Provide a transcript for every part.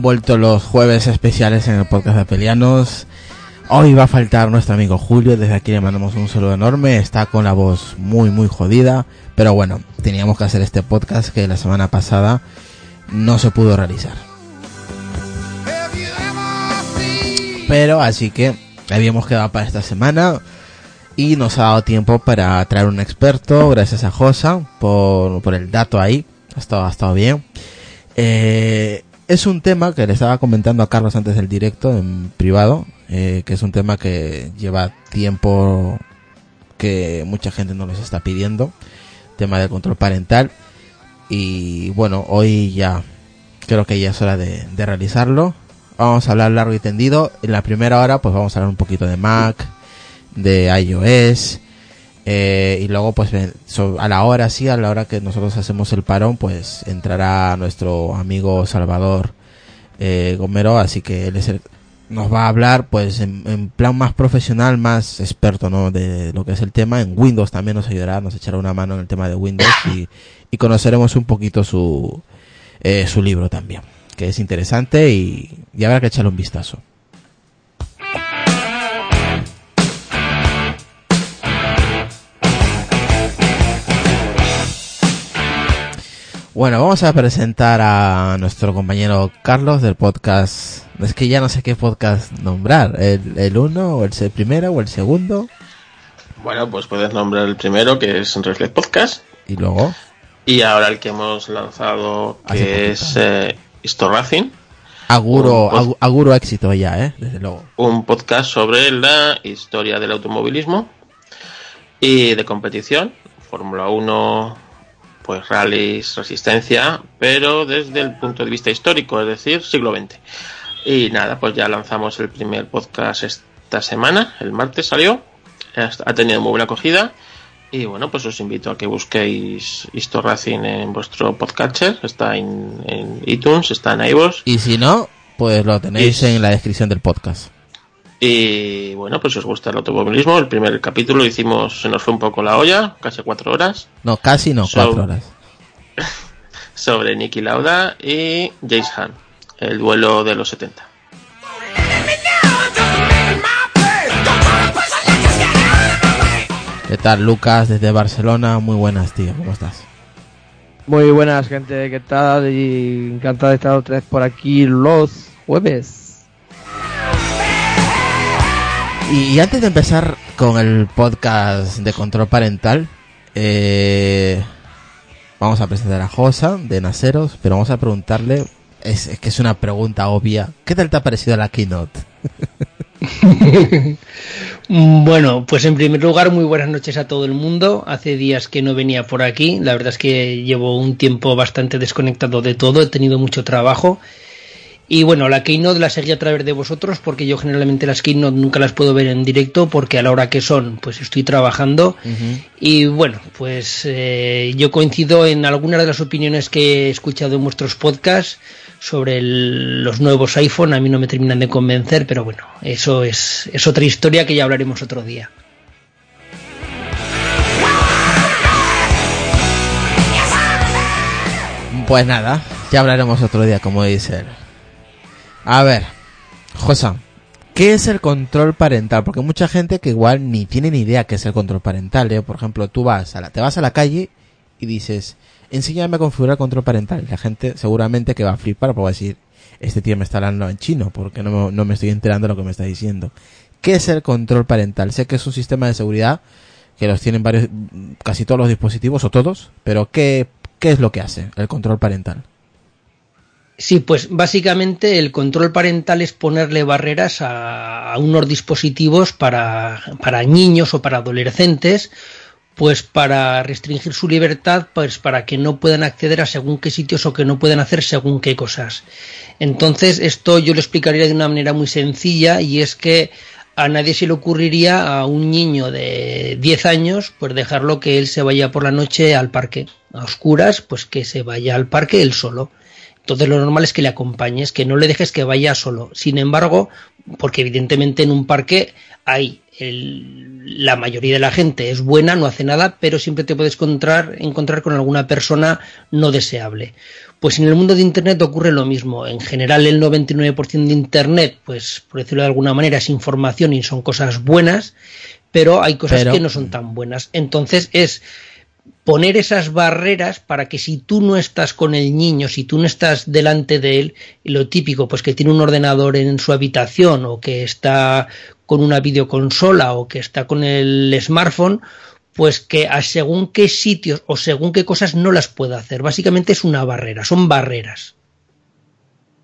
Vuelto los jueves especiales en el podcast de Pelianos. Hoy va a faltar nuestro amigo Julio, desde aquí le mandamos un saludo enorme, está con la voz muy muy jodida, pero bueno, teníamos que hacer este podcast que la semana pasada no se pudo realizar. Pero así que habíamos quedado para esta semana y nos ha dado tiempo para traer un experto, gracias a Josa por, por el dato ahí, ha estado, ha estado bien. Eh, es un tema que le estaba comentando a Carlos antes del directo en privado, eh, que es un tema que lleva tiempo que mucha gente nos los está pidiendo, tema del control parental. Y bueno, hoy ya creo que ya es hora de, de realizarlo. Vamos a hablar largo y tendido. En la primera hora pues vamos a hablar un poquito de Mac, de iOS, eh, y luego, pues, a la hora, sí, a la hora que nosotros hacemos el parón, pues entrará nuestro amigo Salvador eh, Gomero, así que él es el, nos va a hablar, pues, en, plan más profesional, más experto, ¿no? De lo que es el tema. En Windows también nos ayudará, nos echará una mano en el tema de Windows y, conoceremos un poquito su, eh, su libro también, que es interesante y, y habrá que echarle un vistazo. Bueno, vamos a presentar a nuestro compañero Carlos del podcast. Es que ya no sé qué podcast nombrar. ¿El, el uno o el, primero o el segundo? Bueno, pues puedes nombrar el primero, que es Reflex Podcast. Y luego. Y ahora el que hemos lanzado, que es eh. Aguro, aguro éxito ya, ¿eh? Desde luego. Un podcast sobre la historia del automovilismo y de competición. Fórmula 1, pues rallies, resistencia, pero desde el punto de vista histórico, es decir, siglo XX. Y nada, pues ya lanzamos el primer podcast esta semana, el martes salió, ha tenido muy buena acogida. Y bueno, pues os invito a que busquéis Histo Racing en vuestro podcatcher. Está en, iTunes, está en iVoox. Y si no, pues lo tenéis en la descripción del podcast. Y bueno, pues si os gusta el automovilismo, el primer capítulo hicimos, se nos fue un poco la olla, casi cuatro horas. No, casi no, cuatro horas. sobre Nicky Lauda y James Hunt, el duelo de los 70. ¿Qué tal, Lucas, desde Barcelona? Muy buenas, tío, ¿cómo estás? Muy buenas, gente, ¿qué tal? Y encantado de estar otra vez por aquí los jueves. Y, antes de empezar con el podcast de control parental, eh, vamos a presentar a Josa de Naceros, pero vamos a preguntarle, es, que es una pregunta obvia, ¿qué tal te ha parecido la keynote? bueno, pues en primer lugar, muy buenas noches a todo el mundo. Hace días que no venía por aquí. La verdad es que llevo un tiempo bastante desconectado de todo. He tenido mucho trabajo y bueno, la Keynote la seguí a través de vosotros porque yo generalmente las Keynote nunca las puedo ver en directo porque a la hora que son pues estoy trabajando. Y bueno, pues eh, yo coincido en algunas de las opiniones que he escuchado en vuestros podcasts sobre los nuevos iPhone. A mí no me terminan de convencer, pero bueno, eso es, es otra historia que ya hablaremos otro día. Pues nada, ya hablaremos otro día, como dice a ver, Josa, ¿qué es el control parental? Porque mucha gente que igual ni tiene ni idea qué es el control parental. ¿eh? Por ejemplo, tú vas a la, te vas a la calle y dices, enséñame a configurar control parental. La gente seguramente que va a flipar porque va a decir, este tío me está hablando en chino porque no, me estoy enterando de lo que me está diciendo. ¿Qué es el control parental? Sé que es un sistema de seguridad que los tienen varios, casi todos los dispositivos o todos, pero ¿qué, qué es lo que hace el control parental? Sí, pues básicamente el control parental es ponerle barreras a, unos dispositivos para, para, niños o para adolescentes, pues para restringir su libertad, pues para que no puedan acceder a según qué sitios o que no puedan hacer según qué cosas. Entonces, esto yo lo explicaría de una manera muy sencilla y es que a nadie se le ocurriría a un niño de 10 años pues dejarlo que él se vaya por la noche al parque a oscuras pues que se vaya al parque él solo entonces lo normal es que le acompañes, que no le dejes que vaya solo. Sin embargo, porque evidentemente en un parque hay la mayoría de la gente es buena, no hace nada, pero siempre te puedes encontrar, encontrar con alguna persona no deseable. Pues en el mundo de Internet ocurre lo mismo. En general el 99% de Internet, pues por decirlo de alguna manera, es información y son cosas buenas, pero hay cosas que no son tan buenas. Entonces es poner esas barreras para que si tú no estás con el niño, si tú no estás delante de él, lo típico, pues que tiene un ordenador en su habitación o que está con una videoconsola o que está con el smartphone, pues que a según qué sitios o según qué cosas no las puede hacer. Básicamente es una barrera, son barreras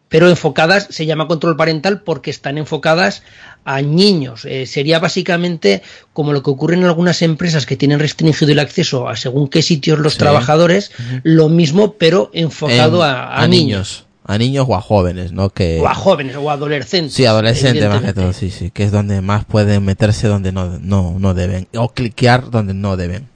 pero enfocadas, se llama control parental porque están enfocadas a niños. Eh, sería básicamente como lo que ocurre en algunas empresas que tienen restringido el acceso a según qué sitios los trabajadores, lo mismo pero enfocado a, niños. A niños o a jóvenes, ¿no? Que... O a jóvenes o a adolescentes. Sí, adolescentes más que todo, sí, sí, que es donde más pueden meterse donde no, no, no deben, o cliquear donde no deben.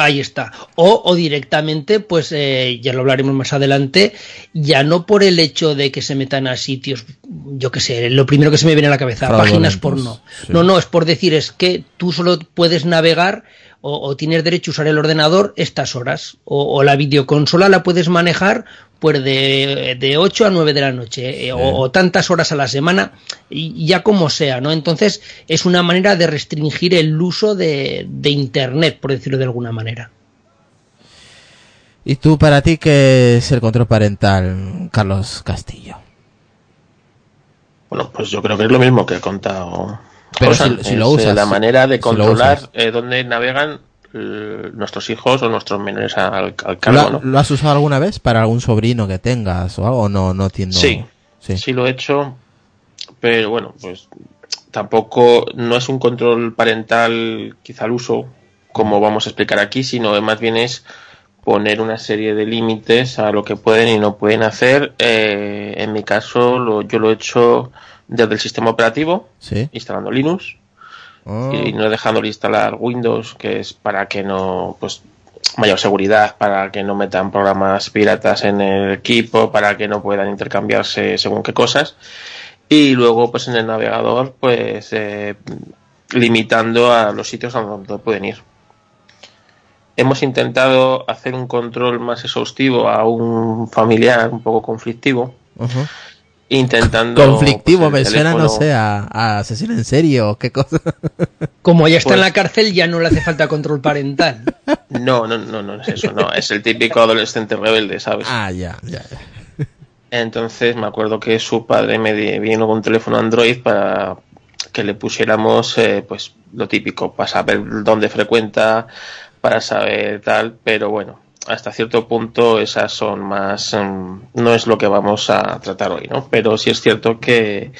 Ahí está. O, directamente, pues eh, ya lo hablaremos más adelante, ya no por el hecho de que se metan a sitios, yo qué sé, lo primero que se me viene a la cabeza, páginas porno. No, no, es por decir, es que tú solo puedes navegar o, tienes derecho a usar el ordenador estas horas, o, la videoconsola la puedes manejar pues de, de 8 a 9 de la noche, eh, o, tantas horas a la semana, y ya como sea, ¿no? Entonces es una manera de restringir el uso de, de Internet, por decirlo de alguna manera. ¿Y tú para ti qué es el control parental, Carlos Castillo? Bueno, pues yo creo que es lo mismo que he contado pero si, lo usas, la manera de controlar eh, dónde navegan eh, nuestros hijos o nuestros menores al, cargo. ¿Lo, has usado alguna vez para algún sobrino que tengas o algo? No, no entiendo. Sí, sí, lo he hecho, pero bueno, pues tampoco no es un control parental quizá al uso como vamos a explicar aquí, sino más bien es poner una serie de límites a lo que pueden y no pueden hacer. Eh, en mi caso, yo lo he hecho desde el sistema operativo, instalando Linux oh. y no dejándole instalar Windows, que es para que no, pues, mayor seguridad, para que no metan programas piratas en el equipo, para que no puedan intercambiarse según qué cosas. Y luego, pues en el navegador, pues eh, limitando a los sitios a donde pueden ir. Hemos intentado hacer un control más exhaustivo a un familiar un poco conflictivo intentando conflictivo pues, me suena no sé a, asesino en serio qué cosa. Como ya está en la pues cárcel ya no le hace falta control parental. No no no no es eso no es el típico adolescente rebelde sabes ah ya ya, entonces me acuerdo que su padre me vino con un teléfono Android para que le pusiéramos eh, pues lo típico para saber dónde frecuenta para saber tal pero bueno hasta cierto punto esas son más em, no es lo que vamos a tratar hoy no pero sí es cierto que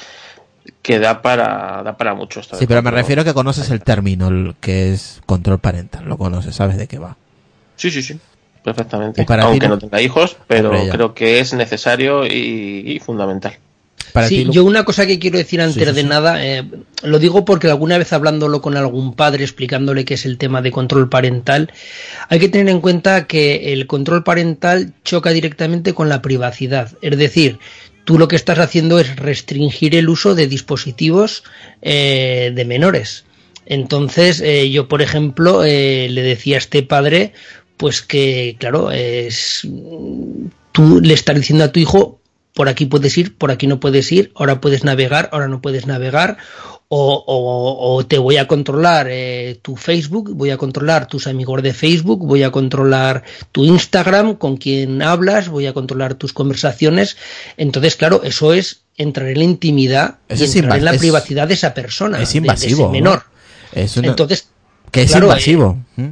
que da para da para mucho sí pero me refiero a que conoces el término el que es control parental lo conoces sabes de qué va. Sí sí sí perfectamente. Aunque no? tenga hijos pero creo que es necesario y fundamental sí, yo una cosa que quiero decir antes de nada, eh, lo digo porque alguna vez hablándolo con algún padre, explicándole qué es el tema de control parental, hay que tener en cuenta que el control parental choca directamente con la privacidad. Es decir, tú lo que estás haciendo es restringir el uso de dispositivos eh, de menores. Entonces, eh, yo, por ejemplo, le decía a este padre, pues que, claro, es, tú le estás diciendo a tu hijo por aquí puedes ir, por aquí no puedes ir, ahora puedes navegar, ahora no puedes navegar, o, te voy a controlar eh, tu Facebook, voy a controlar tus amigos de Facebook, voy a controlar tu Instagram, con quien hablas, voy a controlar tus conversaciones. Entonces, claro, eso es entrar en la intimidad y entrar en la privacidad de esa persona, es invasivo, menor. Entonces, que es invasivo. ¿Mm?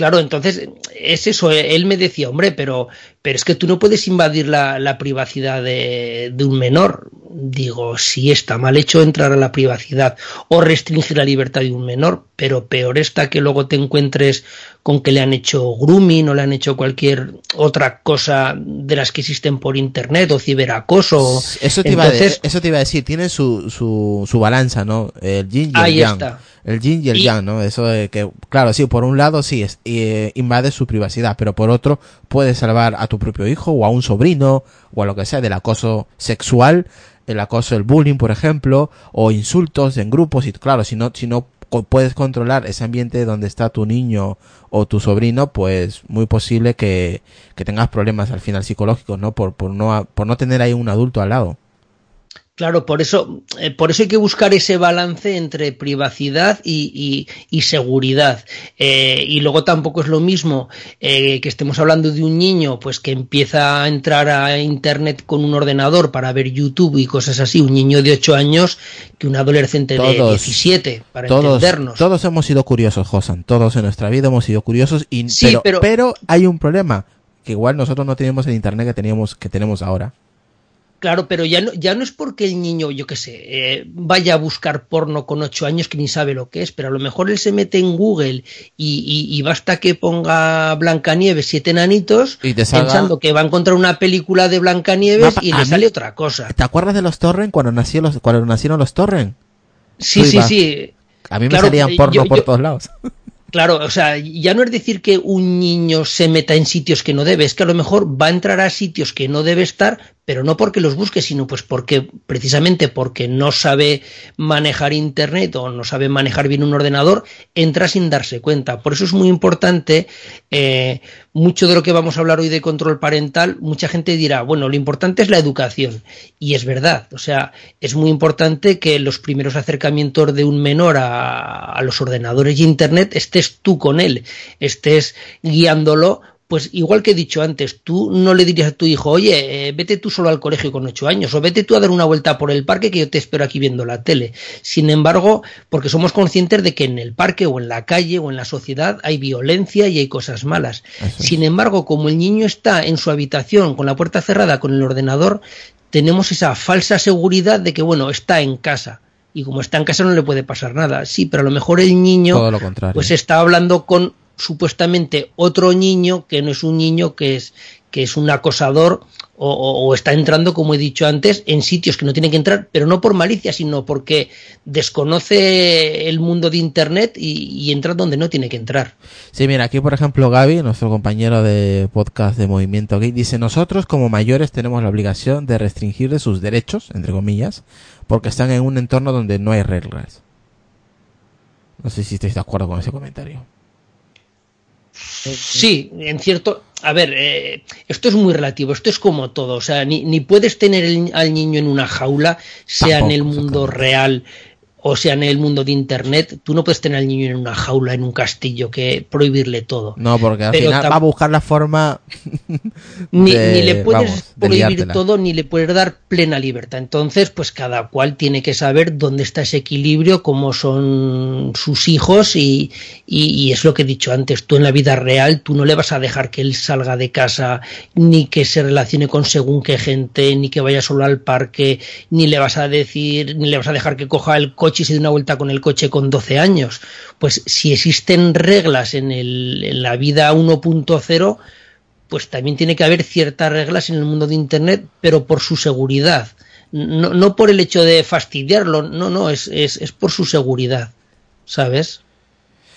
Claro, entonces es eso. Él me decía, hombre, pero, pero es que tú no puedes invadir la, privacidad de, un menor. Digo, sí está mal hecho entrar a la privacidad o restringir la libertad de un menor, pero peor está que luego te encuentres con que le han hecho grooming o le han hecho cualquier otra cosa de las que existen por internet o ciberacoso. Eso te, iba, a, eso te iba a decir, tiene su, su, su balanza, ¿no? El yin y el ahí Está el yin y el yang, ¿no? Eso de que, claro, sí, por un lado sí, es, eh, invade su privacidad, pero por otro puede salvar a tu propio hijo o a un sobrino o a lo que sea del acoso sexual el acoso, el bullying, por ejemplo, o insultos en grupos y claro, si no, si no puedes controlar ese ambiente donde está tu niño o tu sobrino, pues muy posible que, que tengas problemas al final psicológicos, ¿no? Por, por no, por no tener ahí un adulto al lado. Claro, por eso, eh, por eso hay que buscar ese balance entre privacidad y, seguridad. Eh, y luego tampoco es lo mismo eh, que estemos hablando de un niño, pues que empieza a entrar a internet con un ordenador para ver YouTube y cosas así, un niño de 8 años, que un adolescente de 17, para todos, entendernos. Todos hemos sido curiosos, Josan. Todos en nuestra vida hemos sido curiosos. Y, pero, pero hay un problema, que igual nosotros no tenemos el internet que teníamos, que tenemos ahora. Claro, pero ya no, ya no es porque el niño, yo qué sé, eh, vaya a buscar porno con ocho años que ni sabe lo que es, pero a lo mejor él se mete en Google y, basta que ponga Blancanieves siete nanitos pensando que va a encontrar una película de Blancanieves y le sale otra cosa. ¿Te acuerdas de los Torrent cuando, nació los, cuando nacieron los Torrent? Sí, sí, sí. A mí me salían porno por todos lados. Claro, o sea, ya no es decir que un niño se meta en sitios que no debe, es que a lo mejor va a entrar a sitios que no debe estar, pero no porque los busque, sino pues porque precisamente porque no sabe manejar internet o no sabe manejar bien un ordenador, entra sin darse cuenta. Por eso es muy importante, eh, mucho de lo que vamos a hablar hoy de control parental, mucha gente dirá, bueno, lo importante es la educación. Y es verdad, o sea, es muy importante que los primeros acercamientos de un menor a, a los ordenadores y internet estés tú con él, estés guiándolo pues igual que he dicho antes, tú no le dirías a tu hijo, oye, eh, vete tú solo al colegio con ocho años, o vete tú a dar una vuelta por el parque que yo te espero aquí viendo la tele. Sin embargo, porque somos conscientes de que en el parque o en la calle o en la sociedad hay violencia y hay cosas malas. Sin embargo, como el niño está en su habitación con la puerta cerrada con el ordenador, tenemos esa falsa seguridad de que, bueno, está en casa y como está en casa no le puede pasar nada. Sí, pero a lo mejor el niño pues está hablando con supuestamente otro niño que no es un niño que es que es un acosador o, está entrando, como he dicho antes, en sitios que no tiene que entrar, pero no por malicia, sino porque desconoce el mundo de Internet y, entra donde no tiene que entrar. Sí, mira, aquí por ejemplo Gaby, nuestro compañero de podcast de Movimiento Gay, dice, nosotros como mayores tenemos la obligación de restringirle sus derechos, entre comillas, porque están en un entorno donde no hay reglas. No sé si estáis de acuerdo con ese comentario. Sí, en cierto. A ver, eh, esto es muy relativo, esto es como todo. O sea, ni, ni puedes tener al niño en una jaula, sea en el mundo real o sea en el mundo de internet, tú no puedes tener al niño en una jaula, en un castillo, que prohibirle todo. No, porque al final va a buscar la forma. ni, le puedes prohibir todo, ni le puedes dar plena libertad. Entonces, pues cada cual tiene que saber dónde está ese equilibrio, cómo son sus hijos, y, y, es lo que he dicho antes. Tú en la vida real, tú no le vas a dejar que él salga de casa, ni que se relacione con según qué gente, ni que vaya solo al parque, ni le vas a decir, ni le vas a dejar que coja el coche y se dio una vuelta con el coche con 12 años. Pues si existen reglas en, el, en la vida 1.0, pues también tiene que haber ciertas reglas en el mundo de Internet, pero por su seguridad. No, no por el hecho de fastidiarlo, no, no, es, es, es por su seguridad, ¿sabes?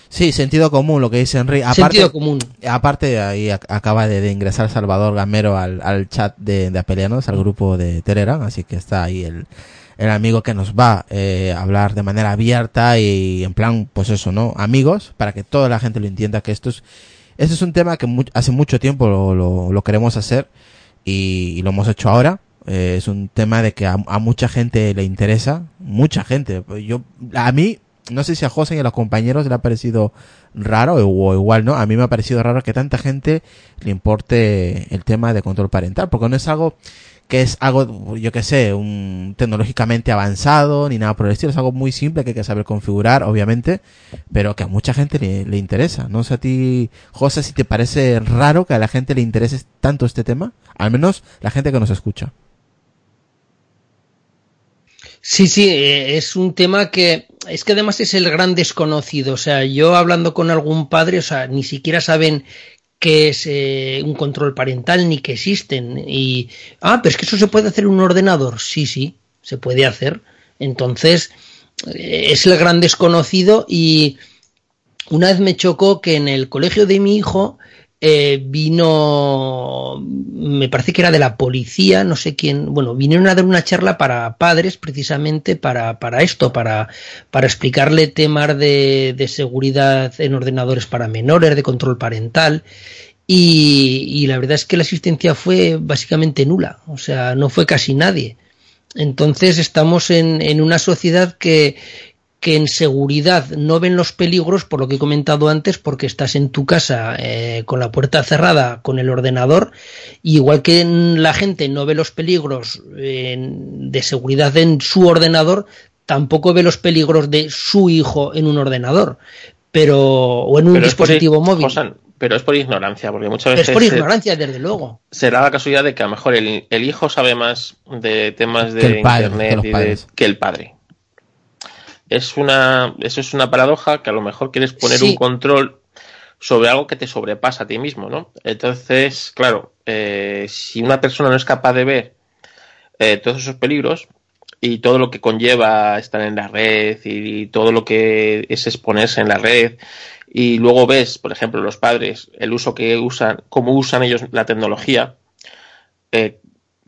Sí, sentido común, lo que dice Enrique. Aparte, sentido común. Aparte, ahí acaba de, ingresar Salvador Gamero al, al chat de, de Apelianos, al grupo de Telegram, así que está ahí el, el amigo que nos va eh, a hablar de manera abierta y en plan, pues eso, ¿no? Amigos, para que toda la gente lo entienda que esto es, esto es un tema que hace mucho tiempo lo, lo, queremos hacer y, lo hemos hecho ahora. Eh, es un tema de que a, mucha gente le interesa, mucha gente. Yo, a mí, no sé si a José y a los compañeros le ha parecido raro o igual no, a mí me ha parecido raro que tanta gente le importe el tema de control parental, porque no es algo que es algo, yo que sé, un tecnológicamente avanzado ni nada por el estilo, es algo muy simple que hay que saber configurar, obviamente, pero que a mucha gente le, interesa. No sé a ti, José, si te parece raro que a la gente le interese tanto este tema, al menos la gente que nos escucha. Sí, sí, eh, es un tema que es que además es el gran desconocido. O sea, yo hablando con algún padre, o sea, ni siquiera saben que es eh, un control parental ni que existen. Y, ah, pero es que eso se puede hacer en un ordenador. Sí, sí, se puede hacer. Entonces, eh, es el gran desconocido y una vez me chocó que en el colegio de mi hijo eh, vino, me parece que era de la policía, no sé quién, bueno, vinieron a dar una charla para padres precisamente para, para esto, para, para explicarle temas de, de seguridad en ordenadores para menores, de control parental. Y, y, la verdad es que la asistencia fue básicamente nula, o sea, no fue casi nadie. Entonces estamos en, en una sociedad que, que en seguridad no ven los peligros, por lo que he comentado antes, porque estás en tu casa eh, con la puerta cerrada, con el ordenador, igual que la gente no ve los peligros de seguridad en su ordenador, tampoco ve los peligros de su hijo en un ordenador, pero o en un dispositivo móvil. pero es por ignorancia, porque muchas veces. Es por ignorancia, desde luego. Será la casualidad de que a lo mejor el, hijo sabe más de temas de internet que el padre es una, eso es una paradoja que a lo mejor quieres poner un control sobre algo que te sobrepasa a ti mismo, ¿no? Entonces, claro, eh, si una persona no es capaz de ver eh, todos esos peligros y todo lo que conlleva estar en la red y, todo lo que es exponerse en la red y luego ves, por ejemplo, los padres, el uso que usan, cómo usan ellos la tecnología, eh,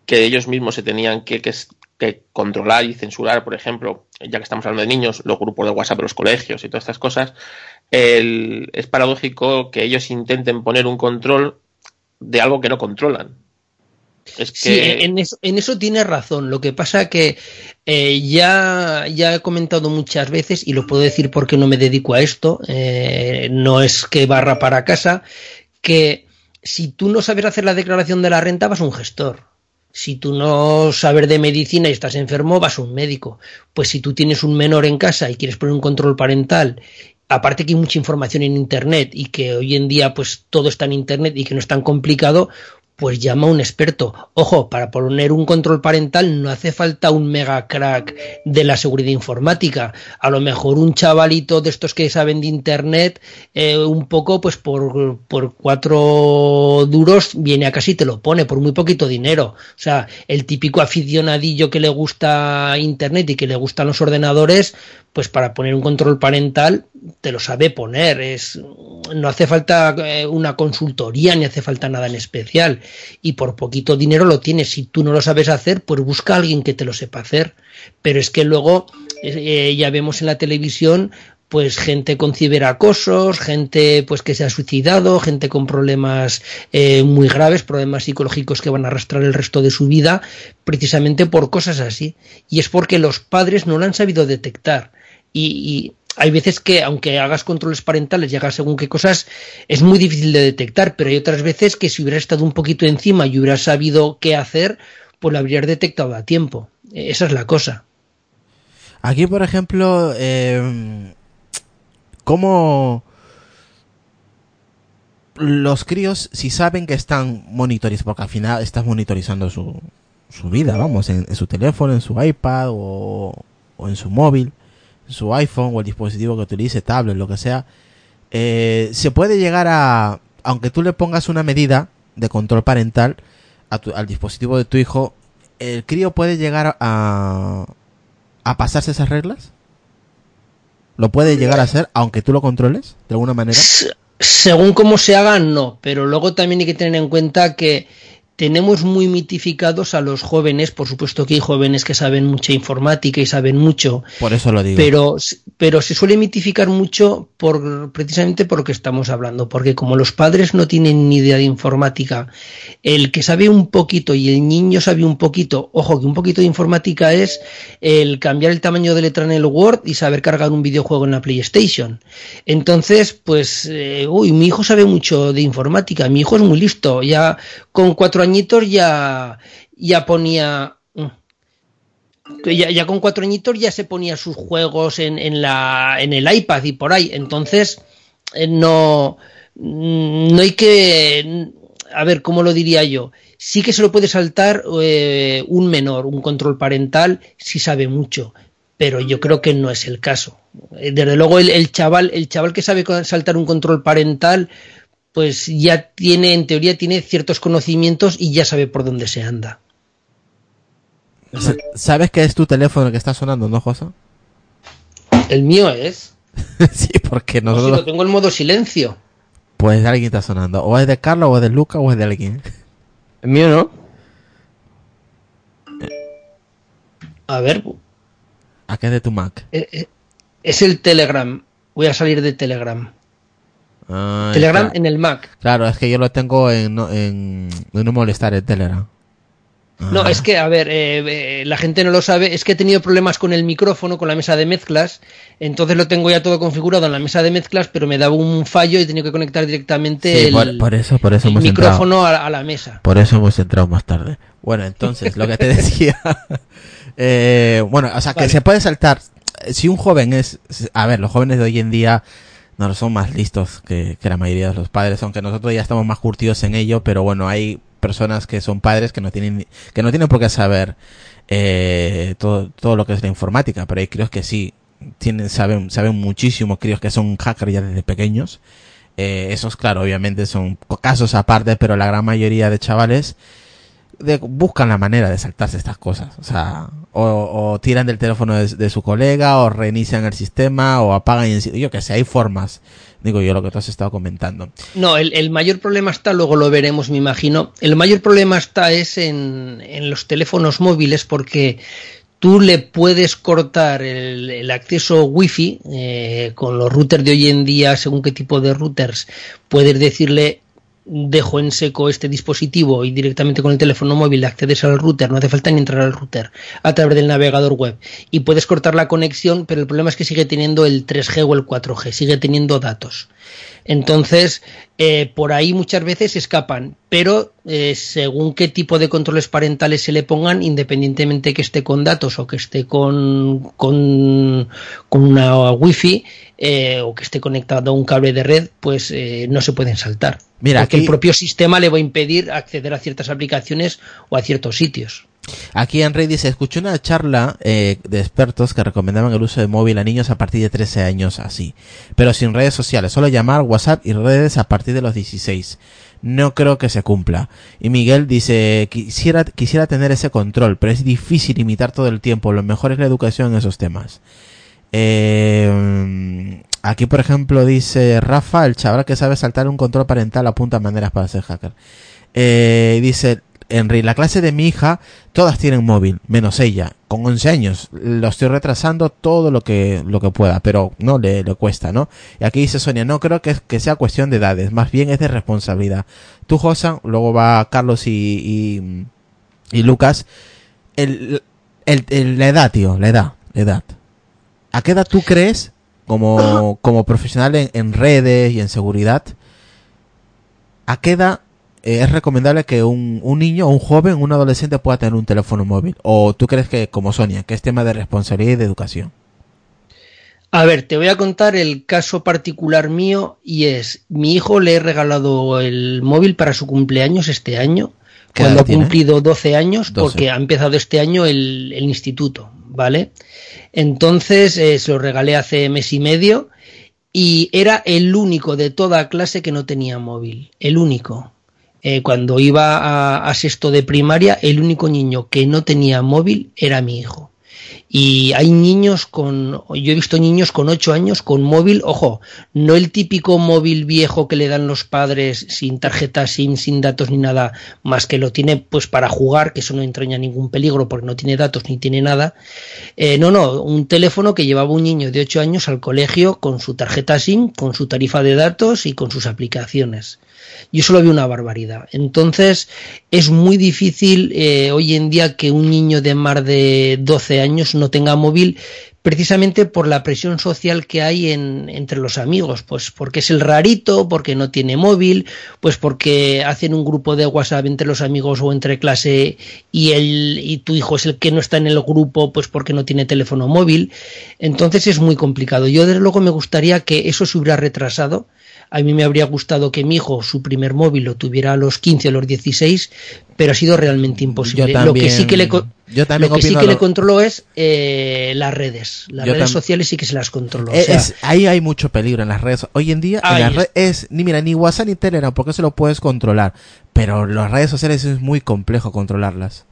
que ellos mismos se tenían que, que, que controlar y censurar, por ejemplo, ya que estamos hablando de niños, los grupos de WhatsApp los colegios y todas estas cosas, es paradójico que ellos intenten poner un control de algo que no controlan. Es que... Sí, en eso, en eso tienes razón. Lo que pasa que eh, ya, ya he comentado muchas veces, y lo puedo decir porque no me dedico a esto, eh, no es que barra para casa, que si tú no sabes hacer la declaración de la renta, vas a un gestor si tú no sabes de medicina y estás enfermo, vas a un médico. Pues si tú tienes un menor en casa y quieres poner un control parental, aparte que hay mucha información en Internet y que hoy en día pues todo está en Internet y que no es tan complicado, pues llama a un experto. Ojo, para poner un control parental no hace falta un mega crack de la seguridad informática. A lo mejor un chavalito de estos que saben de internet, eh, un poco, pues por, por cuatro duros viene a casi te lo pone, por muy poquito dinero. O sea, el típico aficionadillo que le gusta internet y que le gustan los ordenadores, pues para poner un control parental te lo sabe poner. Es, no hace falta eh, una consultoría ni hace falta nada en especial. Y por poquito dinero lo tienes. Si tú no lo sabes hacer, pues busca a alguien que te lo sepa hacer. Pero es que luego eh, ya vemos en la televisión pues gente con ciberacosos, gente pues que se ha suicidado, gente con problemas eh, muy graves, problemas psicológicos que van a arrastrar el resto de su vida, precisamente por cosas así. Y es porque los padres no lo han sabido detectar y, hay veces que aunque hagas controles parentales y hagas según qué cosas, es muy difícil de detectar, pero hay otras veces que si hubieras estado un poquito encima y hubieras sabido qué hacer, pues lo habrías detectado a tiempo. Esa es la cosa. Aquí, por ejemplo, eh, ¿cómo los críos, si saben que están monitorizados, porque al final estás monitorizando su, su vida, vamos, en, su teléfono, en su iPad o en su móvil, su iPhone o el dispositivo que utilice, tablet, lo que sea, eh, se puede llegar a, aunque tú le pongas una medida de control parental al dispositivo de tu hijo, el crío puede llegar a, a pasarse esas reglas. ¿Lo puede llegar a hacer aunque tú lo controles de alguna manera? Según cómo se haga, no, pero luego también hay que tener en cuenta que tenemos muy mitificados a los jóvenes, por supuesto que hay jóvenes que saben mucha informática y saben mucho. Por eso lo digo. Pero, pero se suele mitificar mucho por, precisamente por lo que estamos hablando, porque como los padres no tienen ni idea de informática, el que sabe un poquito y el niño sabe un poquito, ojo que un poquito de informática es el cambiar el tamaño de letra en el Word y saber cargar un videojuego en la PlayStation. Entonces, pues, eh, uy, mi hijo sabe mucho de informática, mi hijo es muy listo, ya con cuatro añitos ya, ya ponía. Mm, ya, ya, con cuatro añitos ya se ponía sus juegos en, en, la, en el iPad y por ahí. Entonces, eh, no, no hay que. A ver, ¿cómo lo diría yo? Sí que se lo puede saltar eh, un menor, un control parental, si sabe mucho pero yo creo que no es el caso. Eh, desde luego el, chaval, el chaval que sabe saltar un control parental, pues ya tiene, en teoría, tiene ciertos conocimientos y ya sabe por dónde se anda. ¿Sabes que es tu teléfono que está sonando, no, José? El mío es. sí, porque nosotros... lo tengo en modo silencio. Pues de alguien está sonando. O es de Carlos, o es de Luca, o es de alguien. El mío no. A ver, ¿A qué es de tu Mac? eh, eh, es el Telegram. Voy a salir de Telegram. Ah, Telegram en el Mac. Claro, es que yo lo tengo en no, en, en no molestar el Telegram. No, Ah. es que, a ver, eh, eh, la gente no lo sabe, es que he tenido problemas con el micrófono, con la mesa de mezclas, entonces lo tengo ya todo configurado en la mesa de mezclas, pero me daba un fallo y he tenido que conectar directamente Sí, el, por, por eso, por eso el micrófono a, a la mesa. Por eso hemos entrado más tarde. Bueno, entonces, lo que te decía. eh, bueno, o sea, que Vale. se puede saltar. Si un joven es. A ver, los jóvenes de hoy en día no son más listos que, que la mayoría de los padres, aunque nosotros ya estamos más curtidos en ello, pero bueno, hay personas que son padres que no tienen, que no tienen por qué saber eh, todo, todo lo que es la informática, pero hay críos que sí tienen, saben, saben muchísimo, críos que son hackers ya desde pequeños. Eh, esos, claro, obviamente son casos aparte, pero la gran mayoría de chavales buscan la manera de saltarse estas cosas. O sea, o, tiran del teléfono de, su colega, o reinician el sistema, o apagan enci- Yo que sé, hay formas. Digo yo lo que tú has estado comentando. No, el, el mayor problema está, luego lo veremos, me imagino. El mayor problema está es en, en los teléfonos móviles porque tú le puedes cortar el, el acceso wifi eh, con los routers de hoy en día, según qué tipo de routers, puedes decirle dejo en seco este dispositivo y directamente con el teléfono móvil accedes al router, no hace falta ni entrar al router a través del navegador web y puedes cortar la conexión, pero el problema es que sigue teniendo el 3G o el 4G, sigue teniendo datos. Entonces, eh, por ahí muchas veces escapan, pero eh, según qué tipo de controles parentales se le pongan, independientemente que esté con datos o que esté con, con, con una wifi eh, o que esté conectado a un cable de red, pues eh, no se pueden saltar. Mira, porque aquí- el propio sistema le va a impedir acceder a ciertas aplicaciones o a ciertos sitios. Aquí en Reddit se escuchó una charla eh, de expertos que recomendaban el uso de móvil a niños a partir de 13 años así, pero sin redes sociales, solo llamar, WhatsApp y redes a partir de los 16. No creo que se cumpla. Y Miguel dice, quisiera, quisiera tener ese control, pero es difícil imitar todo el tiempo. Lo mejor es la educación en esos temas. Eh, aquí, por ejemplo, dice Rafa, el chaval que sabe saltar un control parental apunta maneras para ser hacker. Eh, dice Henry, la clase de mi hija, todas tienen móvil, menos ella, con 11 años. Lo estoy retrasando todo lo que, lo que pueda, pero no le, le cuesta, ¿no? Y aquí dice Sonia, no creo que, que sea cuestión de edades, más bien es de responsabilidad. Tú, Josan, luego va Carlos y, y, y Lucas. El, el, el- la edad, tío, la edad, la edad. ¿A qué edad tú crees, como, como profesional en, en redes y en seguridad, a qué edad eh, es recomendable que un, un niño, un joven, un adolescente pueda tener un teléfono móvil? ¿O tú crees que, como Sonia, que es tema de responsabilidad y de educación? A ver, te voy a contar el caso particular mío y es, mi hijo le he regalado el móvil para su cumpleaños este año, ¿Qué cuando ha cumplido 12 años, 12. porque ha empezado este año el, el instituto, ¿vale? Entonces eh, se lo regalé hace mes y medio y era el único de toda clase que no tenía móvil, el único. Eh, cuando iba a, a sexto de primaria, el único niño que no tenía móvil era mi hijo. Y hay niños con, yo he visto niños con 8 años con móvil, ojo, no el típico móvil viejo que le dan los padres sin tarjeta SIM, sin datos ni nada, más que lo tiene pues para jugar, que eso no entraña ningún peligro porque no tiene datos ni tiene nada. Eh, no, no, un teléfono que llevaba un niño de 8 años al colegio con su tarjeta SIM, con su tarifa de datos y con sus aplicaciones. Yo solo vi una barbaridad. Entonces, es muy difícil eh, hoy en día que un niño de más de 12 años no tenga móvil precisamente por la presión social que hay en, entre los amigos, pues porque es el rarito, porque no tiene móvil, pues porque hacen un grupo de WhatsApp entre los amigos o entre clase y el y tu hijo es el que no está en el grupo, pues porque no tiene teléfono móvil. Entonces es muy complicado. Yo desde luego me gustaría que eso se hubiera retrasado. A mí me habría gustado que mi hijo su primer móvil lo tuviera a los 15 o los 16, pero ha sido realmente imposible. Lo que sí que le, yo también lo que sí que lo- le controló es eh, las redes. Las Yo redes tam- sociales sí que se las controló. o Es- sea, es- ahí hay mucho peligro en las redes. Hoy en día, en las es. redes es, ni mira, ni WhatsApp ni Telegram, porque eso lo puedes controlar. Pero las redes sociales es muy complejo controlarlas.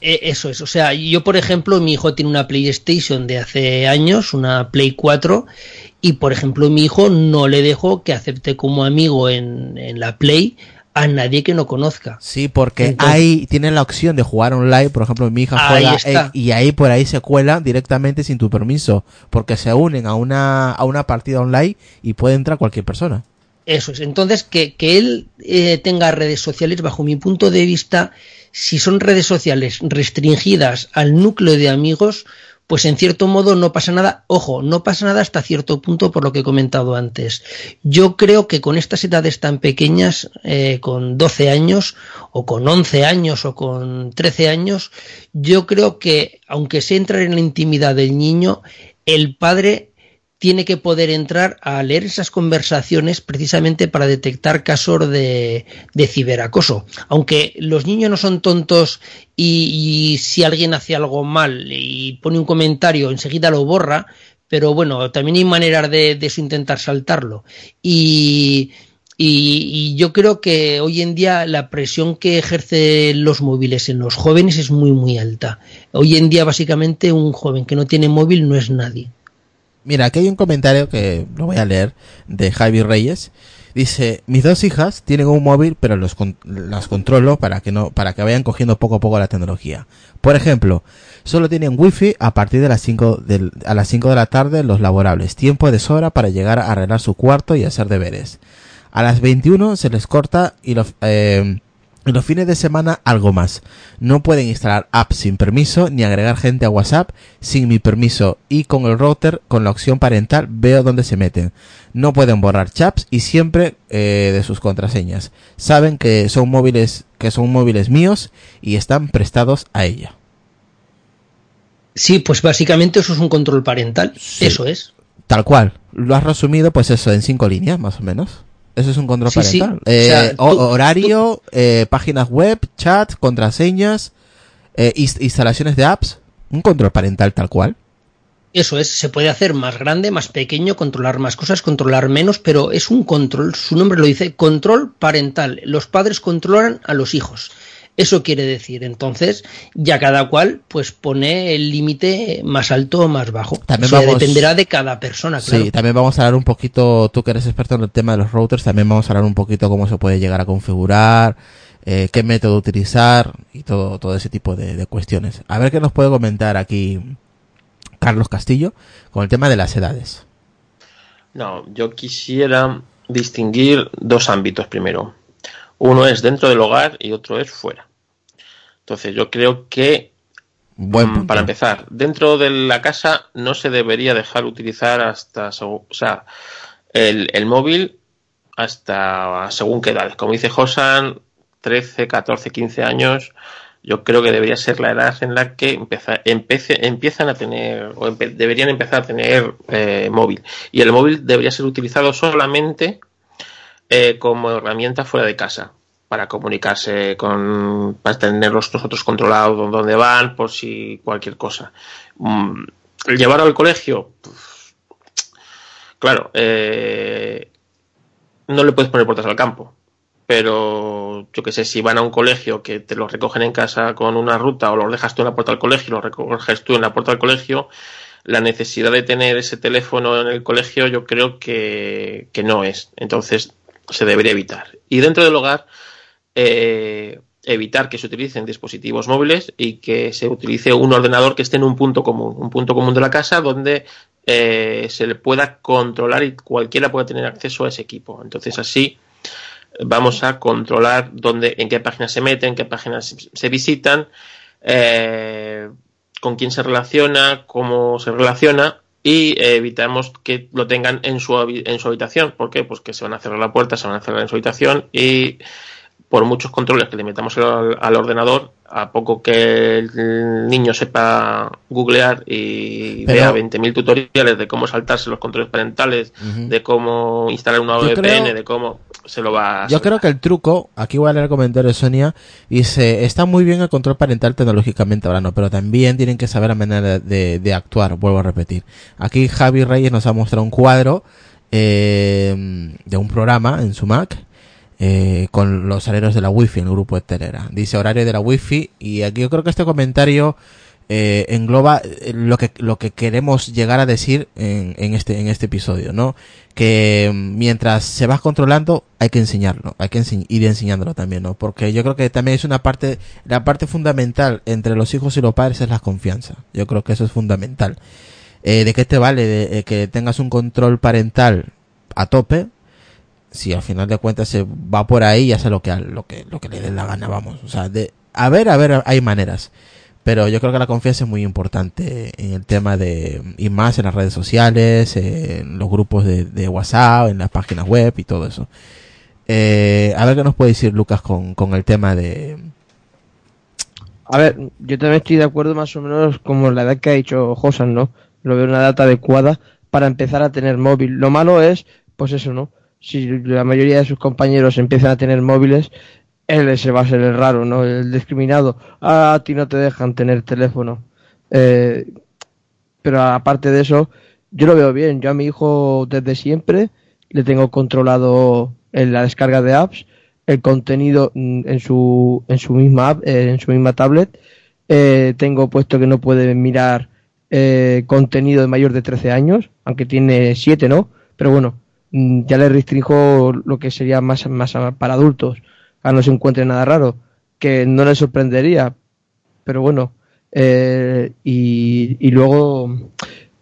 Eh, Eso es, o sea, yo por ejemplo, mi hijo tiene una PlayStation de hace años, una Play 4, Y por ejemplo, mi hijo no le dejo que acepte como amigo en, en la Play a nadie que no conozca. Sí, porque Entonces- ahí tienen la opción de jugar online, por ejemplo, mi hija juega eh, y ahí por ahí se cuela directamente sin tu permiso, porque se unen a una a una partida online y puede entrar cualquier persona. Eso es. Entonces, que, que él eh, tenga redes sociales, bajo mi punto de vista, si son redes sociales restringidas al núcleo de amigos, pues en cierto modo no pasa nada. Ojo, no pasa nada hasta cierto punto por lo que he comentado antes. Yo creo que con estas edades tan pequeñas, eh, con 12 años, o con 11 años, o con 13 años, yo creo que, aunque se entra en la intimidad del niño, el padre tiene que poder entrar a leer esas conversaciones precisamente para detectar casos de, de ciberacoso. Aunque los niños no son tontos y, si alguien hace algo mal y pone un comentario, enseguida lo borra, pero bueno, también hay maneras de, de eso intentar saltarlo. Y, y, y yo creo que hoy en día la presión que ejercen los móviles en los jóvenes es muy, muy alta. Hoy en día, básicamente, un joven que no tiene móvil no es nadie. Mira, aquí hay un comentario que lo voy a leer de Javi Reyes. Dice, mis dos hijas tienen un móvil, pero los las controlo para que no, para que vayan cogiendo poco a poco la tecnología. Por ejemplo, solo tienen wifi a partir de las 5 del, a las 5 de la tarde los laborables, tiempo de sobra para llegar a arreglar su cuarto y hacer deberes. A las 21 se les corta y los, eh, los fines de semana algo más. No pueden instalar apps sin permiso ni agregar gente a WhatsApp sin mi permiso y con el router con la opción parental veo dónde se meten. No pueden borrar chats y siempre eh, de sus contraseñas. Saben que son móviles que son móviles míos y están prestados a ella. Sí, pues básicamente eso es un control parental. Sí. Eso es. Tal cual. Lo has resumido pues eso en cinco líneas más o menos. Eso es un control Sí, sí. parental. O Eh, sea, ho- tú- horario, eh, páginas web, chat, contraseñas, eh, ins- instalaciones de apps. Un control parental tal cual. Eso es. Se puede hacer más grande, más pequeño, controlar más cosas, controlar menos, pero es un control. Su nombre lo dice, control parental. Los padres controlan a los hijos. Eso quiere decir, entonces, ya cada cual pues pone el límite más alto o más bajo. También ya vamos- dependerá de cada persona, claro. Sí, también vamos a hablar un poquito, tú que eres experto en el tema de los routers, también vamos a hablar un poquito cómo se puede llegar a configurar, eh, qué método utilizar y todo, todo ese tipo de, de cuestiones. A ver qué nos puede comentar aquí Carlos Castillo con el tema de las edades. No, yo quisiera distinguir dos ámbitos primero. Uno es dentro del hogar y otro es fuera. Entonces yo creo que, Buen mm, para empezar, dentro de la casa no se debería dejar utilizar hasta, o sea, el, el móvil hasta según qué edad. Como dice Josan, 13, 14, 15 años, yo creo que debería ser la edad en la que empeza- empece- empiezan a tener, o empe- deberían empezar a tener eh, móvil. Y el móvil debería ser utilizado solamente eh, como herramienta fuera de casa, para comunicarse con, para tenerlos nosotros controlados dónde van, por si cualquier cosa. Mm, llevarlo al colegio, pues, claro, eh, no le puedes poner puertas al campo. Pero yo que sé, si van a un colegio que te los recogen en casa con una ruta o los dejas tú en la puerta del colegio y los recoges tú en la puerta del colegio, la necesidad de tener ese teléfono en el colegio yo creo que, que no es. Entonces se debería evitar. Y dentro del hogar, eh, evitar que se utilicen dispositivos móviles y que se utilice un ordenador que esté en un punto común, un punto común de la casa donde eh, se le pueda controlar y cualquiera pueda tener acceso a ese equipo. Entonces así vamos a controlar dónde, en qué páginas se meten, en qué páginas se visitan, eh, con quién se relaciona, cómo se relaciona y eh, evitamos que lo tengan en su, en su habitación. ¿Por qué? Pues que se van a cerrar la puerta, se van a cerrar en su habitación y por muchos controles que le metamos al, al ordenador, a poco que el niño sepa googlear y Pero- vea 20.000 tutoriales de cómo saltarse los controles parentales, de cómo instalar una VPN, creo- de cómo se lo va a Yo creo que el truco, aquí voy a leer el comentario de Sonia, dice, está muy bien el control parental tecnológicamente hablando, pero también tienen que saber la manera de, de actuar, vuelvo a repetir. Aquí Javi Reyes nos ha mostrado un cuadro eh, de un programa en su Mac eh, con los horarios de la Wi-Fi en el grupo de Telera. Dice horario de la Wi-Fi y aquí yo creo que este comentario eh, engloba eh, lo que lo que queremos llegar a decir en, en este en este episodio, ¿no? Que mientras se va controlando hay que enseñarlo, hay que ense ir enseñándolo también, ¿no? Porque yo creo que también es una parte la parte fundamental entre los hijos y los padres es la confianza. Yo creo que eso es fundamental. Eh, ¿De qué te vale de, eh, que tengas un control parental a tope? Si al final de cuentas se va por ahí y hace lo que lo que lo que le dé la gana, vamos. O sea, de a ver, a ver, hay maneras pero yo creo que la confianza es muy importante en el tema de, y más en las redes sociales, en los grupos de, WhatsApp, en las páginas web y todo eso. Eh, a ver qué nos puede decir Lucas con, con el tema de... A ver, yo también estoy de acuerdo más o menos como la edad que ha dicho Josan, ¿no? Lo veo una data adecuada para empezar a tener móvil. Lo malo es, pues eso, ¿no? Si la mayoría de sus compañeros empiezan a tener móviles, él ese va a ser el raro, ¿no? El discriminado. Ah, a ti no te dejan tener teléfono. Eh, pero aparte de eso, yo lo veo bien. Yo a mi hijo desde siempre le tengo controlado en la descarga de apps, el contenido en su, en su misma app, eh, en su misma tablet. Eh, tengo puesto que no puede mirar eh, contenido de mayor de 13 años, aunque tiene 7, ¿no? Pero bueno, mm, ya le restringo lo que sería más, más para adultos a no se encuentre nada raro, que no le sorprendería, pero bueno, eh, y, y, luego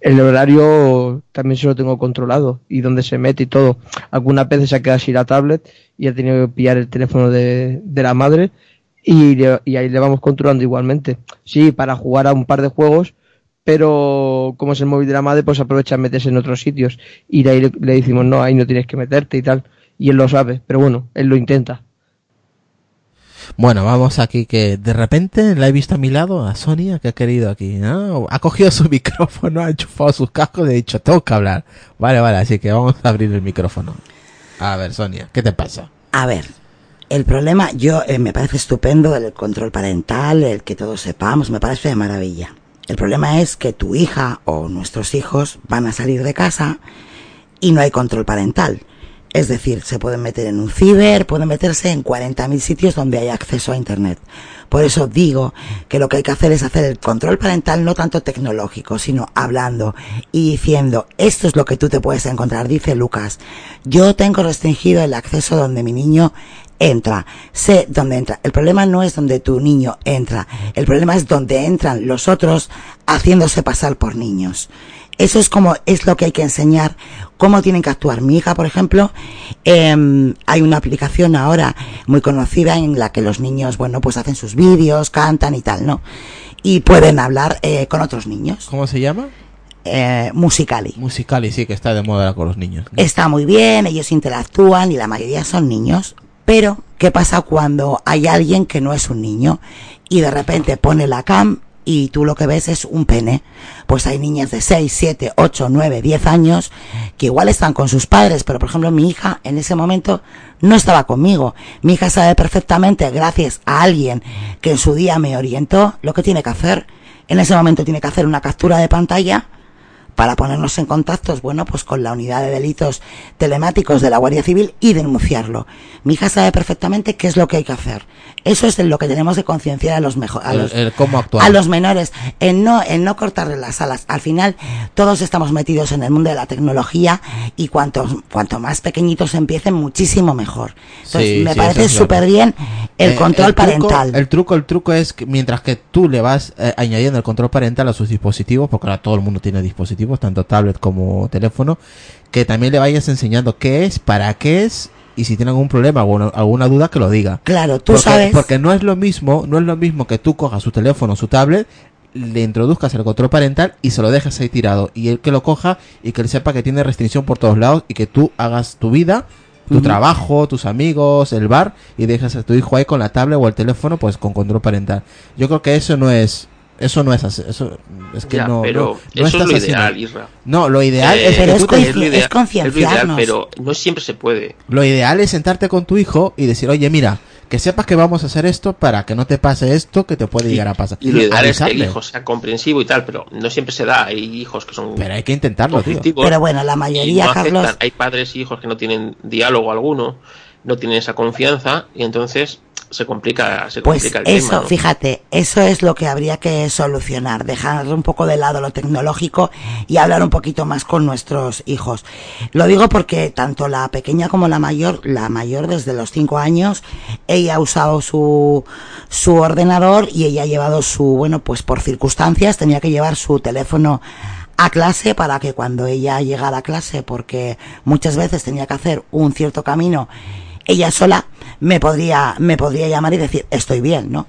el horario también se lo tengo controlado y dónde se mete y todo. Algunas veces se ha quedado así la tablet y ha tenido que pillar el teléfono de, de la madre y, y, ahí le vamos controlando igualmente. Sí, para jugar a un par de juegos, pero como es el móvil de la madre, pues aprovecha a meterse en otros sitios y ahí le, le decimos, no, ahí no tienes que meterte y tal. Y él lo sabe, pero bueno, él lo intenta. Bueno, vamos aquí que de repente la he visto a mi lado, a Sonia, que ha querido aquí, ¿no? Ha cogido su micrófono, ha enchufado sus cascos y ha dicho, tengo que hablar. Vale, vale, así que vamos a abrir el micrófono. A ver, Sonia, ¿qué te pasa? A ver, el problema, yo eh, me parece estupendo el control parental, el que todos sepamos, me parece de maravilla. El problema es que tu hija o nuestros hijos van a salir de casa y no hay control parental. Es decir, se pueden meter en un ciber, pueden meterse en 40.000 sitios donde hay acceso a Internet. Por eso digo que lo que hay que hacer es hacer el control parental no tanto tecnológico, sino hablando y diciendo, esto es lo que tú te puedes encontrar, dice Lucas. Yo tengo restringido el acceso donde mi niño entra, sé dónde entra. El problema no es donde tu niño entra, el problema es donde entran los otros haciéndose pasar por niños. Eso es como, es lo que hay que enseñar, cómo tienen que actuar. Mi hija, por ejemplo, eh, hay una aplicación ahora muy conocida en la que los niños, bueno, pues hacen sus vídeos, cantan y tal, ¿no? Y pueden hablar eh, con otros niños. ¿Cómo se llama? Eh, Musicali. Musicali, sí, que está de moda con los niños. ¿no? Está muy bien, ellos interactúan y la mayoría son niños. Pero, ¿qué pasa cuando hay alguien que no es un niño y de repente pone la cam y tú lo que ves es un pene. Pues hay niñas de 6, 7, 8, 9, 10 años que igual están con sus padres, pero por ejemplo mi hija en ese momento no estaba conmigo. Mi hija sabe perfectamente, gracias a alguien que en su día me orientó, lo que tiene que hacer. En ese momento tiene que hacer una captura de pantalla para ponernos en contactos, bueno, pues con la unidad de delitos telemáticos de la Guardia Civil y denunciarlo. Mi hija sabe perfectamente qué es lo que hay que hacer. Eso es en lo que tenemos que concienciar a los mejor, a los, el, cómo actuar. a los menores, en no, en no cortarle las alas. Al final, todos estamos metidos en el mundo de la tecnología y cuanto, cuanto más pequeñitos empiecen, muchísimo mejor. Entonces, Sí, me sí, parece es súper bien el Eh, control truco- parental. el truco, el truco es que mientras que tú le vas eh, añadiendo el control parental a sus dispositivos, porque ahora todo el mundo tiene dispositivos, tanto tablet como teléfono, que también le vayas enseñando qué es, para qué es, y si tiene algún problema o alguna, duda que lo diga. Claro, tú porque, sabes. porque no es lo mismo, no es lo mismo que tú cojas su teléfono, su tablet, le introduzcas el control parental y se lo dejes ahí tirado. Y él que lo coja y que él sepa que tiene restricción por todos lados y que tú hagas tu vida, tu trabajo, tus amigos, el bar y dejas a tu hijo ahí con la tablet o el teléfono pues con control parental. Yo creo que eso no es eso no es así, eso es que Ya, no, pero no, no eso es lo ideal, Isra. No, lo ideal Eh, es pero es lo ideal, es es lo ideal, concienciarnos. pero no siempre se puede. Lo ideal es sentarte con tu hijo y decir, oye, mira, que sepas que vamos a hacer esto para que no te pase esto que te puede llegar a pasar. Y lo ideal es que el hijo sea comprensivo y tal, pero no siempre se da. Hay hijos que son Pero hay que intentarlo, tío. Pero bueno, la mayoría, no aceptan. Carlos. Hay padres y hijos que no tienen diálogo alguno, no tienen esa confianza y entonces se complica, se Pues complica el eso, tema. ¿no? fíjate, eso es lo que habría que solucionar, dejar un poco de lado lo tecnológico y hablar un poquito más con nuestros hijos. Lo digo porque tanto la pequeña como la mayor, la mayor desde los cinco años, ella ha usado su, su ordenador y ella ha llevado su, bueno, pues por circunstancias tenía que llevar su teléfono a clase para que cuando ella llegara a clase, porque muchas veces tenía que hacer un cierto camino, ella sola me podría, me podría llamar y decir, estoy bien, ¿no?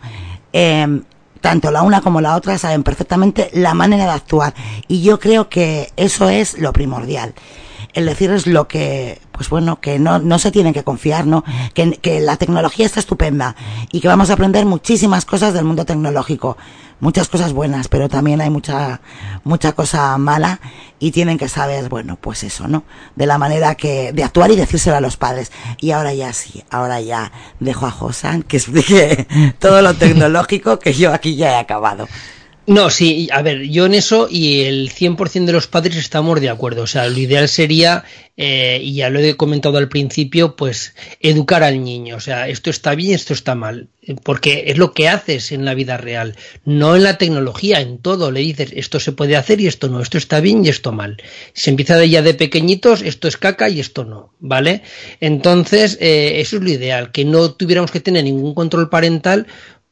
Eh, tanto la una como la otra saben perfectamente la manera de actuar y yo creo que eso es lo primordial. El decirles lo que, pues bueno, que no, no se tienen que confiar, ¿no? Que, que la tecnología está estupenda y que vamos a aprender muchísimas cosas del mundo tecnológico. Muchas cosas buenas, pero también hay mucha, mucha cosa mala y tienen que saber, bueno, pues eso, ¿no? De la manera que, de actuar y decírselo a los padres. Y ahora ya sí, ahora ya dejo a Josan que explique todo lo tecnológico que yo aquí ya he acabado. No, sí, a ver, yo en eso y el 100% de los padres estamos de acuerdo. O sea, lo ideal sería, eh, y ya lo he comentado al principio, pues educar al niño. O sea, esto está bien, esto está mal. Porque es lo que haces en la vida real, no en la tecnología, en todo. Le dices, esto se puede hacer y esto no, esto está bien y esto mal. Se empieza de ya de pequeñitos, esto es caca y esto no, ¿vale? Entonces, eh, eso es lo ideal, que no tuviéramos que tener ningún control parental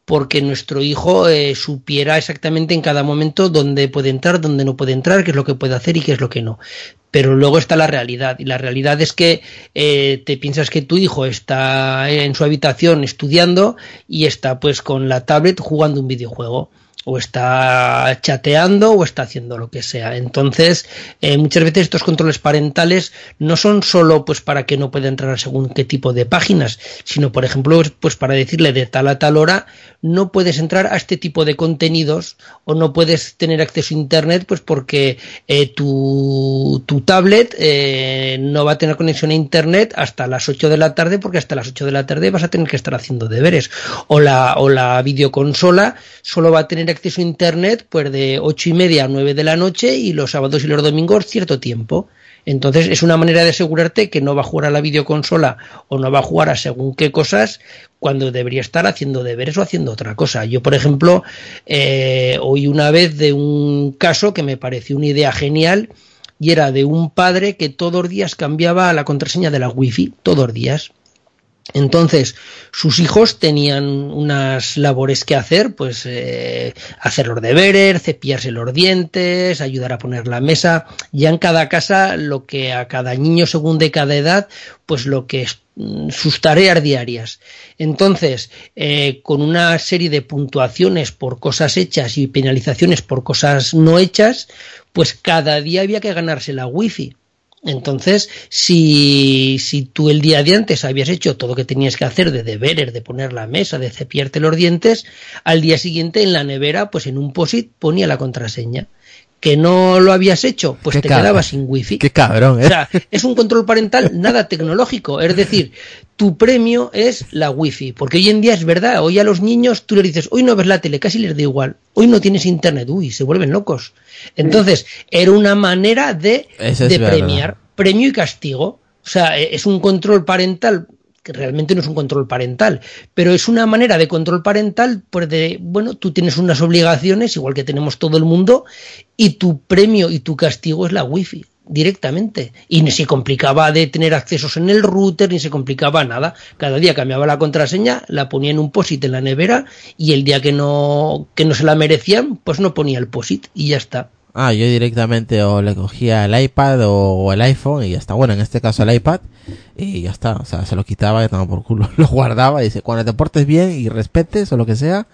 porque nuestro hijo eh, supiera exactamente en cada momento dónde puede entrar, dónde no puede entrar, qué es lo que puede hacer y qué es lo que no. Pero luego está la realidad, y la realidad es que eh, te piensas que tu hijo está en su habitación estudiando y está pues con la tablet jugando un videojuego o está chateando o está haciendo lo que sea. Entonces, eh, muchas veces estos controles parentales no son solo pues para que no pueda entrar a según qué tipo de páginas, sino por ejemplo, pues para decirle de tal a tal hora no puedes entrar a este tipo de contenidos o no puedes tener acceso a internet pues porque eh, tu, tu, tablet eh, no va a tener conexión a internet hasta las 8 de la tarde porque hasta las 8 de la tarde vas a tener que estar haciendo deberes o la, o la videoconsola solo va a tener acceso a internet pues de ocho y media a nueve de la noche y los sábados y los domingos cierto tiempo. Entonces es una manera de asegurarte que no va a jugar a la videoconsola o no va a jugar a según qué cosas cuando debería estar haciendo deberes o haciendo otra cosa. Yo, por ejemplo, eh, oí una vez de un caso que me pareció una idea genial y era de un padre que todos los días cambiaba la contraseña de la wifi, todos los días. Entonces, sus hijos tenían unas labores que hacer, pues eh, hacer los deberes, cepillarse los dientes, ayudar a poner la mesa. Ya en cada casa, lo que a cada niño según de cada edad, pues lo que es sus tareas diarias. Entonces, eh, con una serie de puntuaciones por cosas hechas y penalizaciones por cosas no hechas, pues cada día había que ganarse la wifi. Entonces, si, si tú el día de antes habías hecho todo lo que tenías que hacer de deberes, de poner la mesa, de cepillarte los dientes, al día siguiente en la nevera, pues en un posit ponía la contraseña. Que no lo habías hecho, pues Qué te cabrón. quedabas sin wifi. Qué cabrón, ¿eh? O sea, es un control parental nada tecnológico. Es decir, tu premio es la wifi. Porque hoy en día es verdad, hoy a los niños tú les dices, hoy no ves la tele, casi les da igual. Hoy no tienes internet, uy, se vuelven locos. Entonces, era una manera de, es de premiar, premio y castigo. O sea, e- es un control parental que realmente no es un control parental, pero es una manera de control parental, pues de, bueno, tú tienes unas obligaciones, igual que tenemos todo el mundo, y tu premio y tu castigo es la wifi directamente. Y ni se complicaba de tener accesos en el router ni se complicaba nada. Cada día cambiaba la contraseña la ponía en un posit en la nevera y el día que no que no se la merecían pues no ponía el posit y ya está Ah, yo directamente o le cogía el iPad o, o el iPhone y ya está. Bueno, en este caso el iPad y ya está. O sea, se lo quitaba y tomaba por culo. Lo guardaba y dice, cuando te portes bien y respetes o lo que sea,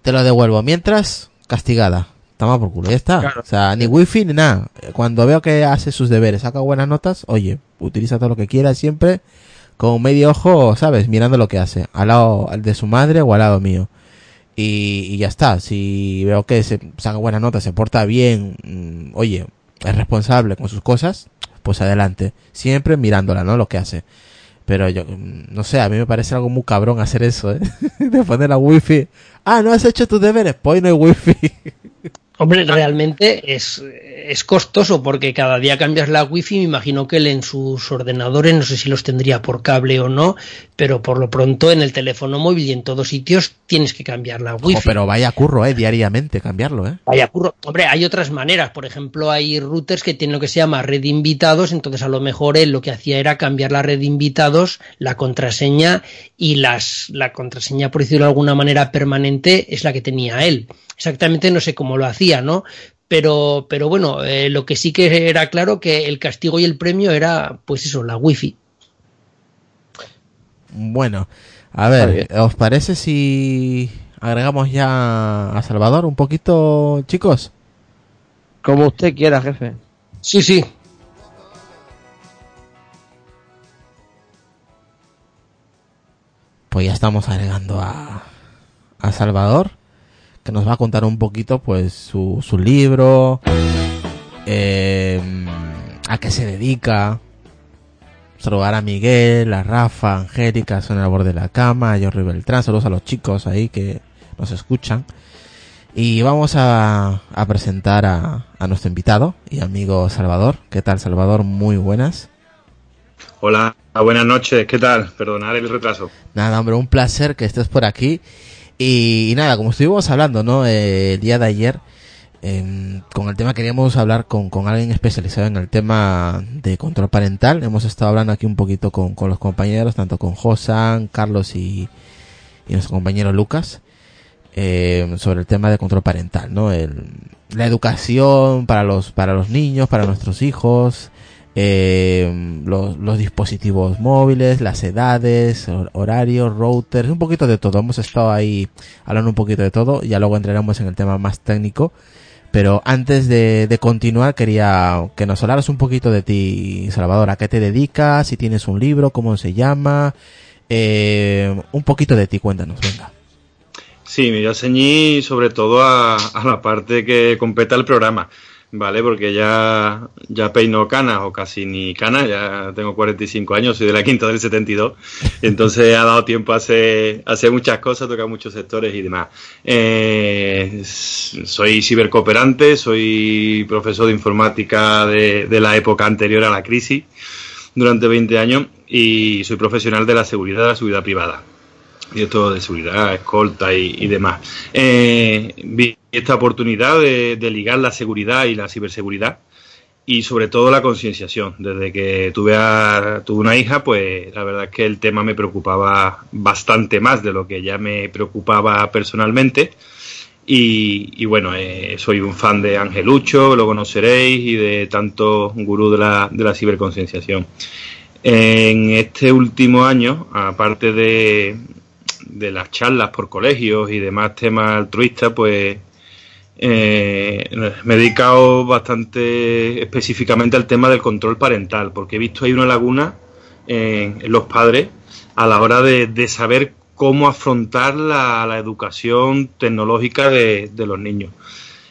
te lo devuelvo. Mientras, castigada. Toma por culo, ya está. Claro. O sea, ni wifi ni nada. Cuando veo que hace sus deberes, saca buenas notas, oye, utiliza todo lo que quiera siempre con medio ojo, ¿sabes? Mirando lo que hace. Al lado de su madre o al lado mío. Y, y ya está. Si veo que se saca buenas notas, se porta bien, mm, oye, es responsable con sus cosas, pues adelante. Siempre mirándola, ¿no? Lo que hace. Pero yo, mm, no sé, a mí me parece algo muy cabrón hacer eso, ¿eh? De poner la wifi. Ah, no has hecho tus deberes, pues no hay wifi. Hombre, realmente es, es costoso porque cada día cambias la wifi, me imagino que él en sus ordenadores, no sé si los tendría por cable o no, pero por lo pronto en el teléfono móvil y en todos sitios tienes que cambiar la wifi. Pero vaya curro, eh, diariamente cambiarlo, eh. Vaya curro. Hombre, hay otras maneras, por ejemplo, hay routers que tienen lo que se llama red de invitados, entonces a lo mejor él lo que hacía era cambiar la red de invitados, la contraseña y las, la contraseña, por decirlo de alguna manera permanente, es la que tenía él. Exactamente no sé cómo lo hacía, ¿no? pero, pero bueno, eh, lo que sí que era claro que el castigo y el premio era, pues eso, la wifi. Bueno, a ver, ¿os parece si agregamos ya a Salvador un poquito, chicos? Como usted quiera, jefe. Sí, sí. Pues ya estamos agregando a, a Salvador que nos va a contar un poquito pues su, su libro, eh, a qué se dedica. Saludar a Miguel, a Rafa, a Angélica, son el borde de la cama, a Jorge Beltrán, saludos a los chicos ahí que nos escuchan. Y vamos a, a presentar a, a, nuestro invitado y amigo Salvador. ¿Qué tal, Salvador? Muy buenas. Hola, buenas noches. ¿Qué tal? Perdonad el retraso. Nada, hombre, un placer que estés por aquí. Y, nada, como estuvimos hablando, ¿no? Eh, el día de ayer, con el tema queríamos hablar con, con, alguien especializado en el tema de control parental. Hemos estado hablando aquí un poquito con, con los compañeros, tanto con Josan, Carlos y, y nuestro compañero Lucas, eh, sobre el tema de control parental, ¿no? El, la educación para los, para los niños, para nuestros hijos, eh, los, dispositivos móviles, las edades, horarios, routers, un poquito de todo. Hemos estado ahí hablando un poquito de todo, ya luego entraremos en el tema más técnico. Pero antes de, continuar, quería que nos hablaras un poquito de ti, Salvador. ¿A qué te dedicas? Si tienes un libro, cómo se llama. Eh, un poquito de ti, cuéntanos, venga. Sí, me voy sobre todo a, a la parte que compete al programa. ¿Vale? Porque ya, ya peino canas o casi ni canas, ya tengo 45 años, soy de la quinta del 72, entonces ha dado tiempo a hacer, a hacer muchas cosas, tocar muchos sectores y demás. Eh, soy cibercooperante, soy profesor de informática de, de la época anterior a la crisis durante 20 años y soy profesional de la seguridad, de la seguridad privada y esto de seguridad, escolta y, demás. Eh, esta oportunidad de, ligar la seguridad y la ciberseguridad y sobre todo la concienciación. Desde que tuve, a, tuve una hija, pues la verdad es que el tema me preocupaba bastante más de lo que ya me preocupaba personalmente. Y, bueno, eh, soy un fan de Angelucho, lo conoceréis, y de tanto gurú de la, de la ciberconcienciación. En este último año, aparte de, de las charlas por colegios y demás temas altruistas, pues eh, me he dedicado bastante específicamente al tema del control parental, porque he visto ahí una laguna en, los padres a la hora de, saber cómo afrontar la, educación tecnológica de, los niños.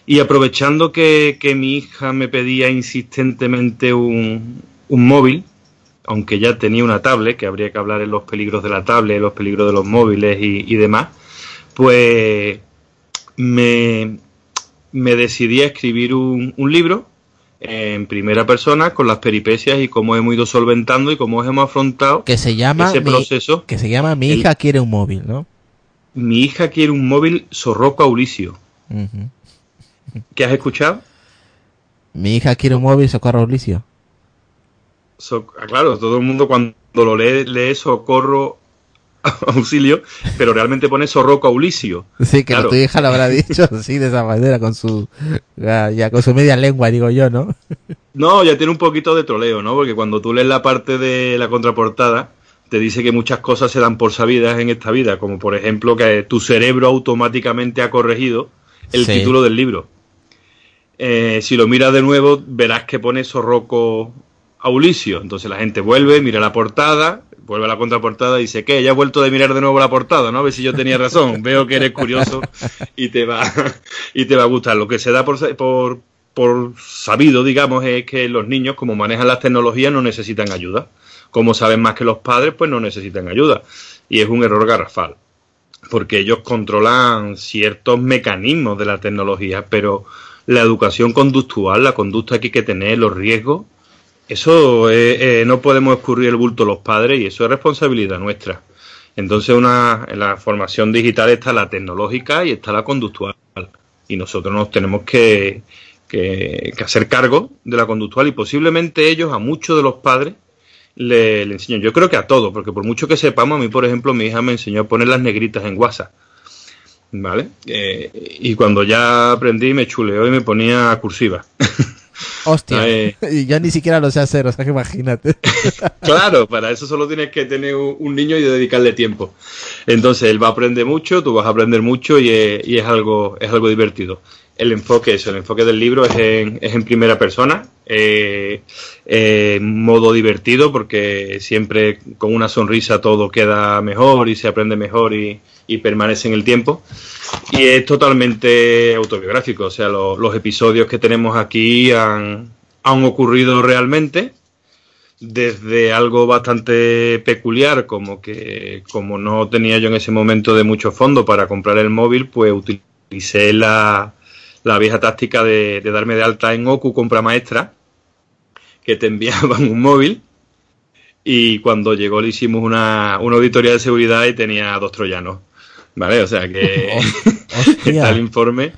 Y aprovechando que, que, mi hija me pedía insistentemente un, un móvil, aunque ya tenía una tablet, que habría que hablar en los peligros de la tablet, los peligros de los móviles y demás, pues me, me decidí a escribir un, un, libro en primera persona con las peripecias y cómo hemos ido solventando y cómo hemos afrontado que se llama ese mi, proceso. Que se llama Mi hija el, quiere un móvil, ¿no? Mi hija quiere un móvil Sorroco Aulicio. Uh -huh. ¿Qué has escuchado? Mi hija quiere un móvil Socorro Aulicio. So, claro, todo el mundo cuando lo lee, lee Socorro auxilio, pero realmente pone Sorroco Aulicio. Sí, que claro. tu hija lo habrá dicho así, de esa manera, con su, ya, ya, con su media lengua, digo yo, ¿no? No, ya tiene un poquito de troleo, ¿no? Porque cuando tú lees la parte de la contraportada, te dice que muchas cosas se dan por sabidas en esta vida, como por ejemplo que tu cerebro automáticamente ha corregido el sí. título del libro. Eh, si lo miras de nuevo, verás que pone Sorroco Aulicio. Entonces la gente vuelve, mira la portada, vuelve a la contraportada y dice, ¿qué? Ya he vuelto de mirar de nuevo la portada, ¿no? A ver si yo tenía razón. Veo que eres curioso y te va, y te va a gustar. Lo que se da por, por, por sabido, digamos, es que los niños, como manejan las tecnologías, no necesitan ayuda. Como saben más que los padres, pues no necesitan ayuda. Y es un error garrafal. Porque ellos controlan ciertos mecanismos de la tecnología, pero la educación conductual, la conducta que hay que tener, los riesgos, eso eh, no podemos escurrir el bulto los padres y eso es responsabilidad nuestra. Entonces, una, en la formación digital está la tecnológica y está la conductual. Y nosotros nos tenemos que, hacer cargo de la conductual y posiblemente ellos, a muchos de los padres, le, enseñan. Yo creo que a todos, porque por mucho que sepamos, a mí, por ejemplo, mi hija me enseñó a poner las negritas en WhatsApp. ¿Vale? Eh, y cuando ya aprendí, me chuleó y me ponía cursiva. Hostia, y ya ni siquiera lo sé hacer, o sea que imagínate. claro, para eso solo tienes que tener un niño y dedicarle tiempo. Entonces él va a aprender mucho, tú vas a aprender mucho y es, y es algo, es algo divertido. El enfoque, eso, el enfoque del libro es en, es en primera persona, eh, eh, modo divertido, porque siempre con una sonrisa todo queda mejor y se aprende mejor y, y permanece en el tiempo. Y es totalmente autobiográfico, o sea, los episodios que tenemos aquí han, ocurrido realmente, desde algo bastante peculiar, como que como no tenía yo en ese momento de mucho fondo para comprar el móvil, pues utilicé la, la vieja táctica de, de darme de alta en Ocu compra maestra, que te enviaban un móvil y cuando llegó le hicimos una, una auditoría de seguridad y tenía dos troyanos. ¿Vale? O sea que está el informe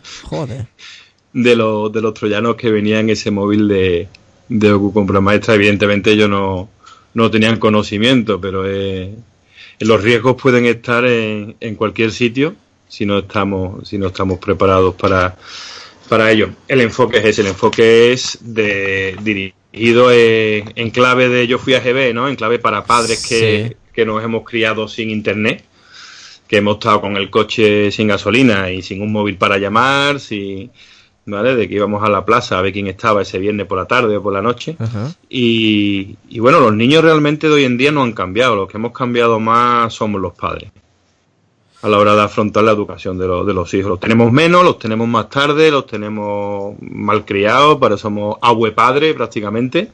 De, los, de los troyanos que venían en ese móvil de, de Ocu Compra Maestra. Evidentemente ellos no, no tenían conocimiento, pero eh, los riesgos pueden estar en, en, cualquier sitio si no estamos, si no estamos preparados para, para ello. El enfoque es ese, el enfoque es de, dirigido en, en clave de yo fui a GB, ¿no? En clave para padres que nos hemos criado sin internet que hemos estado con el coche sin gasolina y sin un móvil para llamar, si, ¿vale? De que íbamos a la plaza a ver quién estaba ese viernes por la tarde o por la noche. Y, y, bueno, los niños realmente de hoy en día no han cambiado, los que hemos cambiado más somos los padres a la hora de afrontar la educación de, los, de los hijos. Los tenemos menos, los tenemos más tarde, los tenemos mal criados, pero somos abue padre prácticamente,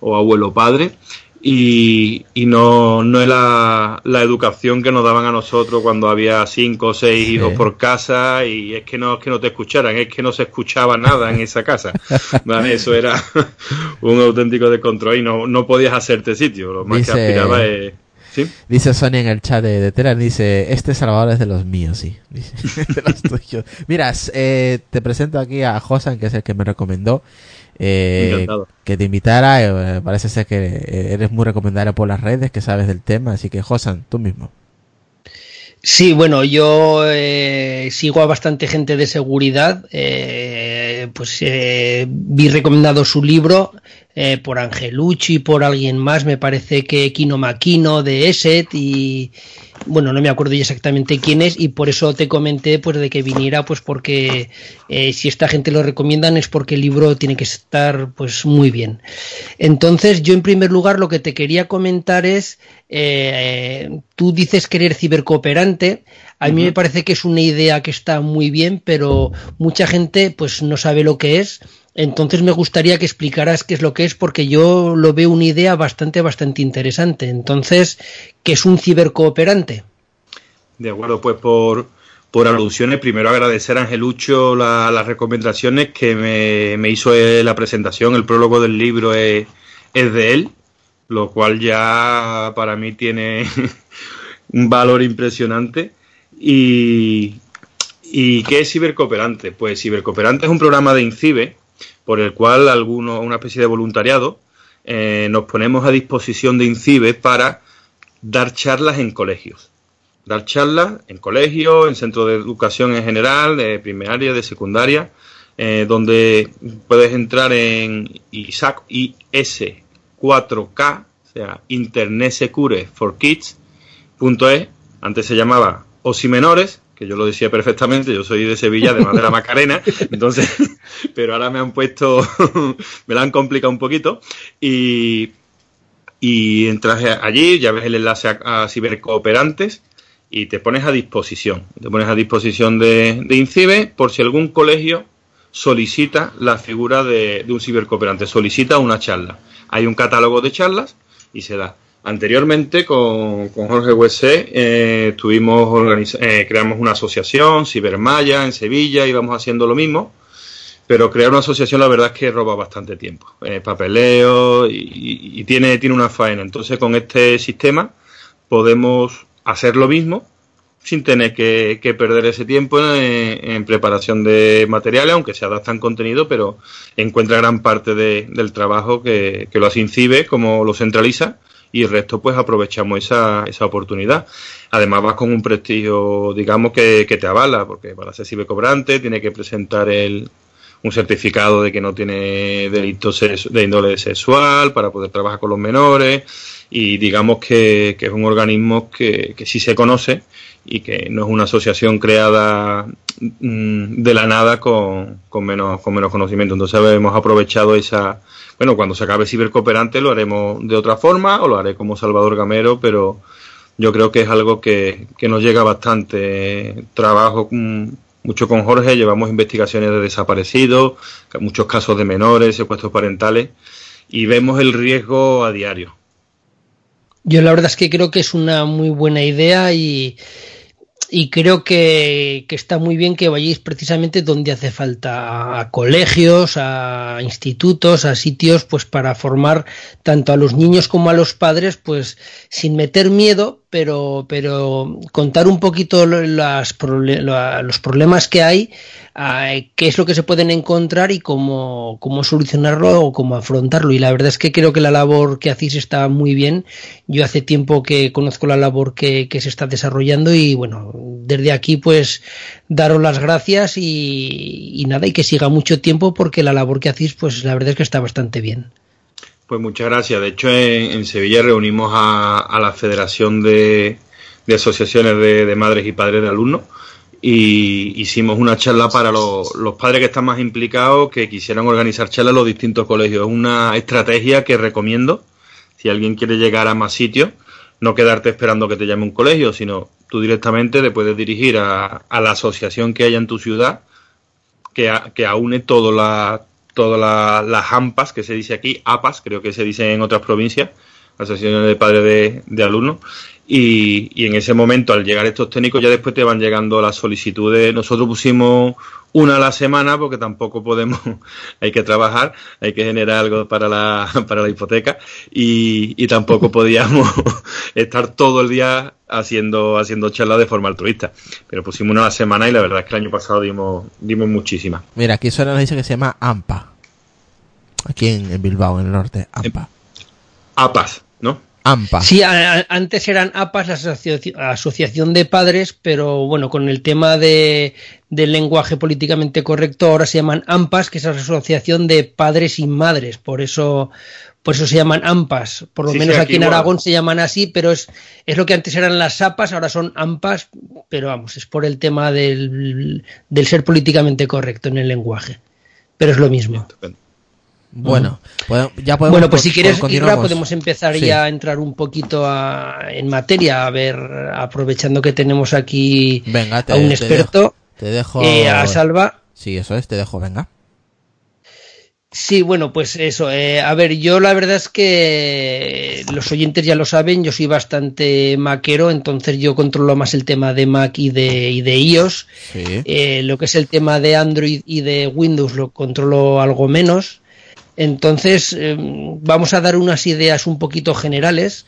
o abuelo padre, y, y no, no es la, la, educación que nos daban a nosotros cuando había cinco o seis sí. hijos por casa y es que no es que no te escucharan, es que no se escuchaba nada en esa casa. ¿Vale? Eso era un auténtico descontrol y no, no podías hacerte sitio. Lo más Dice... que aspiraba es ¿Sí? Dice Sonia en el chat de, de Telan, dice, este Salvador es de los míos, sí. Dice, de los tuyos. Mira, eh, te presento aquí a Josan, que es el que me recomendó eh, que te invitara. Eh, parece ser que eres muy recomendable por las redes, que sabes del tema, así que Josan, tú mismo. Sí, bueno, yo eh, sigo a bastante gente de seguridad. Eh, pues eh, vi recomendado su libro eh, por Angelucci por alguien más. Me parece que Kino Maquino de Eset y bueno, no me acuerdo exactamente quién es y por eso te comenté pues de que viniera pues porque eh, si esta gente lo recomiendan es porque el libro tiene que estar pues muy bien. Entonces yo en primer lugar lo que te quería comentar es eh, tú dices querer cibercooperante a mí uh -huh. me parece que es una idea que está muy bien pero mucha gente pues no sabe lo que es entonces me gustaría que explicaras qué es lo que es, porque yo lo veo una idea bastante, bastante interesante. Entonces, ¿qué es un cibercooperante? De acuerdo, pues por, por alusiones, primero agradecer a Angelucho la, las recomendaciones que me, me hizo la presentación, el prólogo del libro es, es de él, lo cual ya para mí tiene un valor impresionante. Y, ¿Y qué es Cibercooperante? Pues Cibercooperante es un programa de INCIBE por el cual alguno, una especie de voluntariado eh, nos ponemos a disposición de INCIBE para dar charlas en colegios. Dar charlas en colegios, en centros de educación en general, de primaria, de secundaria, eh, donde puedes entrar en ISAC, IS4K, o sea, Internet Secure for Kids.es, antes se llamaba OSI Menores, que yo lo decía perfectamente, yo soy de Sevilla, además de la Macarena, entonces, pero ahora me han puesto, me la han complicado un poquito, y, y entras allí, ya ves el enlace a, a, cibercooperantes, y te pones a disposición, te pones a disposición de, de INCIBE por si algún colegio solicita la figura de, de un cibercooperante, solicita una charla. Hay un catálogo de charlas y se da. Anteriormente con, con Jorge Huesé eh, tuvimos eh, creamos una asociación, Cibermaya, en Sevilla, íbamos haciendo lo mismo, pero crear una asociación la verdad es que roba bastante tiempo, eh, papeleo y, tiene, tiene una faena. Entonces con este sistema podemos hacer lo mismo sin tener que, perder ese tiempo en, preparación de materiales, aunque se adaptan contenido, pero encuentra gran parte del trabajo que, que lo hace Incibe, como lo centraliza, y el resto pues aprovechamos esa, esa oportunidad. Además vas con un prestigio, digamos, que, que te avala, porque para ser cibercobrante tiene que presentar el, un certificado de que no tiene delitos de índole sexual para poder trabajar con los menores y digamos que, que es un organismo que, que sí se conoce y que no es una asociación creada mm, de la nada con, con, menos, con menos conocimiento. Entonces hemos aprovechado esa, bueno, cuando se acabe Cibercooperante lo haremos de otra forma o lo haré como Salvador Gamero, pero yo creo que es algo que, que nos llega bastante. Trabajo mucho con Jorge, llevamos investigaciones de desaparecidos, muchos casos de menores, secuestros parentales, y vemos el riesgo a diario. Yo la verdad es que creo que es una muy buena idea y, y creo que, está muy bien que vayáis precisamente donde hace falta a colegios, a institutos, a sitios, pues para formar tanto a los niños como a los padres, pues sin meter miedo, pero, pero contar un poquito las, los problemas que hay, qué es lo que se pueden encontrar y cómo, cómo solucionarlo o cómo afrontarlo. Y la verdad es que creo que la labor que hacéis está muy bien. Yo hace tiempo que conozco la labor que, que se está desarrollando y bueno, desde aquí pues daros las gracias y, y nada, y que siga mucho tiempo porque la labor que hacéis pues la verdad es que está bastante bien. Pues muchas gracias. De hecho, en, Sevilla reunimos a, la Federación de, Asociaciones de, Madres y Padres de Alumnos y hicimos una charla para los, padres que están más implicados, que quisieran organizar charlas en los distintos colegios. Es una estrategia que recomiendo si alguien quiere llegar a más sitios, no quedarte esperando que te llame un colegio, sino tú directamente te puedes dirigir a, la asociación que haya en tu ciudad, que, que aúne toda la todas las AMPAs, que se dice aquí, APAS, creo que se dice en otras provincias, asociaciones de padres de, alumnos, y, y, en ese momento, al llegar estos técnicos, ya después te van llegando las solicitudes. Nosotros pusimos una a la semana porque tampoco podemos, hay que trabajar, hay que generar algo para la, para la hipoteca y, y tampoco podíamos estar todo el día haciendo, haciendo charlas de forma altruista. Pero pusimos una a la semana y la verdad es que el año pasado dimos, dimos muchísimas. Mira, aquí suena nos dice que se llama AMPA. Aquí en, Bilbao, en el norte, AMPA. APAS. AMPA. Sí, antes eran APAS, la Asociación de Padres, pero bueno, con el tema de, del lenguaje políticamente correcto, ahora se llaman AMPAS, que es la Asociación de Padres y Madres. Por eso, por eso se llaman AMPAS. Por lo menos aquí, en Aragón se llaman así, pero es, es lo que antes eran las APAS, ahora son AMPAS, pero vamos, es por el tema del, del ser políticamente correcto en el lenguaje. Pero es lo mismo. Bueno, ya podemos. Bueno, pues si quieres, Irra, podemos empezar ya a entrar un poquito en materia, a ver, aprovechando que tenemos aquí a un experto. Te dejo. Eh, a Salva. Sí, eso es, te dejo, venga. Sí, bueno, pues eso. Eh, a ver, yo la verdad es que los oyentes ya lo saben, yo soy bastante maquero, entonces yo controlo más el tema de Mac y de, y de iOS. Eh, lo que es el tema de Android y de Windows lo controlo algo menos. Entonces, eh, vamos a dar unas ideas un poquito generales.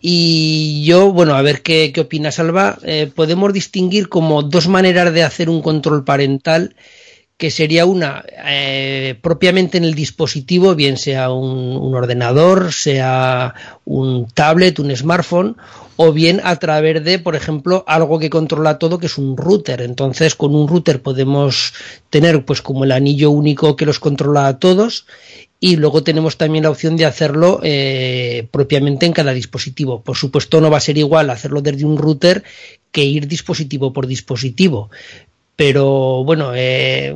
Y yo, bueno, a ver qué, qué opina Salva. Eh, podemos distinguir como dos maneras de hacer un control parental, que sería una eh, propiamente en el dispositivo, bien sea un, ordenador, sea un tablet, un smartphone, o bien a través de, por ejemplo, algo que controla todo, que es un router. Entonces, con un router podemos tener, pues, como el anillo único que los controla a todos y luego tenemos también la opción de hacerlo eh, propiamente en cada dispositivo. Por supuesto no va a ser igual hacerlo desde un router que ir dispositivo por dispositivo, pero bueno, eh,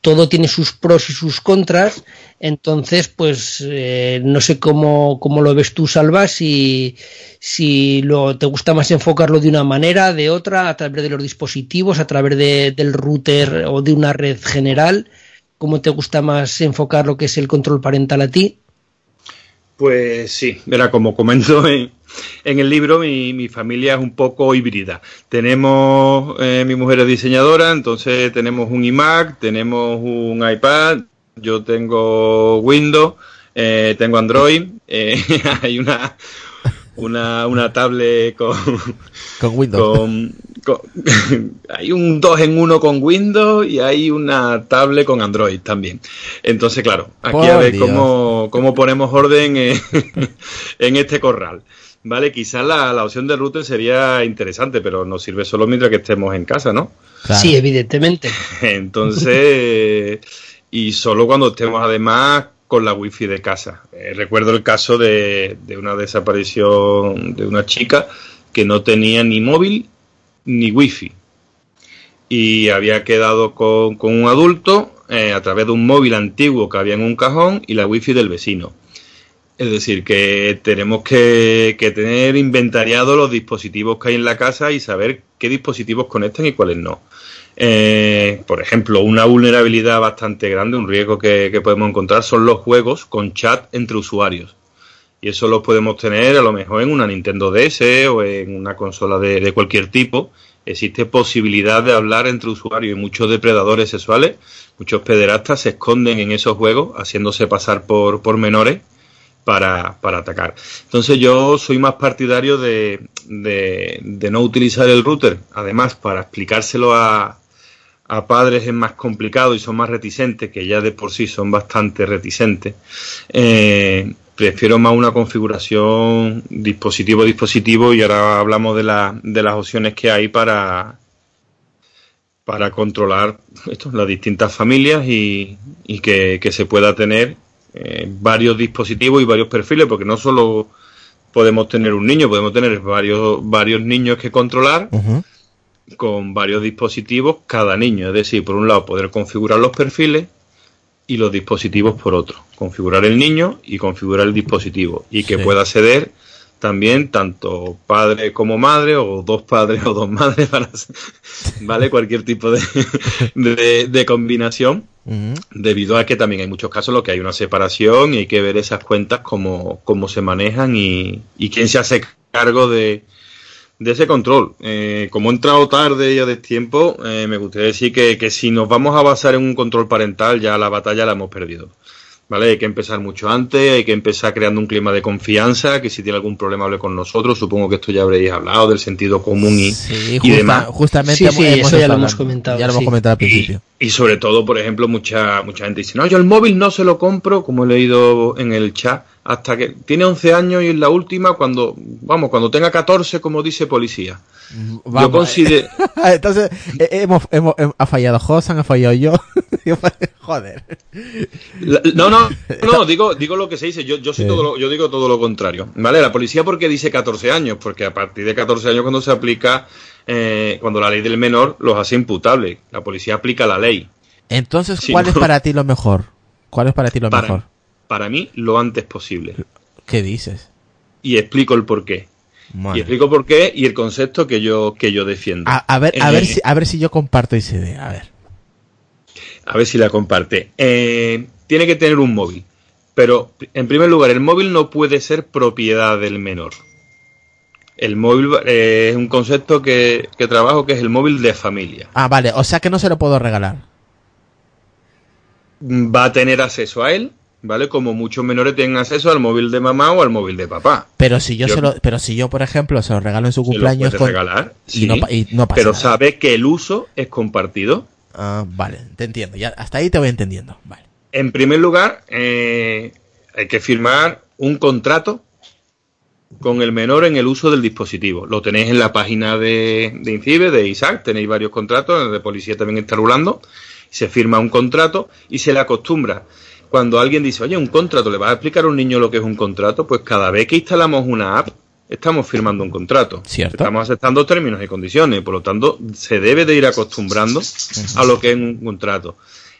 todo tiene sus pros y sus contras, entonces pues eh, no sé cómo, cómo, lo ves tú, Salva, si, si lo, te gusta más enfocarlo de una manera, de otra, a través de los dispositivos, a través de, del router o de una red general. ¿Cómo te gusta más enfocar lo que es el control parental a ti? Pues sí, verá, como comento en, el libro mi, mi familia es un poco híbrida. Tenemos, eh, mi mujer es diseñadora, entonces tenemos un iMac, tenemos un iPad, yo tengo Windows, eh, tengo Android, eh, hay una, una, una tablet con, Con Windows. con- con- hay un 2 en 1 con Windows y hay una tablet con Android también. Entonces, claro, aquí Por a ver Dios. cómo, cómo ponemos orden en, en este corral. Vale, quizás la, la opción de router sería interesante, pero nos sirve solo mientras que estemos en casa, ¿no? Claro. Sí, evidentemente. Entonces, y solo cuando estemos además con la wifi de casa. Eh, recuerdo el caso de, una desaparición de una chica que no tenía ni móvil ni wifi. Y había quedado con, con un adulto eh, a través de un móvil antiguo que había en un cajón y la wifi del vecino. Es decir, que tenemos que, que tener inventariado los dispositivos que hay en la casa y saber qué dispositivos conectan y cuáles no. Eh, por ejemplo, una vulnerabilidad bastante grande, un riesgo que, podemos encontrar son los juegos con chat entre usuarios. Y eso lo podemos tener a lo mejor en una Nintendo DS o en una consola de, cualquier tipo. Existe posibilidad de hablar entre usuarios y muchos depredadores sexuales, muchos pederastas se esconden en esos juegos haciéndose pasar por, por menores para, para atacar. Entonces yo soy más partidario de, de no utilizar el router. Además, para explicárselo a, a padres es más complicado y son más reticentes, que ya de por sí son bastante reticentes. Eh, prefiero más una configuración dispositivo dispositivo y ahora hablamos de, la, de las opciones que hay para, para controlar esto, las distintas familias y, y que, que se pueda tener eh, varios dispositivos y varios perfiles, porque no solo podemos tener un niño, podemos tener varios, varios niños que controlar. Con varios dispositivos cada niño. Es decir, por un lado poder configurar los perfiles y los dispositivos por otro. Configurar el niño y configurar el dispositivo. Y que Sí. pueda acceder también tanto padre como madre o dos padres o dos madres para vale cualquier tipo de, de, de combinación debido a que también hay muchos casos en los que hay una separación y hay que ver esas cuentas cómo, cómo se manejan y, y quién se hace cargo de, de ese control. Eh, como he entrado tarde y a destiempo, eh, me gustaría decir que, que si nos vamos a basar en un control parental, ya la batalla la hemos perdido. ¿Vale? Hay que empezar mucho antes, hay que empezar creando un clima de confianza, que si tiene algún problema hable con nosotros, supongo que esto ya habréis hablado del sentido común y, Sí, y justa- demás. justamente Sí, sí, hemos eso ya lo hemos comentado, Ya lo hemos comentado al principio. y sobre todo, por ejemplo, mucha mucha gente dice, no, yo el móvil no se lo compro, como he leído en el chat, hasta que tiene 11 años y es la última cuando, vamos, cuando tenga 14, como dice policía. Vamos. Yo considero... Entonces, eh, hemos, hemos, hem- ha fallado Josan, ha fallado yo. Joder. La- No, no, no, digo, digo lo que se dice, yo, yo, soy Sí. todo lo- yo digo todo lo contrario. ¿Vale? La policía, ¿por qué dice 14 años? Porque a partir de 14 años, cuando se aplica, eh, cuando la ley del menor los hace imputables, la policía aplica la ley. Entonces, ¿cuál es no. para ti lo mejor? ¿Cuál es para ti lo Para, mejor? para mí, lo antes posible. ¿Qué dices? Y explico el porqué. Y explico por qué y el concepto que yo, que yo defiendo. A, a ver, a Eh, ver si, a ver si yo comparto esa idea. A ver. A ver si la comparte. Eh, tiene que tener un móvil. Pero, en primer lugar, el móvil no puede ser propiedad del menor. El móvil eh, es un concepto que, que trabajo que es el móvil de familia. Ah, vale. O sea que no se lo puedo regalar. Va a tener acceso a él, ¿vale? Como muchos menores tienen acceso al móvil de mamá o al móvil de papá. Pero si yo, Yo- se lo, pero si yo, por ejemplo, se lo regalo en su Se lo cumpleaños con- regalar, y, sí, no, pa- y no pasa pero nada. sabe que el uso es compartido. Ah, vale, te entiendo. Ya, hasta ahí te voy entendiendo. Vale. En primer lugar, eh, hay que firmar un contrato con el menor en el uso del dispositivo. Lo tenéis en la página de, de INCIBE, de ISAC, tenéis varios contratos, el de policía también está rulando. Se firma un contrato y se le acostumbra. Cuando alguien dice, oye, un contrato, ¿le vas a explicar a un niño lo que es un contrato? Pues cada vez que instalamos una app, estamos firmando un contrato. Cierto. Estamos aceptando términos y condiciones, por lo tanto, se debe de ir acostumbrando a lo que es un contrato.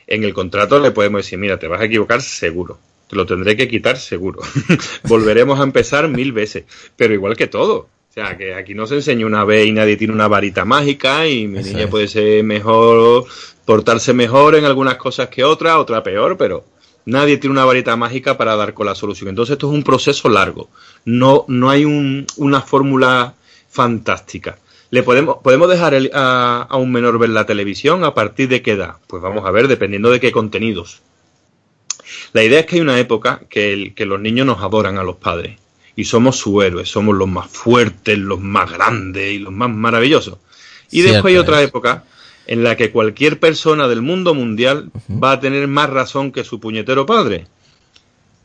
En el contrato le podemos decir, mira, te vas a equivocar seguro, lo tendré que quitar seguro, volveremos a empezar mil veces, pero igual que todo. O sea, que aquí no se enseña una vez y nadie tiene una varita mágica y mi Eso niña es. puede ser mejor, portarse mejor en algunas cosas que otras, otra peor, pero Nadie tiene una varita mágica para dar con la solución. Entonces esto es un proceso largo. No, no hay un, una fórmula fantástica. ¿Le podemos, podemos dejar el- a, a un menor ver la televisión a partir de qué edad? Pues vamos a ver, dependiendo de qué contenidos. La idea es que hay una época que, el- que los niños nos adoran a los padres y somos sus héroes, somos los más fuertes, los más grandes y los más maravillosos. Y Cierto después hay otra es. época en la que cualquier persona del mundo mundial va a tener más razón que su puñetero padre.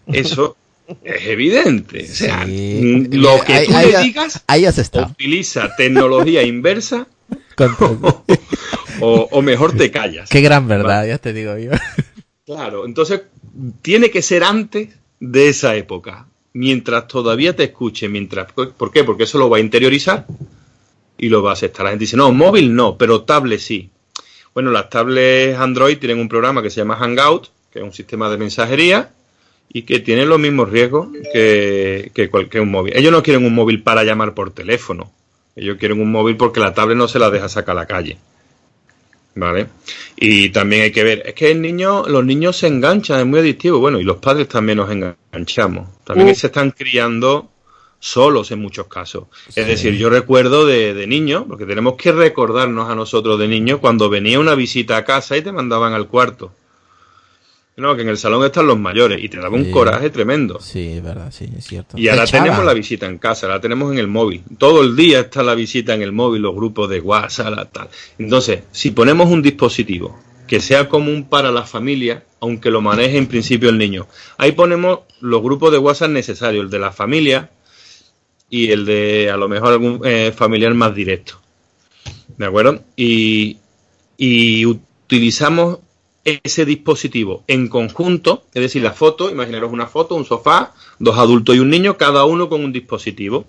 Eso es evidente. O sea, Sí. mm, lo que tú ahí- le digas Ahí estado. utiliza tecnología inversa o mejor te callas. Qué gran verdad, ya te digo yo. Claro, entonces tiene que ser antes de esa época, mientras todavía te escuche, mientras ¿por qué? Porque eso lo va a interiorizar y lo va a aceptar. La gente dice, "No, móvil no, pero tablet sí." Bueno, las tablets Android tienen un programa que se llama Hangout, que es un sistema de mensajería y que tiene los mismos riesgos que, que cualquier un móvil. Ellos no quieren un móvil para llamar por teléfono. Ellos quieren un móvil porque la tablet no se la deja sacar a la calle. ¿Vale? Y también hay que ver, es que el niño, los niños se enganchan, es muy adictivo. Bueno, y los padres también nos enganchamos. También Uh. se están criando solos en muchos casos. Es decir, yo recuerdo de, de niño, porque tenemos que recordarnos a nosotros de niños cuando venía una visita a casa y te mandaban al cuarto. No, que en el salón están los mayores y te daba un Sí. coraje tremendo. Sí, es verdad, sí, es cierto. Y ahora tenemos la visita en casa, la tenemos en el móvil. Todo el día está la visita en el móvil, los grupos de WhatsApp, tal. Entonces, si ponemos un dispositivo que sea común para la familia, aunque lo maneje en principio el niño, ahí ponemos los grupos de WhatsApp necesarios, el de la familia y el de a lo mejor algún eh, familiar más directo. ¿De acuerdo? Y, y utilizamos ese dispositivo en conjunto, es decir, la foto, imaginaros una foto, un sofá, dos adultos y un niño, cada uno con un dispositivo.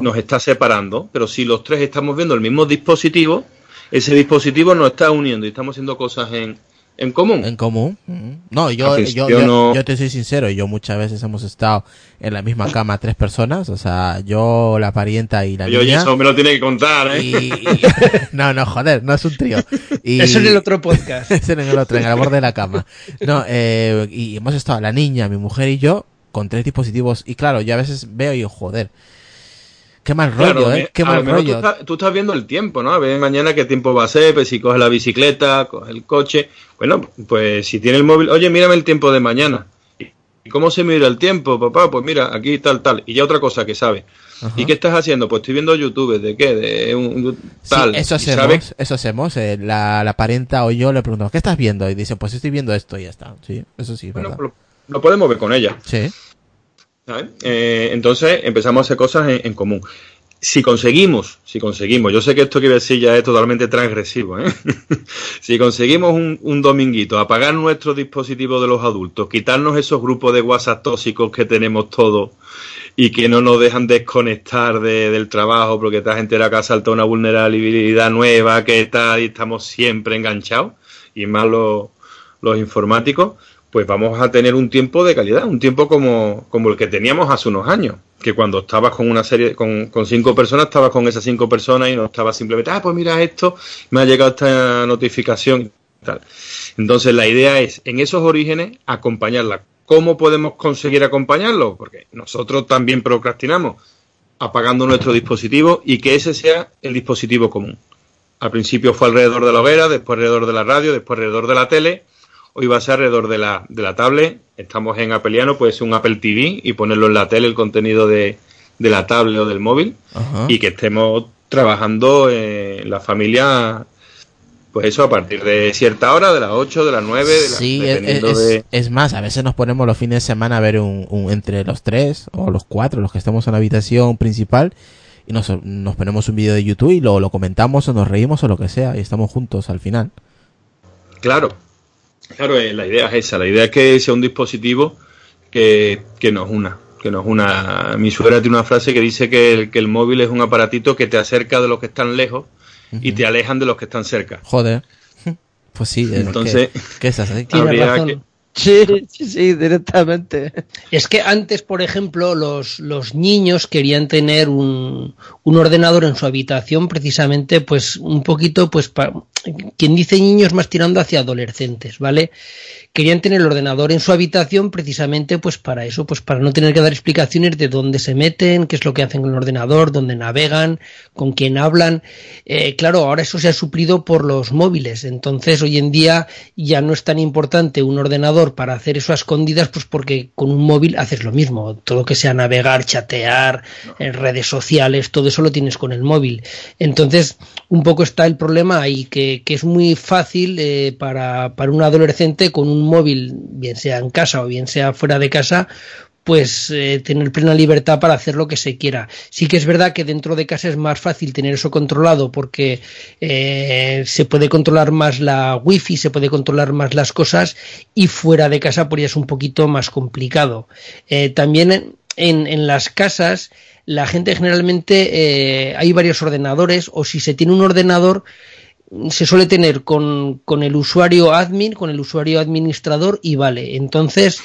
Nos está separando, pero si los tres estamos viendo el mismo dispositivo, ese dispositivo nos está uniendo y estamos haciendo cosas en, en común. En común. Ujú. No, yo, yo, yo, no- yo te soy sincero, yo muchas veces hemos estado en la misma cama tres personas, o sea, yo, la parienta y la oye, niña. eso me lo tiene que contar, ¿eh? y- y- no, no, joder, no es un trío. Y- Eso en el otro podcast. Ese en el otro, en el borde de la cama. No, eh, y hemos estado la niña, mi mujer y yo con tres dispositivos. Y claro, yo a veces veo y digo, joder, qué mal rollo, Claro, ¿eh? Qué mal rollo. Tú estás, tú estás viendo el tiempo, ¿no? A ver mañana qué tiempo va a ser, pues si coges la bicicleta, coges el coche. Bueno, pues si tiene el móvil, oye, mírame el tiempo de mañana. ¿Y cómo se mira el tiempo, papá? Pues mira, aquí tal, tal. Y ya otra cosa que sabe. Ajá. ¿Y qué estás haciendo? Pues estoy viendo YouTube. ¿De qué? De un, Sí, tal. eso hacemos, sabe- eso hacemos. eh, la, la parienta o yo le preguntamos, ¿qué estás viendo? Y dice, pues estoy viendo esto y ya está. Sí, eso sí, Bueno, ¿verdad? lo, lo podemos ver con ella. Sí. Eh, entonces empezamos a hacer cosas en, común. Si conseguimos, si conseguimos, yo sé que esto que voy a decir ya es totalmente transgresivo, ¿eh? si conseguimos un, dominguito, apagar nuestros dispositivos de los adultos, quitarnos esos grupos de WhatsApp tóxicos que tenemos todos y que no nos dejan desconectar de- del trabajo porque esta gente era que ha saltado una vulnerabilidad nueva, que tal, y estamos siempre enganchados, y más los informáticos, pues vamos a tener un tiempo de calidad, un tiempo como, como el que teníamos hace unos años, que cuando estabas con una serie, con, con cinco personas, estabas con esas cinco personas y no estabas simplemente, ah, pues mira esto, me ha llegado esta notificación y tal. Entonces la idea es, en esos orígenes, acompañarla. ¿Cómo podemos conseguir acompañarlo? Porque nosotros también procrastinamos apagando nuestro dispositivo y que ese sea el dispositivo común. Al principio fue alrededor de la hoguera, después alrededor de la radio, después alrededor de la tele, hoy va a ser alrededor de la, de la tablet. Estamos en Appleiano, puede ser un Apple TV y ponerlo en la tele el contenido de, de la tablet o del móvil Ajá. y que estemos trabajando en la familia, pues eso, a partir de cierta hora, de las 8, de las 9, de la, Sí, es, dependiendo es- de... es más, a veces nos ponemos los fines de semana a ver un, un- entre los tres o los cuatro, los que estamos en la habitación principal, y nos, nos ponemos un vídeo de YouTube y lo, lo comentamos o nos reímos o lo que sea, y estamos juntos al final. Claro, claro, eh, la idea es esa, la idea es que sea un dispositivo que, que nos una, que nos una. Mi suegra tiene una frase que dice que el, que el móvil es un aparatito que te acerca de los que están lejos y te alejan de los que están cerca. Joder. Pues sí, es Entonces, que, que es así. Tiene habría razón. que, Sí, sí, sí, directamente. Es que antes, por ejemplo, los, los niños querían tener un, un, ordenador en su habitación precisamente, pues, un poquito, pues, pa, quien dice niños más tirando hacia adolescentes, ¿vale? Querían tener el ordenador en su habitación precisamente pues para eso, pues para no tener que dar explicaciones de dónde se meten, qué es lo que hacen con el ordenador, dónde navegan, con quién hablan. Eh, claro, ahora eso se ha suplido por los móviles, entonces hoy en día ya no es tan importante un ordenador para hacer eso a escondidas, pues porque con un móvil haces lo mismo, todo que sea navegar, chatear, redes sociales, todo eso lo tienes con el móvil. Entonces, un poco está el problema ahí, que, que es muy fácil eh, para, para un adolescente con un móvil, bien sea en casa o bien sea fuera de casa, pues eh, tener plena libertad para hacer lo que se quiera. Sí que es verdad que dentro de casa es más fácil tener eso controlado porque eh, se puede controlar más la wifi, se puede controlar más las cosas y fuera de casa pues ya es un poquito más complicado. Eh, también en, las casas la gente generalmente hay varios ordenadores o si se tiene un ordenador se suele tener con, con, el usuario admin, con el usuario administrador y vale. Entonces,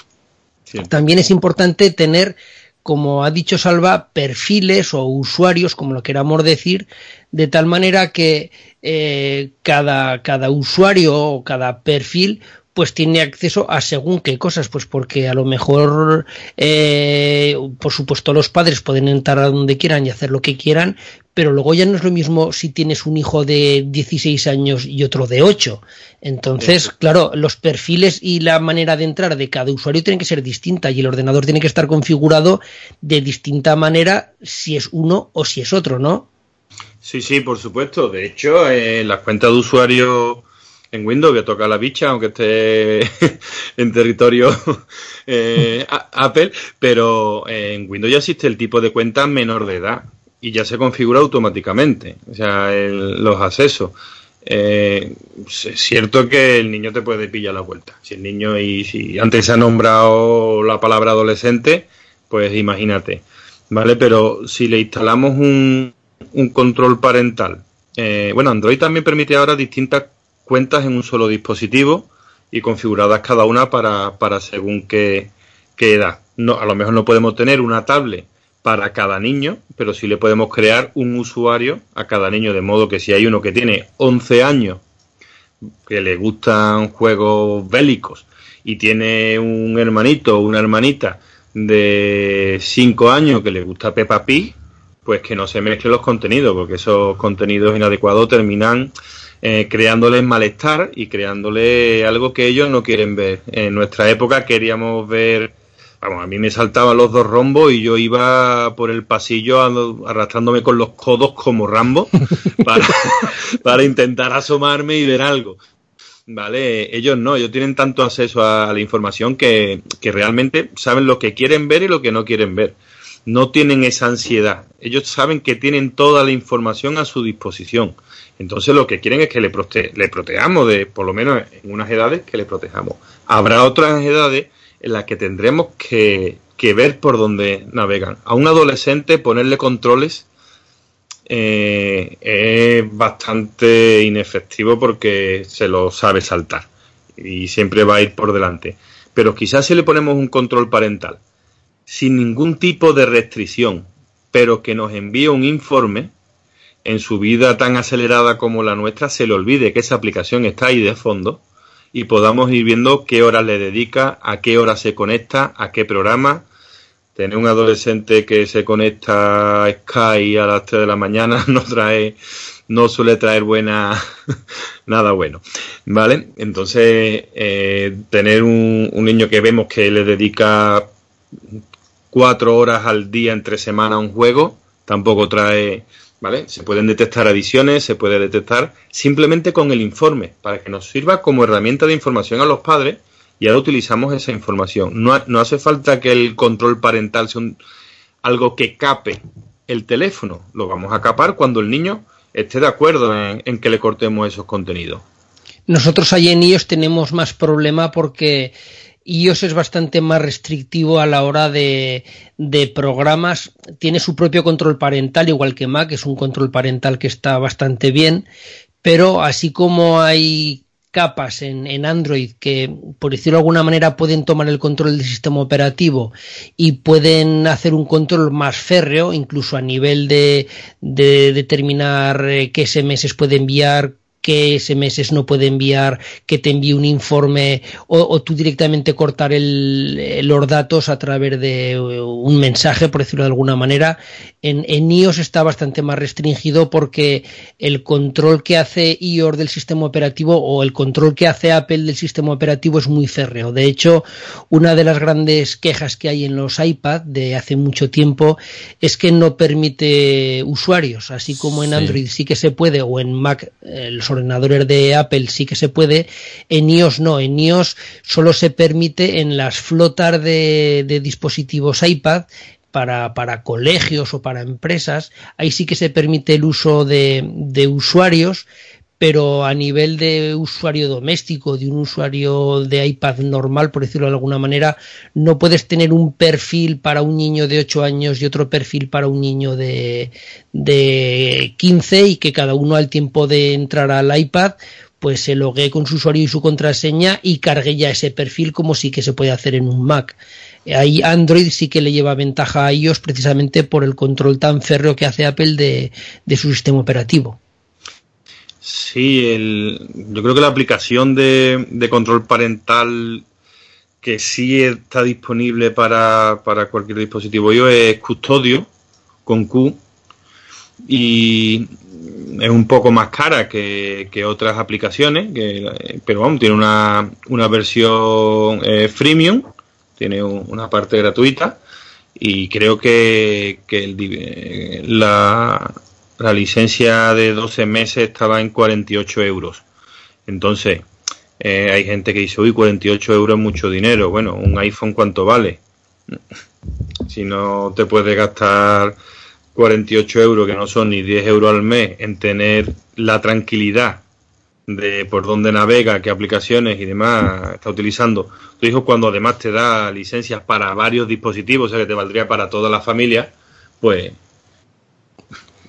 sí. también es importante tener, como ha dicho Salva, perfiles o usuarios, como lo queramos decir, de tal manera que eh, cada, cada usuario o cada perfil pues tiene acceso a según qué cosas, pues porque a lo mejor, eh, por supuesto, los padres pueden entrar a donde quieran y hacer lo que quieran, pero luego ya no es lo mismo si tienes un hijo de 16 años y otro de 8. Entonces, claro, los perfiles y la manera de entrar de cada usuario tienen que ser distinta y el ordenador tiene que estar configurado de distinta manera si es uno o si es otro, ¿no? Sí, sí, por supuesto. De hecho, eh, las cuentas de usuario en Windows que toca la bicha, aunque esté en territorio eh, Apple, pero en Windows ya existe el tipo de cuenta menor de edad y ya se configura automáticamente, o sea, el, los accesos. Eh, es cierto que el niño te puede pillar la vuelta. Si el niño y si antes se ha nombrado la palabra adolescente, pues imagínate, ¿vale? Pero si le instalamos un, control parental, eh, bueno, Android también permite ahora distintas cuentas en un solo dispositivo y configuradas cada una para, para según qué, edad. No, a lo mejor no podemos tener una tablet para cada niño, pero sí le podemos crear un usuario a cada niño, de modo que si hay uno que tiene 11 años, que le gustan juegos bélicos, y tiene un hermanito o una hermanita de 5 años que le gusta Peppa Pig, pues que no se mezclen los contenidos, porque esos contenidos inadecuados terminan eh, creándoles malestar y creándole algo que ellos no quieren ver. En nuestra época queríamos ver, vamos, a mí me saltaban los dos rombos y yo iba por el pasillo arrastrándome con los codos como Rambo para, para intentar asomarme y ver algo. Vale, ellos no, ellos tienen tanto acceso a la información que, que realmente saben lo que quieren ver y lo que no quieren ver. No tienen esa ansiedad. Ellos saben que tienen toda la información a su disposición. Entonces lo que quieren es que le, prote le de, por lo menos en unas edades, que le protejamos. Habrá otras edades en las que tendremos que, que ver por dónde navegan. A un adolescente ponerle controles eh, es bastante inefectivo porque se lo sabe saltar y siempre va a ir por delante. Pero quizás si le ponemos un control parental sin ningún tipo de restricción, pero que nos envíe un informe, en su vida tan acelerada como la nuestra se le olvide que esa aplicación está ahí de fondo y podamos ir viendo qué horas le dedica, a qué hora se conecta, a qué programa. Tener un adolescente que se conecta a Sky a las 3 de la mañana no trae, no suele traer buena, nada bueno. ¿Vale? Entonces, eh, tener un, un niño que vemos que le dedica cuatro horas al día entre semana a un juego, tampoco trae, ¿vale? Se pueden detectar adiciones, se puede detectar simplemente con el informe, para que nos sirva como herramienta de información a los padres y ahora utilizamos esa información. No, no hace falta que el control parental sea un, algo que cape el teléfono, lo vamos a capar cuando el niño esté de acuerdo en, que le cortemos esos contenidos. Nosotros allí en iOS tenemos más problema porque iOS es bastante más restrictivo a la hora de, programas. Tiene su propio control parental, igual que Mac, es un control parental que está bastante bien, pero así como hay capas en, en, Android que, por decirlo de alguna manera, pueden tomar el control del sistema operativo y pueden hacer un control más férreo, incluso a nivel de, de determinar eh, qué SMS puede enviar, qué SMS no puede enviar, que te envíe un informe o, tú directamente cortar el, los datos a través de un mensaje, por decirlo de alguna manera. En, en, iOS está bastante más restringido porque el control que hace iOS del sistema operativo o el control que hace Apple del sistema operativo es muy férreo. De hecho, una de las grandes quejas que hay en los iPad de hace mucho tiempo es que no permite usuarios, así como en Android sí que se puede o en Mac los ordenadores de Apple sí que se puede, en iOS no, en iOS solo se permite en las flotas de, dispositivos iPad para, para, colegios o para empresas, ahí sí que se permite el uso de, de usuarios, pero a nivel de usuario doméstico, de un usuario de iPad normal, por decirlo de alguna manera, no puedes tener un perfil para un niño de 8 años y otro perfil para un niño de, de 15 y que cada uno al tiempo de entrar al iPad pues se logue con su usuario y su contraseña y cargue ya ese perfil como sí que se puede hacer en un Mac. Ahí Android sí que le lleva ventaja a ellos precisamente por el control tan férreo que hace Apple de su sistema operativo. Sí, el, yo creo que la aplicación de, de control parental que sí está disponible para, para cualquier dispositivo iOS es Custodio con Q y es un poco más cara que, que otras aplicaciones, que, pero vamos, tiene una, una versión eh, freemium, tiene una parte gratuita y creo que, que el, la, la licencia de 12 meses estaba en 48 euros. Entonces, eh, hay gente que dice, uy, 48 euros es mucho dinero. Bueno, un iPhone cuánto vale. Si no te puedes gastar 48 euros, que no son ni 10 euros al mes, en tener la tranquilidad de por dónde navega, qué aplicaciones y demás está utilizando tu hijo, cuando además te da licencias para varios dispositivos, o sea que te valdría para toda la familia, pues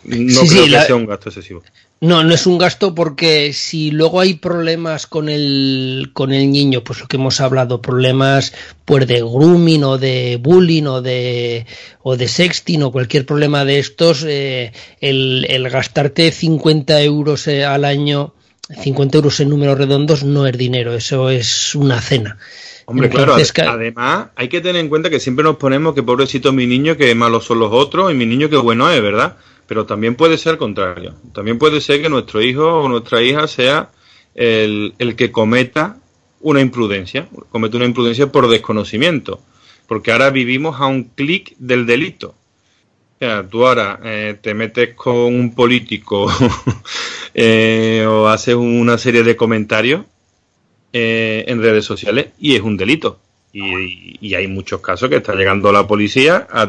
no creo que sea un gasto excesivo. No, no es un gasto porque si luego hay problemas con el, con el niño, pues lo que hemos hablado, problemas pues de grooming o de bullying o de, o de sexting o cualquier problema de estos, eh, el, el, gastarte 50 euros eh, al año, 50 euros en números redondos no es dinero, eso es una cena. Hombre, claro, además hay que tener en cuenta que siempre nos ponemos que pobrecito mi niño, que malos son los otros y mi niño que bueno es, ¿verdad? Pero también puede ser contrario. También puede ser que nuestro hijo o nuestra hija sea el, el que cometa una imprudencia, cometa una imprudencia por desconocimiento. Porque ahora vivimos a un clic del delito. O sea, tú ahora eh, te metes con un político eh, o haces una serie de comentarios eh, en redes sociales y es un delito. Y, hay muchos casos que está llegando la policía a,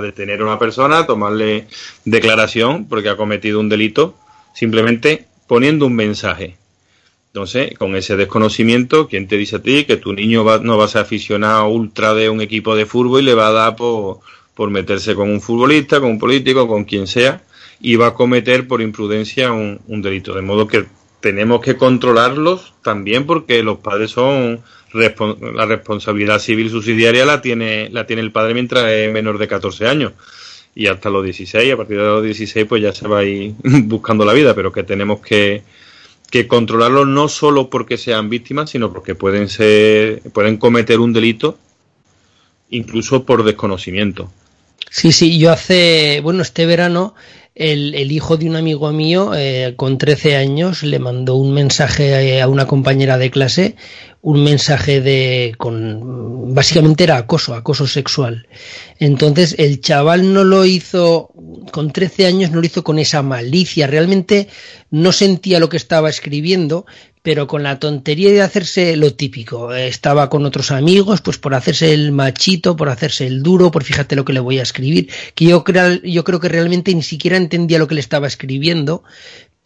detener a una persona, a tomarle declaración porque ha cometido un delito, simplemente poniendo un mensaje. Entonces, con ese desconocimiento, ¿quién te dice a ti que tu niño no va a ser aficionado ultra de un equipo de fútbol y le va a dar por, por meterse con un futbolista, con un político, con quien sea, y va a cometer por imprudencia un, un delito? De modo que tenemos que controlarlos también porque los padres son la responsabilidad civil subsidiaria la tiene, la tiene el padre mientras es menor de 14 años. Y hasta los 16, a partir de los 16, pues ya se va a ir buscando la vida, pero que tenemos que, que controlarlo no solo porque sean víctimas, sino porque pueden ser, pueden cometer un delito incluso por desconocimiento. Sí, sí, yo hace, bueno, este verano el, el, hijo de un amigo mío eh, con 13 años le mandó un mensaje a una compañera de clase un mensaje de con básicamente era acoso, acoso sexual. Entonces el chaval no lo hizo con 13 años no lo hizo con esa malicia, realmente no sentía lo que estaba escribiendo, pero con la tontería de hacerse lo típico. Estaba con otros amigos, pues por hacerse el machito, por hacerse el duro, por fíjate lo que le voy a escribir, que yo creo, yo creo que realmente ni siquiera entendía lo que le estaba escribiendo,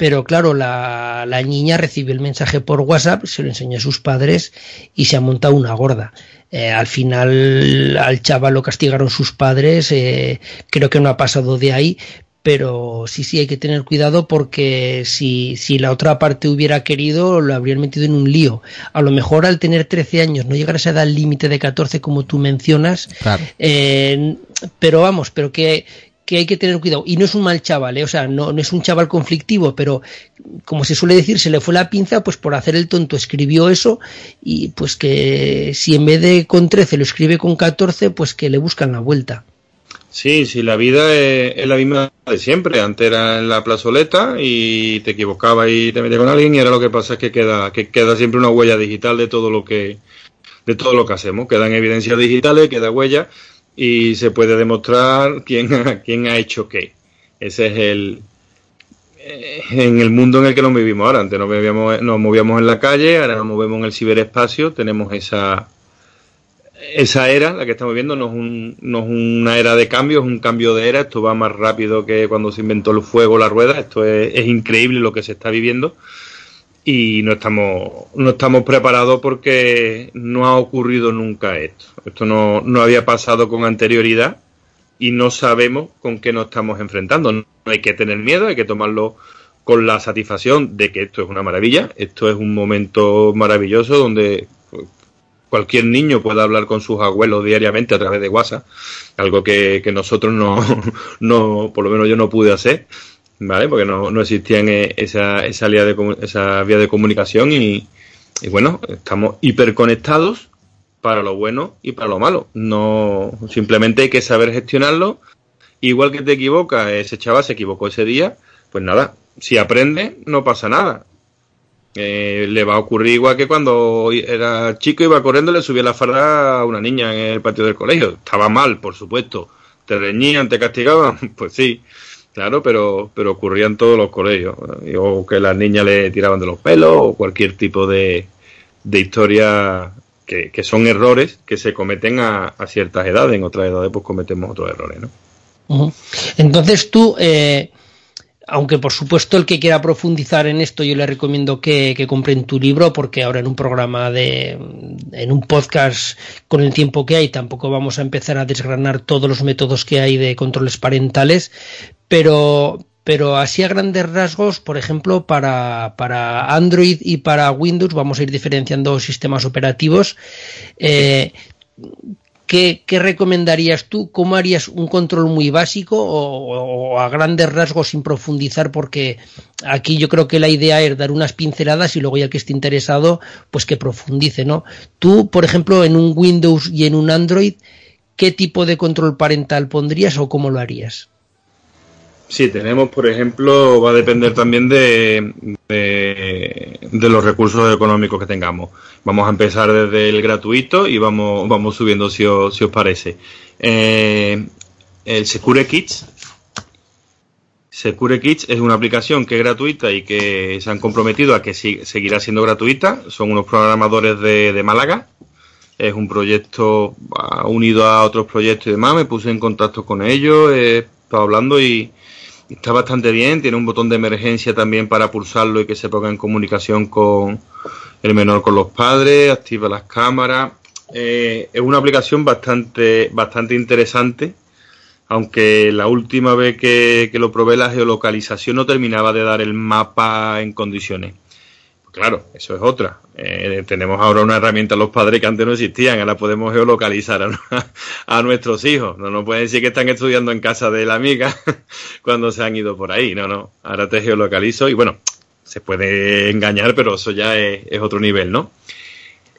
pero claro, la, la, niña recibió el mensaje por WhatsApp, se lo enseñó a sus padres y se ha montado una gorda. Eh, al final al chaval lo castigaron sus padres, eh, creo que no ha pasado de ahí, pero sí, sí, hay que tener cuidado porque si, si la otra parte hubiera querido, lo habrían metido en un lío. A lo mejor al tener 13 años, no llegar a esa edad límite de 14 como tú mencionas, eh, pero vamos, pero que, que hay que tener cuidado. Y no es un mal chaval, ¿eh? o sea, no, es un chaval conflictivo, pero como se suele decir, se le fue la pinza, pues por hacer el tonto escribió eso y pues que si en vez de con 13 lo escribe con 14, pues que le buscan la vuelta. Sí, sí, la vida es, la misma de siempre. Antes era en la plazoleta y te equivocabas y te metías con alguien y ahora lo que pasa es que queda, que queda siempre una huella digital de todo lo que, de todo lo que hacemos. Quedan evidencias digitales, queda huella y se puede demostrar quién, quién ha hecho qué. Ese es el, eh, en el mundo en el que nos vivimos ahora. Antes nos movíamos, nos movíamos en la calle, ahora nos movemos en el ciberespacio, tenemos esa, esa era, la que estamos viendo, no es, un, no es una era de cambio, es un cambio de era. Esto va más rápido que cuando se inventó el fuego, la rueda. Esto es, es increíble lo que se está viviendo y no estamos, no estamos preparados porque no ha ocurrido nunca esto. Esto no, no había pasado con anterioridad y no sabemos con qué nos estamos enfrentando. No hay que tener miedo, hay que tomarlo con la satisfacción de que esto es una maravilla, esto es un momento maravilloso donde cualquier niño pueda hablar con sus abuelos diariamente a través de WhatsApp, algo que, nosotros no, no, por lo menos yo no pude hacer, ¿vale? Porque no, no existía esa, esa, vía de, esa vía de comunicación y, y bueno, estamos hiperconectados para lo bueno y para lo malo. No, simplemente hay que saber gestionarlo. Igual que te equivocas, ese chaval se equivocó ese día, pues nada, si aprende, no pasa nada. Eh, le va a ocurrir igual que cuando era chico iba corriendo le subía la farda a una niña en el patio del colegio. Estaba mal, por supuesto. Te reñían, te castigaban, pues sí, claro, pero, pero ocurría en todos los colegios. O que las niñas le tiraban de los pelos o cualquier tipo de, de historia que, que, son errores que se cometen a, a, ciertas edades. En otras edades pues cometemos otros errores, ¿no? Entonces tú... Eh aunque por supuesto el que quiera profundizar en esto yo le recomiendo que, que compren tu libro porque ahora en un programa de en un podcast con el tiempo que hay tampoco vamos a empezar a desgranar todos los métodos que hay de controles parentales pero pero así a grandes rasgos, por ejemplo, para, para Android y para Windows vamos a ir diferenciando sistemas operativos. Eh, ¿qué, recomendarías tú? ¿Cómo harías un control muy básico o, a grandes rasgos sin profundizar? Porque aquí yo creo que la idea es dar unas pinceladas y luego ya que esté interesado, pues que profundice, ¿no? Tú, por ejemplo, en un Windows y en un Android, ¿qué tipo de control parental pondrías o cómo lo harías? Sí, tenemos, por ejemplo, va a depender también de, de, los recursos económicos que tengamos. Vamos a empezar desde el gratuito y vamos, vamos subiendo si os, si os parece. Eh, el Secure Kits. Secure Kits es una aplicación que es gratuita y que se han comprometido a que seguirá siendo gratuita. Son unos programadores de, de Málaga. Es un proyecto unido a otros proyectos y demás. Me puse en contacto con ellos, he estado hablando y, Está bastante bien, tiene un botón de emergencia también para pulsarlo y que se ponga en comunicación con el menor con los padres, activa las cámaras. Eh, es una aplicación bastante, bastante interesante, aunque la última vez que, que lo probé la geolocalización no terminaba de dar el mapa en condiciones. Claro, eso es otra. Eh, tenemos ahora una herramienta los padres que antes no existían, ahora podemos geolocalizar a, nuestros hijos. No nos pueden decir que están estudiando en casa de la amiga cuando se han ido por ahí. No, no. Ahora te geolocalizo y bueno, se puede engañar, pero eso ya es, otro nivel, ¿no?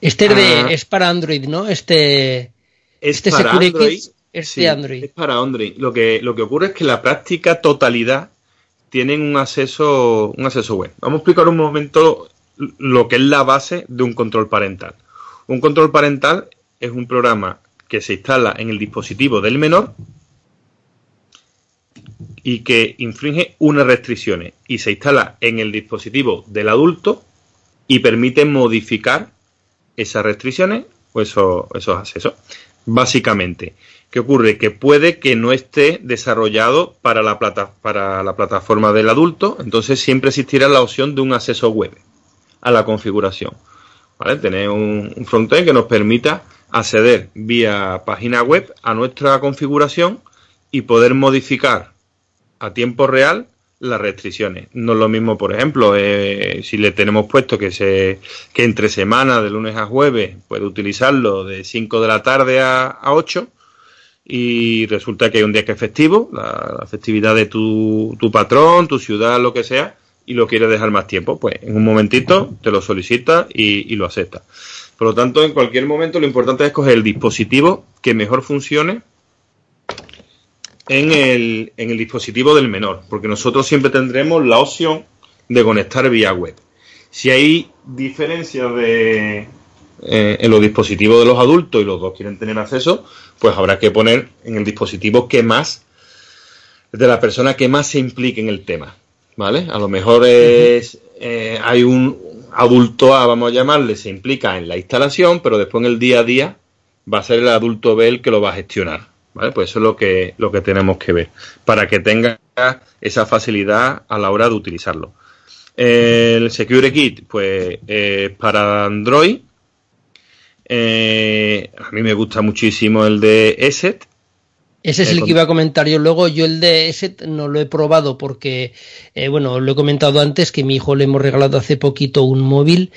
Este ah. es para Android, ¿no? Este, este para Android, este Android. Es para Android. Lo que, lo que ocurre es que la práctica totalidad tienen un acceso, un acceso web. Vamos a explicar un momento lo que es la base de un control parental. Un control parental es un programa que se instala en el dispositivo del menor y que infringe unas restricciones y se instala en el dispositivo del adulto y permite modificar esas restricciones o esos, esos accesos. Básicamente, ¿qué ocurre? Que puede que no esté desarrollado para la, plata, para la plataforma del adulto, entonces siempre existirá la opción de un acceso web a la configuración. ¿Vale? Tener un, frontend que nos permita acceder vía página web a nuestra configuración y poder modificar a tiempo real las restricciones. No es lo mismo, por ejemplo, eh, si le tenemos puesto que se que entre semana, de lunes a jueves, puede utilizarlo de 5 de la tarde a, a 8 y resulta que hay un día que es festivo, la, festividad de tu, tu, patrón, tu ciudad, lo que sea, y lo quieres dejar más tiempo, pues en un momentito te lo solicita y, lo acepta. Por lo tanto, en cualquier momento lo importante es coger el dispositivo que mejor funcione en el, en el dispositivo del menor, porque nosotros siempre tendremos la opción de conectar vía web. Si hay diferencias de, eh, en los dispositivos de los adultos y los dos quieren tener acceso, pues habrá que poner en el dispositivo que más, de la persona que más se implique en el tema. ¿Vale? A lo mejor es, eh, hay un adulto A, vamos a llamarle, se implica en la instalación, pero después en el día a día va a ser el adulto B el que lo va a gestionar. ¿Vale? Pues eso es lo que, lo que tenemos que ver, para que tenga esa facilidad a la hora de utilizarlo. El Secure Kit, pues para Android. Eh, a mí me gusta muchísimo el de ESET. Ese es el que iba a comentar yo luego. Yo el de ESET no lo he probado porque, eh, bueno, lo he comentado antes que mi hijo le hemos regalado hace poquito un móvil,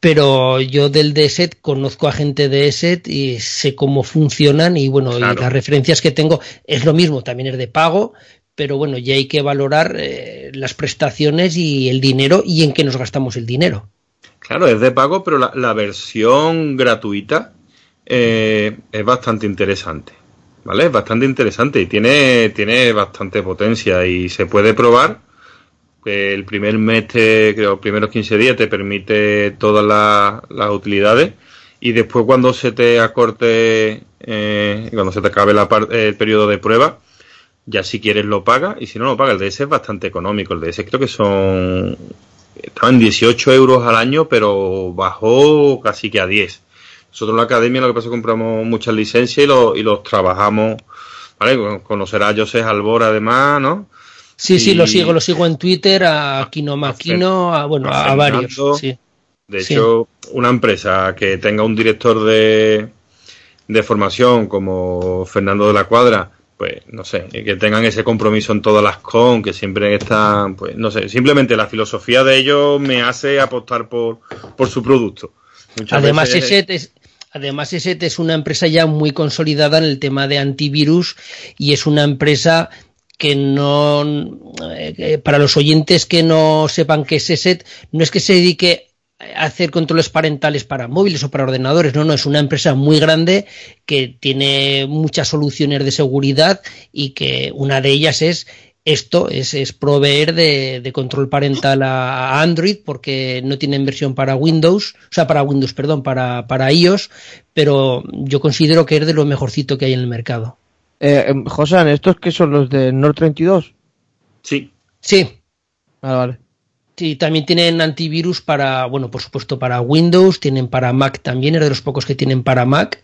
pero yo del DSET conozco a gente de ESET y sé cómo funcionan y bueno, y las referencias que tengo es lo mismo, también es de pago, pero bueno, ya hay que valorar eh, las prestaciones y el dinero y en qué nos gastamos el dinero. Claro, es de pago, pero la, la versión gratuita eh, es bastante interesante. ¿Vale? Es bastante interesante y tiene, tiene bastante potencia y se puede probar el primer mes, te, creo, primeros 15 días te permite todas las, utilidades y después cuando se te acorte, eh, cuando se te acabe la el periodo de prueba, ya si quieres lo paga y si no lo paga. El DS es bastante económico, el DS creo que son, estaban 18 euros al año, pero bajó casi que a 10. Nosotros en la academia lo que pasa es que compramos muchas licencias y, y los trabajamos, ¿vale? Conocerá a José Albor además, ¿no? Sí, sí, lo sigo, lo sigo en Twitter, a Kino Maquino, a, bueno, a, varios. De hecho, una empresa que tenga un director de, de formación como Fernando de la Cuadra, pues no sé, que tengan ese compromiso en todas las con, que siempre están, pues no sé, simplemente la filosofía de ellos me hace apostar por, por su producto. además, ESET es, además, ESET es una empresa ya muy consolidada en el tema de antivirus y es una empresa que no, eh, para los oyentes que no sepan qué es ESET, no es que se dedique a hacer controles parentales para móviles o para ordenadores, no, no, es una empresa muy grande que tiene muchas soluciones de seguridad y que una de ellas es esto, es, es proveer de, de, control parental a, Android porque no tienen versión para Windows, o sea, para Windows, perdón, para, para iOS, pero yo considero que es de lo mejorcito que hay en el mercado. Eh, em, Josan, ¿estos que son los de Nord 32? Sí. Sí. Vale, vale. Sí, también tienen antivirus para, bueno, por supuesto para Windows, tienen para Mac también, es de los pocos que tienen para Mac.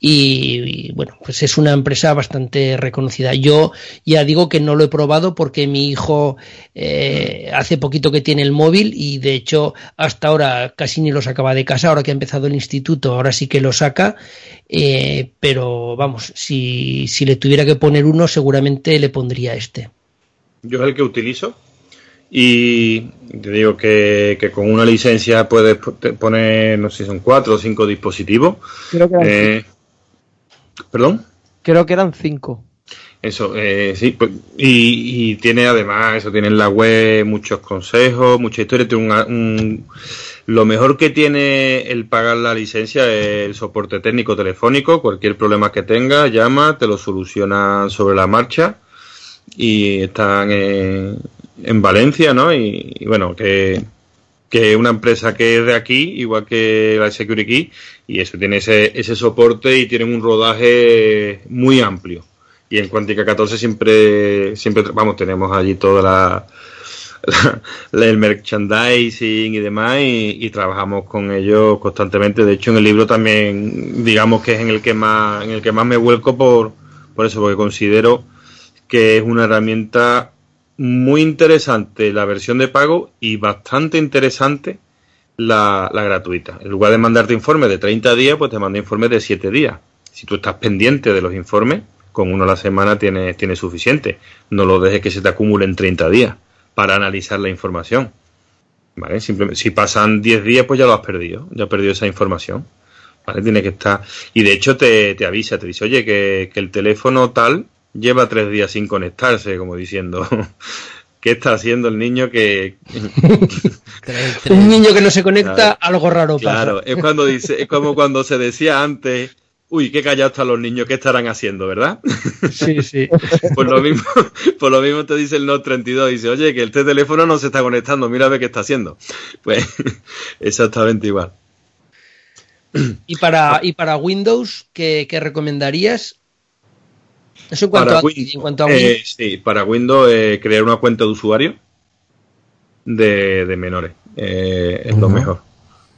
Y, bueno, pues es una empresa bastante reconocida. Yo ya digo que no lo he probado porque mi hijo eh, hace poquito que tiene el móvil y de hecho hasta ahora casi ni lo sacaba de casa, ahora que ha empezado el instituto, ahora sí que lo saca. Eh, pero vamos, si, si le tuviera que poner uno, seguramente le pondría este. Yo es el que utilizo y te digo que, que, con una licencia puedes poner, no sé si son cuatro o cinco dispositivos. Creo que eran eh, ¿Perdón? Creo que eran cinco. Eso, eh, sí, pues, y, y, tiene además, eso tiene en la web muchos consejos, mucha historia. Tiene un, un, lo mejor que tiene el pagar la licencia es el soporte técnico telefónico. Cualquier problema que tenga, llama, te lo solucionan sobre la marcha y están en, en Valencia, ¿no? Y, bueno, que, que una empresa que es de aquí, igual que la Security y eso tiene ese, ese soporte y tienen un rodaje muy amplio. Y en Quantica 14 siempre, siempre vamos, tenemos allí toda la, la, el merchandising y demás y, y, trabajamos con ellos constantemente. De hecho, en el libro también, digamos que es en el que más, en el que más me vuelco por, por eso, porque considero que es una herramienta muy interesante la versión de pago y bastante interesante la, la, gratuita. En lugar de mandarte informes de 30 días, pues te manda informes de 7 días. Si tú estás pendiente de los informes, con uno a la semana tiene, tiene suficiente. No lo dejes que se te acumule en 30 días para analizar la información. ¿Vale? Simplemente, si pasan 10 días, pues ya lo has perdido, ya has perdido esa información. ¿Vale? Tiene que estar. Y de hecho te, te avisa, te dice, oye, que, que el teléfono tal lleva tres días sin conectarse, como diciendo, ¿qué está haciendo el niño que... Un niño que no se conecta, algo raro pasa. Claro, es cuando dice, es como cuando se decía antes, uy, qué callados están los niños, ¿qué estarán haciendo, verdad? Sí, sí. pues lo mismo, pues lo mismo te dice el Note 32, dice, oye, que este teléfono no se está conectando, mira a ver qué está haciendo. Pues exactamente igual. ¿Y para, y para Windows, ¿qué, qué recomendarías? Eso en cuanto, para a, Win- en cuanto a Windows. eh, sí, para Windows eh, crear una cuenta de usuario de, de menores eh, es lo mejor,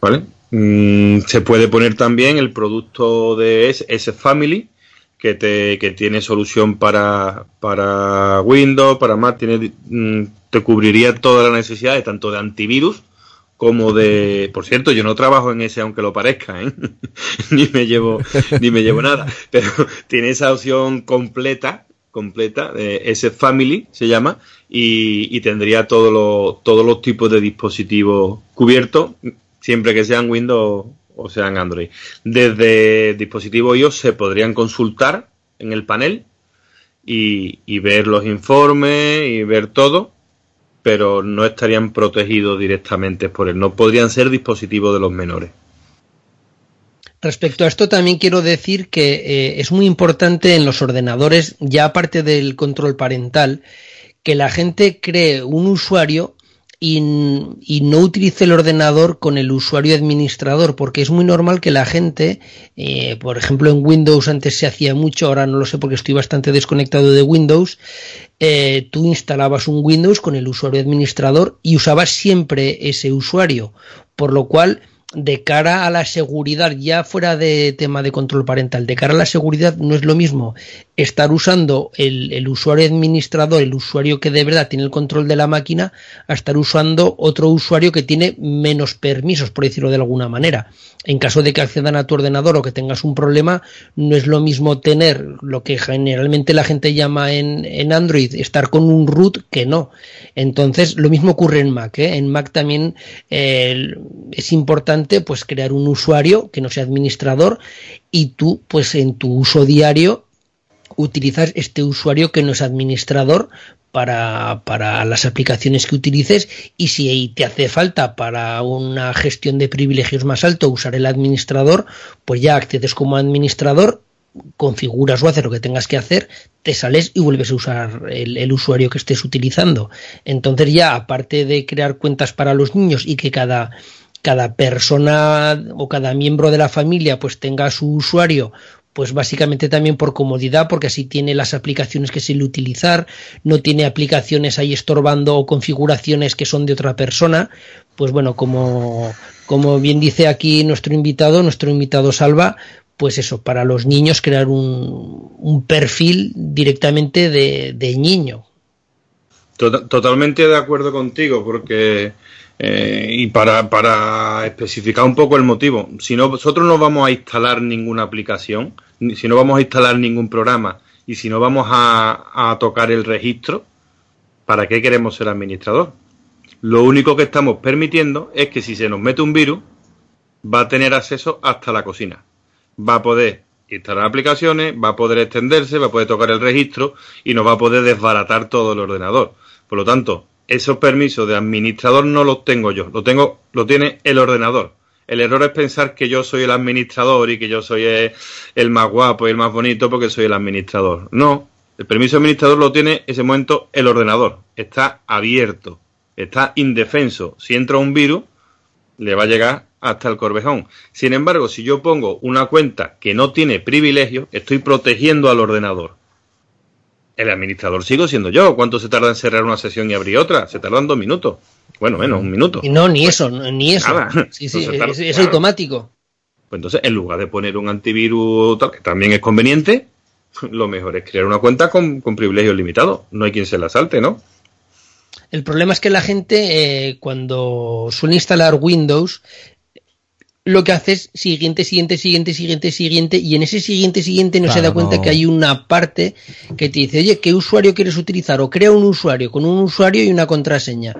¿vale? Mm, se puede poner también el producto de S, S Family que te que tiene solución para, para Windows, para Mac, tiene, mm, te cubriría todas las necesidades tanto de antivirus como de, por cierto, yo no trabajo en ese aunque lo parezca, ¿eh? ni me llevo ni me llevo nada, pero tiene esa opción completa, completa, eh, ese Family se llama y, y tendría todos los todos los tipos de dispositivos cubiertos, siempre que sean Windows o sean Android. Desde dispositivos iOS se podrían consultar en el panel y, y ver los informes y ver todo, pero no estarían protegidos directamente por él. No podrían ser dispositivos de los menores. Respecto a esto también quiero decir que eh, es muy importante en los ordenadores, ya aparte del control parental, que la gente cree un usuario y, no utilice el ordenador con el usuario administrador, porque es muy normal que la gente, eh, por ejemplo en Windows antes se hacía mucho, ahora no lo sé porque estoy bastante desconectado de Windows, eh, tú instalabas un Windows con el usuario administrador y usabas siempre ese usuario, por lo cual de cara a la seguridad, ya fuera de tema de control parental, de cara a la seguridad no es lo mismo estar usando el, usuario administrador, el usuario que de verdad tiene el control de la máquina, a estar usando otro usuario que tiene menos permisos, por decirlo de alguna manera. En caso de que accedan a tu ordenador o que tengas un problema, no es lo mismo tener lo que generalmente la gente llama en, en Android, estar con un root que no. Entonces, lo mismo ocurre en Mac. ¿eh? En Mac también es importante pues crear un usuario que no sea administrador y tú, pues en tu uso diario, utilizas este usuario que no es administrador para, para, las aplicaciones que utilices y si te hace falta para una gestión de privilegios más alto usar el administrador, pues ya accedes como administrador, configuras o haces lo que tengas que hacer, te sales y vuelves a usar el, el, usuario que estés utilizando. Entonces ya, aparte de crear cuentas para los niños y que cada, cada persona o cada miembro de la familia pues tenga su usuario pues básicamente también por comodidad, porque así tiene las aplicaciones que se le utilizar, no tiene aplicaciones ahí estorbando o configuraciones que son de otra persona, pues bueno, como, como bien dice aquí nuestro invitado, nuestro invitado Salva, pues eso, para los niños crear un, un perfil directamente de, de niño. Totalmente de acuerdo contigo, porque eh, y para, para especificar un poco el motivo, si no, nosotros no vamos a instalar ninguna aplicación, si no vamos a instalar ningún programa y si no vamos a, a tocar el registro, ¿para qué queremos ser administrador? Lo único que estamos permitiendo es que si se nos mete un virus, va a tener acceso hasta la cocina. Va a poder instalar aplicaciones, va a poder extenderse, va a poder tocar el registro y nos va a poder desbaratar todo el ordenador. Por lo tanto, esos permisos de administrador no los tengo yo, lo tengo, lo tiene el ordenador. El error es pensar que yo soy el administrador y que yo soy el, más guapo y el más bonito porque soy el administrador. No, el permiso administrador lo tiene en ese momento el ordenador. Está abierto, está indefenso. Si entra un virus, le va a llegar hasta el corvejón. Sin embargo, si yo pongo una cuenta que no tiene privilegio, estoy protegiendo al ordenador el administrador sigo siendo yo. ¿Cuánto se tarda en cerrar una sesión y abrir otra? Se tardan dos minutos. Bueno, menos, un minuto. No, ni eso, ni eso. Nada. Sí, sí, tarda, es, automático. Pues entonces, en lugar de poner un antivirus tal, que también es conveniente, lo mejor es crear una cuenta con, con privilegios limitados. No hay quien se la salte, ¿no? El problema es que la gente, eh, cuando suele instalar Windows, lo que hace es siguiente, siguiente, siguiente, siguiente, siguiente, y en ese siguiente, siguiente no se da cuenta no. que hay una parte que te dice, oye, ¿qué usuario quieres utilizar? O crea un usuario con un usuario y una contraseña.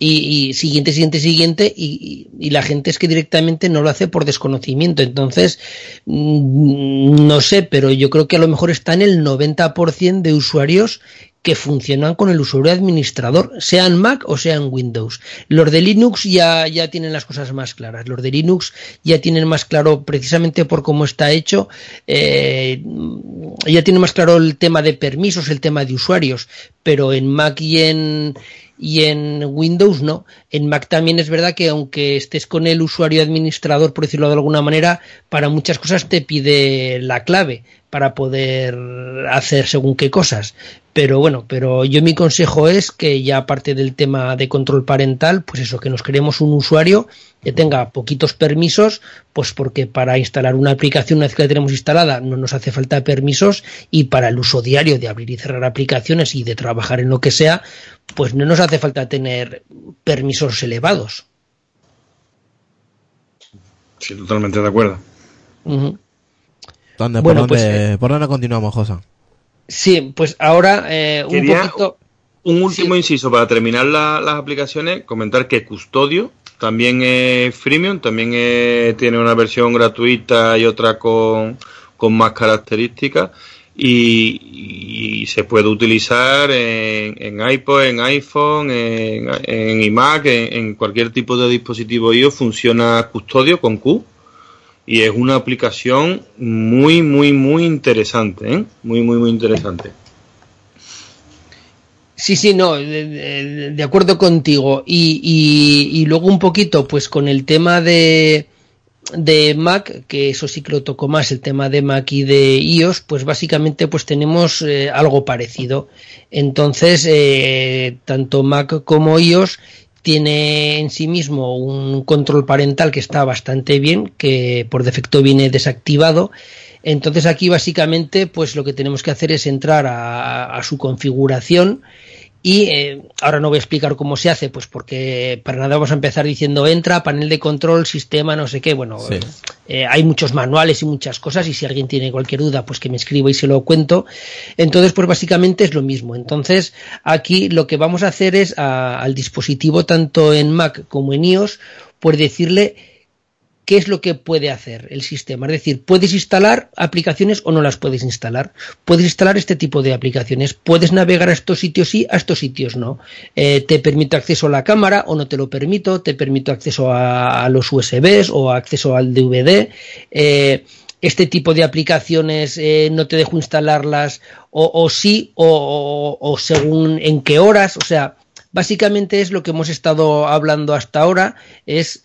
Y, y siguiente, siguiente, siguiente, y, y- y la gente es que directamente no lo hace por desconocimiento. Entonces, mm, no sé, pero yo creo que a lo mejor está en el 90% de usuarios que funcionan con el usuario administrador, sea en Mac o sea en Windows. Los de Linux ya, ya tienen las cosas más claras. Los de Linux ya tienen más claro, precisamente por cómo está hecho, eh, ya tienen más claro el tema de permisos, el tema de usuarios. Pero en Mac y en, y en Windows no. En Mac también es verdad que aunque estés con el usuario administrador, por decirlo de alguna manera, para muchas cosas te pide la clave para poder hacer según qué cosas. Pero bueno, pero yo mi consejo es que ya aparte del tema de control parental, pues eso, que nos creemos un usuario que tenga poquitos permisos, pues porque para instalar una aplicación una vez que la tenemos instalada no nos hace falta permisos y para el uso diario de abrir y cerrar aplicaciones y de trabajar en lo que sea, pues no nos hace falta tener permisos elevados. Sí, totalmente de acuerdo. Ujú. ¿Dónde, Bueno, por, pues, dónde, ¿Por dónde continuamos, Josa? Sí, pues ahora eh, un poquito... Un último Sí. inciso para terminar la- las aplicaciones, comentar que Custodio también es freemium, también es- tiene una versión gratuita y otra con, con más características y, se puede utilizar en, en iPod, en iPhone, en, en iMac, en, cualquier tipo de dispositivo iOS funciona Custodio con Q y es una aplicación muy, muy, muy interesante, ¿eh? muy, muy, muy interesante. Sí, sí, no, de, acuerdo contigo. Y- y luego un poquito, pues con el tema de, de Mac, que eso sí que lo tocó más, el tema de Mac y de iOS, pues básicamente pues tenemos eh, algo parecido. Entonces, eh, tanto Mac como iOS tiene en sí mismo un control parental que está bastante bien, que por defecto viene desactivado. Entonces aquí básicamente pues lo que tenemos que hacer es entrar a, a su configuración y eh, ahora no voy a explicar cómo se hace, pues porque para nada vamos a empezar diciendo entra, panel de control, sistema, no sé qué. Bueno, Sí. eh, hay muchos manuales y muchas cosas y si alguien tiene cualquier duda, pues que me escriba y se lo cuento. Entonces, pues básicamente es lo mismo. Entonces, aquí lo que vamos a hacer es a- al dispositivo, tanto en Mac como en iOS, pues decirle qué es lo que puede hacer el sistema. Es decir, puedes instalar aplicaciones o no las puedes instalar. Puedes instalar este tipo de aplicaciones. Puedes navegar a estos sitios sí, a estos sitios no. Eh, te permito acceso a la cámara o no te lo permito. Te permito acceso a, los USBs o acceso al DVD. Eh, este tipo de aplicaciones eh, no te dejo instalarlas o, sí o, o- según en qué horas. O sea, básicamente es lo que hemos estado hablando hasta ahora. Es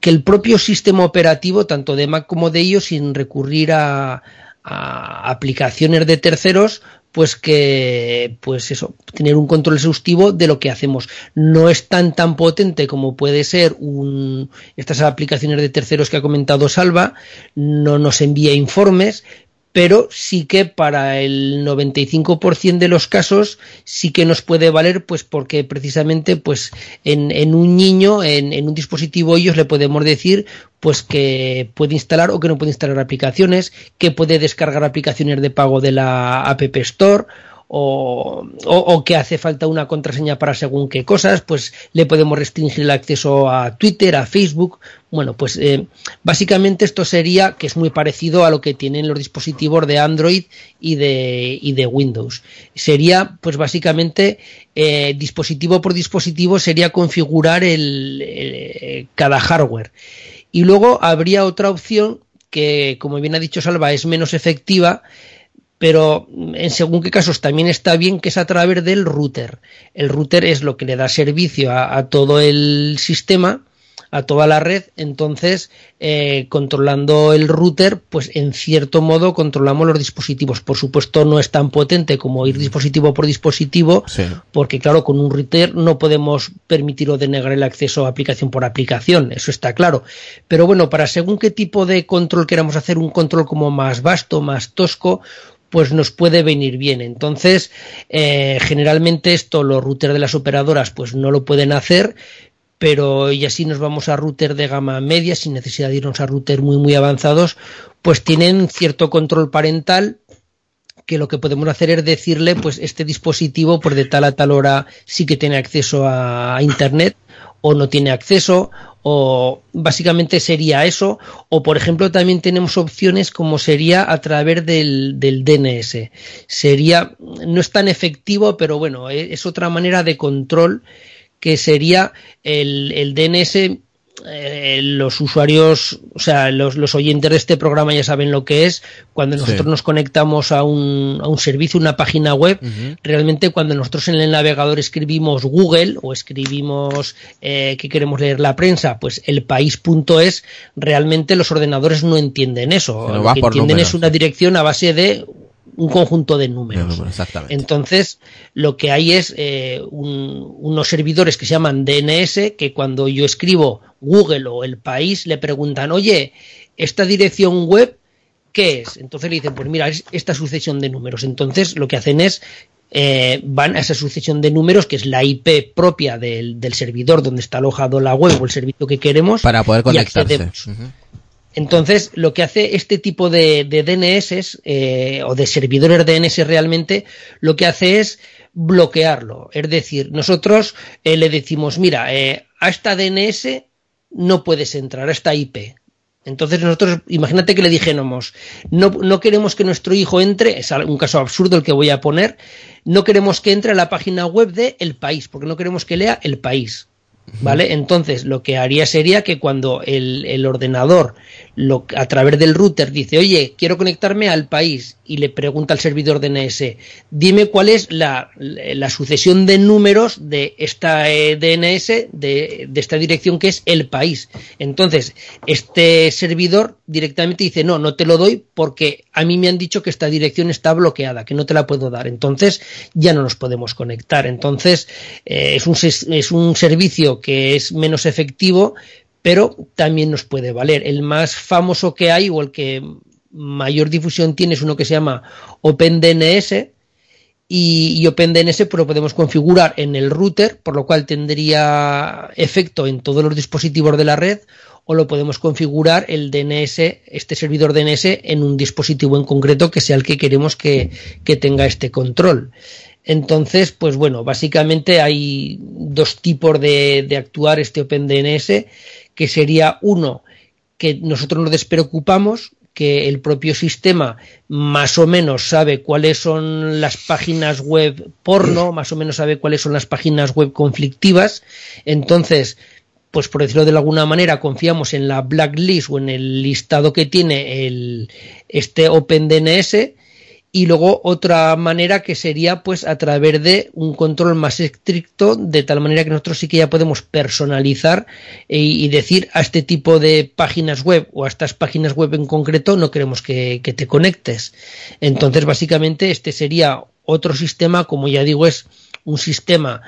que el propio sistema operativo, tanto de Mac como de iOS, sin recurrir a, a aplicaciones de terceros, pues que, pues eso, tener un control exhaustivo de lo que hacemos. No es tan tan potente como puede ser un, estas aplicaciones de terceros que ha comentado Salva, no nos envía informes, pero sí que para el 95% de los casos sí que nos puede valer, pues porque precisamente pues en, un niño, en, en un dispositivo ellos le podemos decir pues que puede instalar o que no puede instalar aplicaciones, que puede descargar aplicaciones de pago de la App Store o, o, que hace falta una contraseña para según qué cosas, pues le podemos restringir el acceso a Twitter, a Facebook. Bueno, pues eh, básicamente esto sería que es muy parecido a lo que tienen los dispositivos de Android y de, y de Windows. Sería, pues básicamente, eh, dispositivo por dispositivo sería configurar el, el, cada hardware. Y luego habría otra opción que, como bien ha dicho Salva, es menos efectiva, pero en según qué casos también está bien que es a través del router. El router es lo que le da servicio a, a todo el sistema, a toda la red, entonces eh, controlando el router, pues en cierto modo controlamos los dispositivos. Por supuesto no es tan potente como ir dispositivo por dispositivo, Sí. porque claro, con un router no podemos permitir o denegar el acceso a aplicación por aplicación, eso está claro. Pero bueno, para según qué tipo de control queramos hacer, un control como más vasto, más tosco, pues nos puede venir bien. Entonces, eh, generalmente esto los routers de las operadoras pues no lo pueden hacer, pero y así nos vamos a router de gama media sin necesidad de irnos a router muy muy avanzados, pues tienen cierto control parental que lo que podemos hacer es decirle, pues este dispositivo por de tal a tal hora sí que tiene acceso a, internet o no tiene acceso o básicamente sería eso o por ejemplo también tenemos opciones como sería a través del, del DNS sería no es tan efectivo pero bueno es, es otra manera de control que sería el, el DNS eh, los usuarios, o sea, los, los, oyentes de este programa ya saben lo que es. Cuando nosotros nos conectamos a un, a un, servicio, una página web, realmente cuando nosotros en el navegador escribimos Google o escribimos eh, que queremos leer la prensa, pues el país.es, realmente los ordenadores no entienden eso. Lo que entienden es una dirección a base de un conjunto de números. Entonces, lo que hay es eh, un, unos servidores que se llaman DNS que cuando yo escribo Google o el país le preguntan, oye, esta dirección web, ¿qué es? Entonces le dicen, pues mira, es esta sucesión de números. Entonces, lo que hacen es eh, van a esa sucesión de números, que es la IP propia del, del, servidor donde está alojado la web o el servicio que queremos. Para poder conectarse. Entonces, lo que hace este tipo de, de DNS eh, o de servidores DNS realmente, lo que hace es bloquearlo. Es decir, nosotros eh, le decimos, mira, eh, a esta DNS no puedes entrar, a esta IP. Entonces nosotros, imagínate que le dijéramos, no, no queremos que nuestro hijo entre, es un caso absurdo el que voy a poner, no queremos que entre a la página web de El País, porque no queremos que lea El País. ¿Vale? Entonces, lo que haría sería que cuando el, el ordenador lo, a través del router dice, oye, quiero conectarme al país y le pregunta al servidor DNS, dime cuál es la, la sucesión de números de esta eh, DNS, de, de, esta dirección que es el país. Entonces, este servidor directamente dice, no, no te lo doy porque a mí me han dicho que esta dirección está bloqueada, que no te la puedo dar. Entonces, ya no nos podemos conectar. Entonces, eh, es, un, es un servicio que es menos efectivo, pero también nos puede valer. El más famoso que hay o el que mayor difusión tiene es uno que se llama OpenDNS y, y OpenDNS pues lo podemos configurar en el router, por lo cual tendría efecto en todos los dispositivos de la red o lo podemos configurar el DNS, este servidor DNS, en un dispositivo en concreto que sea el que queremos que, que tenga este control. Entonces, pues bueno, básicamente hay dos tipos de, de actuar este OpenDNS, que sería uno, que nosotros nos despreocupamos, que el propio sistema más o menos sabe cuáles son las páginas web porno, más o menos sabe cuáles son las páginas web conflictivas, entonces, pues por decirlo de alguna manera, confiamos en la blacklist o en el listado que tiene el, este OpenDNS, y luego otra manera que sería pues a través de un control más estricto de tal manera que nosotros sí que ya podemos personalizar y, y decir a este tipo de páginas web o a estas páginas web en concreto no queremos que, que te conectes. Entonces básicamente este sería otro sistema como ya digo es un sistema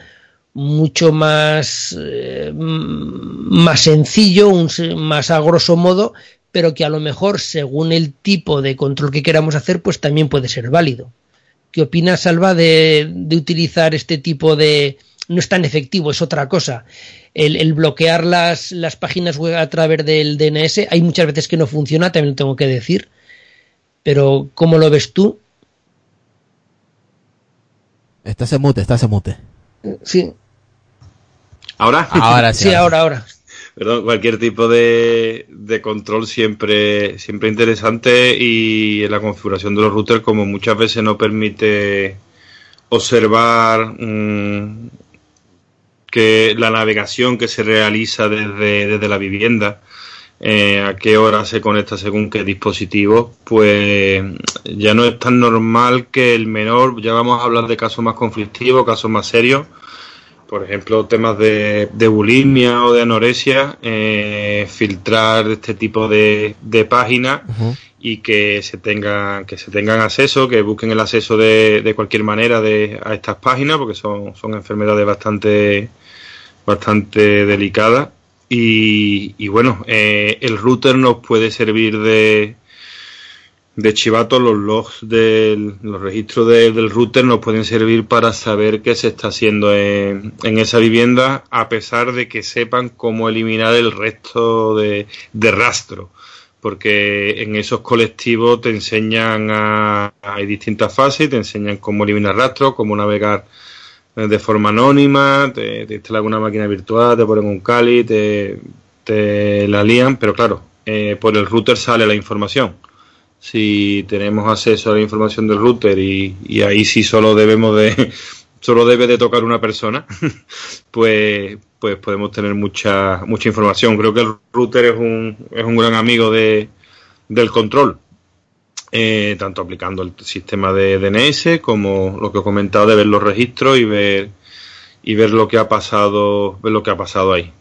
mucho más eh, más sencillo un, más a grosso modo pero que a lo mejor según el tipo de control que queramos hacer, pues también puede ser válido. ¿Qué opinas, Salva, de, de utilizar este tipo de... No es tan efectivo, es otra cosa. El, el, bloquear las, las páginas web a través del DNS, hay muchas veces que no funciona, también lo tengo que decir. Pero, ¿cómo lo ves tú? Estás en mute, estás en mute. Sí. ¿Ahora? Ahora sí. Sí, ahora, ahora. Perdón, cualquier tipo de, de, control siempre, siempre interesante y la configuración de los routers como muchas veces no permite observar mmm, que la navegación que se realiza desde, desde la vivienda, eh, a qué hora se conecta según qué dispositivo, pues ya no es tan normal que el menor, ya vamos a hablar de casos más conflictivos, casos más serios, por ejemplo, temas de, de bulimia o de anorexia, eh, filtrar este tipo de, de páginas uh -huh. y que se tengan que se tengan acceso, que busquen el acceso de, de cualquier manera de, a estas páginas, porque son, son enfermedades bastante bastante delicadas. Y, y bueno, eh, el router nos puede servir de, de chivato, los logs del los registros del router nos pueden servir para saber qué se está haciendo en, esa vivienda, a pesar de que sepan cómo eliminar el resto de, rastro. Porque en esos colectivos te enseñan a, hay distintas fases, te enseñan cómo eliminar rastro, cómo navegar eh, de forma anónima, te, te instalan una máquina virtual, te ponen un Cali, te, te la lían, pero claro, eh, por el router sale la información si tenemos acceso a la información del router y, ahí sí solo debemos de solo debe de tocar una persona pues pues podemos tener mucha mucha información. Creo que el router es un es un gran amigo de del control eh, tanto aplicando el sistema de DNS como lo que he comentado de ver los registros y ver y ver lo que ha pasado ver lo que ha pasado ahí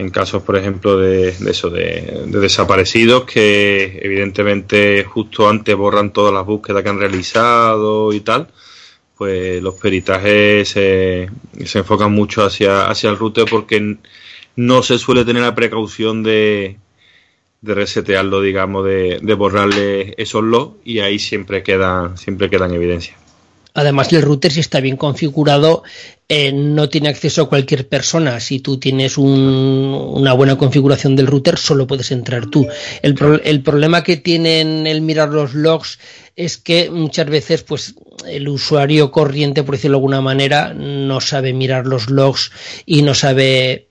en casos, por ejemplo, de, eso, de, desaparecidos que evidentemente justo antes borran todas las búsquedas que han realizado y tal, pues los peritajes se, enfocan mucho hacia, hacia el router porque no se suele tener la precaución de, de resetearlo, digamos, de, de borrarle esos logs y ahí siempre quedan, siempre quedan evidencias. Además, el router, si está bien configurado, eh, no tiene acceso a cualquier persona. Si tú tienes una buena configuración del router, solo puedes entrar tú. El, el, problema que tienen el mirar los logs es que muchas veces, pues, el usuario corriente, por decirlo de alguna manera, no sabe mirar los logs y no sabe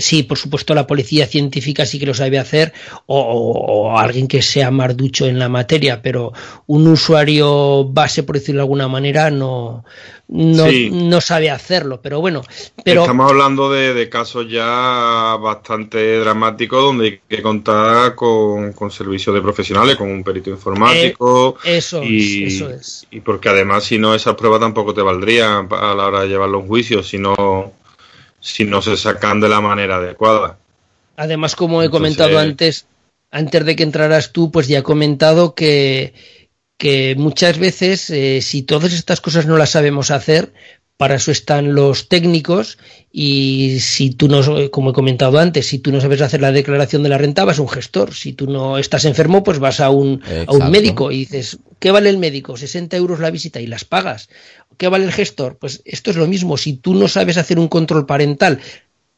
sí, por supuesto, la policía científica sí que lo sabe hacer, o, alguien que sea marducho en la materia, pero un usuario base, por decirlo de alguna manera, no, no, sabe hacerlo. Pero bueno, pero. Estamos hablando de, casos ya bastante dramáticos donde hay que contar con, con servicios de profesionales, con un perito informático. Eh, eso, y, eso es. Y porque además, si no, esa prueba tampoco te valdría a la hora de llevarlo a un juicio, si no si no se sacan de la manera adecuada. Además, como he comentado antes, antes de que entraras tú, pues ya he comentado que, que muchas veces, eh, si todas estas cosas no las sabemos hacer, para eso están los técnicos y si tú no, como he comentado antes, si tú no sabes hacer la declaración de la renta, vas a un gestor. Si tú no estás enfermo, pues vas a un, a un médico y dices, ¿qué vale el médico? 60 euros la visita y las pagas. ¿Qué vale el gestor? Pues esto es lo mismo. Si tú no sabes hacer un control parental,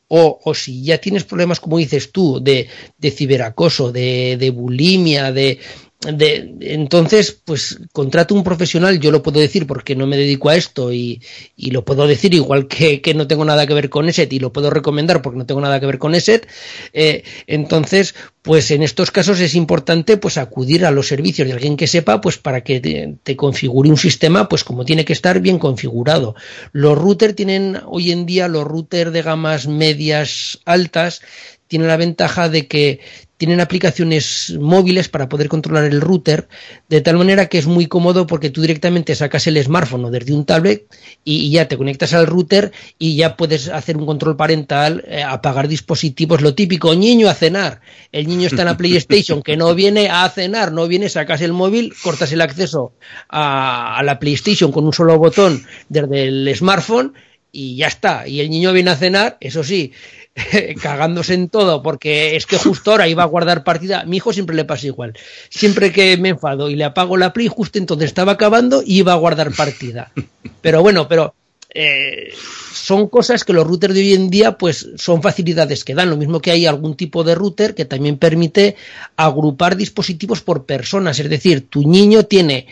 o, o, si ya tienes problemas, como dices tú, de, de ciberacoso, de, de bulimia, de, de, entonces, pues contrato un profesional, yo lo puedo decir porque no me dedico a esto y, y lo puedo decir igual que, que, no tengo nada que ver con ESET y lo puedo recomendar porque no tengo nada que ver con ESET. Eh, entonces, pues en estos casos es importante pues acudir a los servicios de alguien que sepa pues para que te, te configure un sistema pues como tiene que estar bien configurado. Los routers tienen hoy en día, los routers de gamas medias altas, tienen la ventaja de que tienen aplicaciones móviles para poder controlar el router, de tal manera que es muy cómodo porque tú directamente sacas el smartphone desde un tablet y, ya te conectas al router y ya puedes hacer un control parental, eh, apagar dispositivos, lo típico, niño a cenar. El niño está en la PlayStation que no viene a cenar, no viene, sacas el móvil, cortas el acceso a, a la PlayStation con un solo botón desde el smartphone y ya está. Y el niño viene a cenar, eso sí, cagándose en todo, porque es que justo ahora iba a guardar partida. Mi hijo siempre le pasa igual. Siempre que me enfado y le apago la Play, justo entonces estaba acabando y iba a guardar partida. Pero bueno, pero eh, son cosas que los routers de hoy en día pues son facilidades que dan, lo mismo que hay algún tipo de router que también permite agrupar dispositivos por personas, es decir, tu niño tiene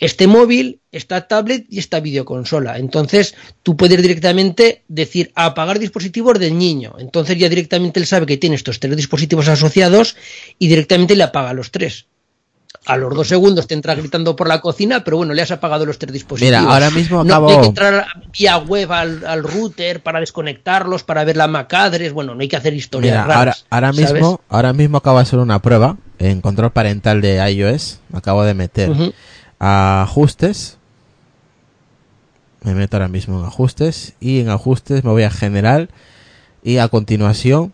este móvil, esta tablet y esta videoconsola. Entonces, tú puedes directamente decir apagar dispositivos del niño. Entonces ya directamente él sabe que tiene estos tres dispositivos asociados y directamente le apaga los tres. A los dos segundos te entra gritando por la cocina, pero bueno, le has apagado los tres dispositivos. Mira, ahora mismo acabo... No hay que entrar vía web al, router para desconectarlos, para ver la macadres. Bueno, no hay que hacer historias Mira, ahora, mismo, ahora mismo acabo de hacer una prueba en control parental de iOS. acabo de meter ajustes. Me meto ahora mismo en ajustes y en ajustes me voy a general y a continuación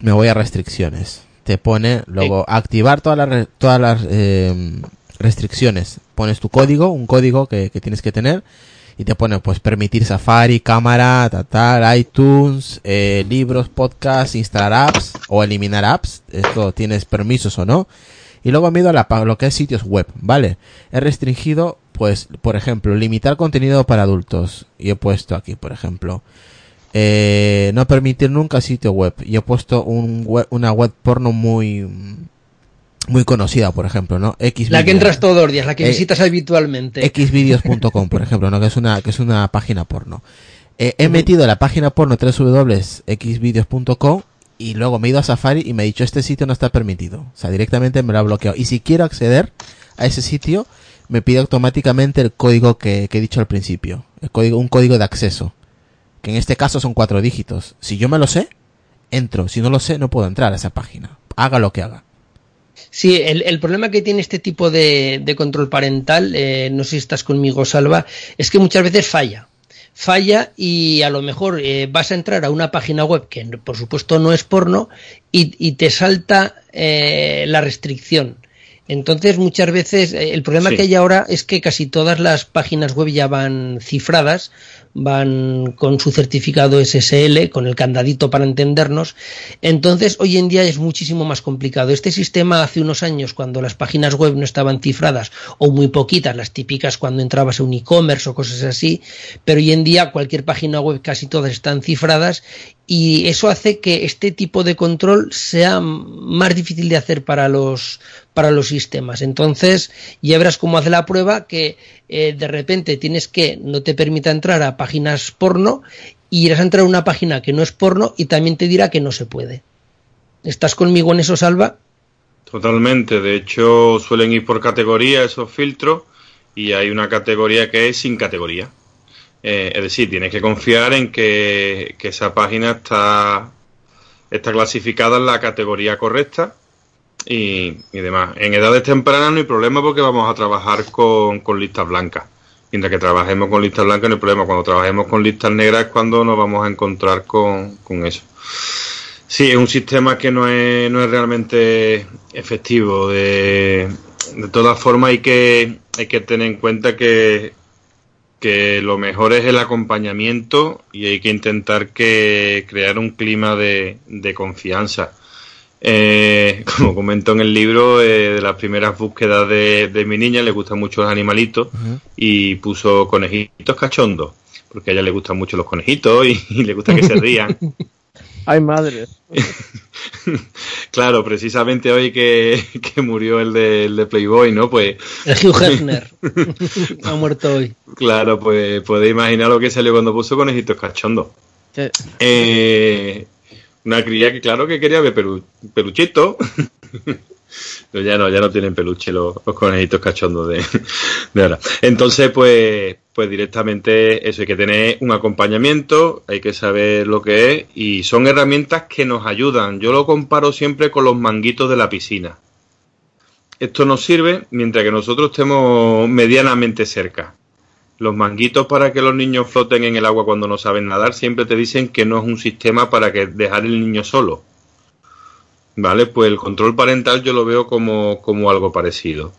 me voy a restricciones. Te pone luego activar todas las, todas las eh, restricciones. Pones tu código, un código que, tienes que tener y te pone pues permitir Safari, cámara, tal, iTunes, eh, libros, podcasts, instalar apps o eliminar apps. Esto tienes permisos o no Y luego me he ido a la, lo que es sitios web, ¿vale? He restringido, pues, por ejemplo, limitar contenido para adultos. Y he puesto aquí, por ejemplo, eh, no permitir nunca sitio web. Y he puesto un web- una web porno muy, muy conocida, por ejemplo, ¿no? X La que entras todos los días, la que Eh, visitas habitualmente. xvideos.com, por ejemplo, ¿no? que es una que es una página porno. Eh, he metido la página porno www.xvideos.com y luego me he ido a Safari y me ha dicho este sitio no está permitido. O sea, directamente me lo ha bloqueado. Y si quiero acceder a ese sitio, me pide automáticamente el código que, he dicho al principio. Un código de acceso. Que en este caso son cuatro dígitos. Si yo me lo sé, entro. Si no lo sé, no puedo entrar a esa página. Haga lo que haga. Sí, el, problema que tiene este tipo de, de control parental, eh, no sé si estás conmigo, Salva, es que muchas veces falla. Falla y a lo mejor eh, vas a entrar a una página web que por supuesto no es porno y, y te salta eh, la restricción. Entonces muchas veces eh, el problema Sí. que hay ahora es que casi todas las páginas web ya van cifradas, van con su certificado SSL, con el candadito para entendernos. Entonces, hoy en día es muchísimo más complicado. Este sistema hace unos años, cuando las páginas web no estaban cifradas, o muy poquitas, las típicas cuando entrabas a un e-commerce o cosas así, pero hoy en día cualquier página web, casi todas están cifradas, y eso hace que este tipo de control sea más difícil de hacer para los para los sistemas. Entonces, ya verás cómo hace la prueba que eh, de repente tienes que no te permita entrar a páginas porno y irás a entrar a una página que no es porno y también te dirá que no se puede. ¿Estás conmigo en eso, Salva? Totalmente, de hecho suelen ir por categoría esos filtros y hay una categoría que es sin categoría. Eh, es decir, tienes que confiar en que, que esa página está, está clasificada en la categoría correcta y, y demás. En edades tempranas no hay problema porque vamos a trabajar con, con listas blancas. Mientras que trabajemos con listas blancas no hay problema. Cuando trabajemos con listas negras es cuando nos vamos a encontrar con, con eso. Sí, es un sistema que no es, no es realmente efectivo. De, de todas formas hay que, hay que tener en cuenta que, que lo mejor es el acompañamiento y hay que intentar que crear un clima de, de confianza. Eh, como comento en el libro, eh, de las primeras búsquedas de, de mi niña le gustan mucho los animalitos y puso conejitos cachondos, porque a ella le gustan mucho los conejitos y, y le gusta que se rían. Ay, madre. Claro, precisamente hoy que, que murió el de, el de Playboy, ¿no? Pues El Hugh Hefner ha muerto hoy. claro, pues podéis imaginar lo que salió cuando puso conejitos cachondos. Sí. Eh, una cría que claro que quería ver pelu, peluchito. Pero ya no, ya no tienen peluche los, los conejitos cachondos de, de ahora. Entonces, pues, pues directamente eso, hay que tener un acompañamiento, hay que saber lo que es, y son herramientas que nos ayudan. Yo lo comparo siempre con los manguitos de la piscina. Esto nos sirve mientras que nosotros estemos medianamente cerca. Los manguitos para que los niños floten en el agua cuando no saben nadar siempre te dicen que no es un sistema para que dejar el niño solo. ¿Vale? Pues el control parental yo lo veo como, como algo parecido.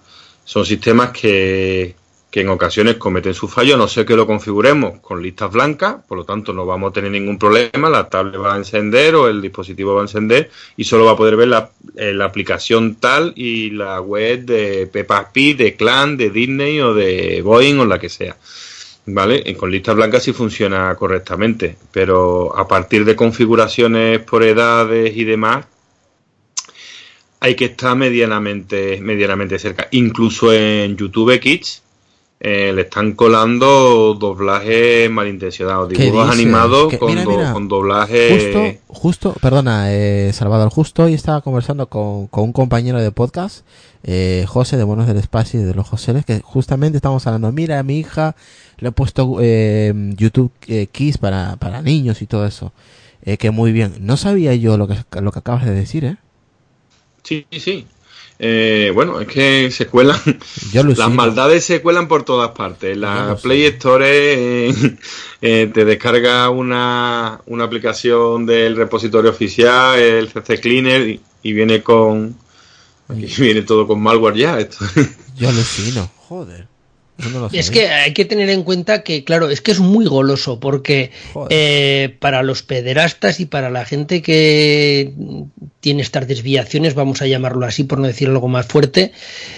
Son sistemas que, que en ocasiones cometen su fallo, no sé que lo configuremos con listas blancas, por lo tanto no vamos a tener ningún problema, la tablet va a encender o el dispositivo va a encender y solo va a poder ver la, eh, aplicación tal y la web de Peppa Pig, de Clan, de Disney o de Boeing o la que sea. ¿Vale? Y con listas blancas sí funciona correctamente, pero a partir de configuraciones por edades y demás, hay que estar medianamente, medianamente cerca. Incluso en YouTube Kids eh, le están colando doblajes malintencionados, ¿Qué dibujos animados con, mira, do- mira. con doblaje. Justo, justo, perdona, eh, Salvador, justo hoy estaba conversando con, con un compañero de podcast, eh, José de Buenos del Espacio y de los Joseles, que justamente estamos hablando, mira, a mi hija le he puesto eh, YouTube eh, Kids para, para niños y todo eso. Eh, que muy bien. No sabía yo lo que, lo que acabas de decir, ¿eh? Sí, sí. Eh, bueno, es que se cuelan. Las maldades se cuelan por todas partes. La. Play Store eh, eh, te descarga una, una aplicación del repositorio oficial, el CC Cleaner, y, y viene con. Aquí viene todo con malware ya. Esto. Yo alucino, joder. Es que hay que tener en cuenta que, claro, es que es muy goloso, porque eh, para los pederastas y para la gente que tiene estas desviaciones, vamos a llamarlo así por no decir algo más fuerte,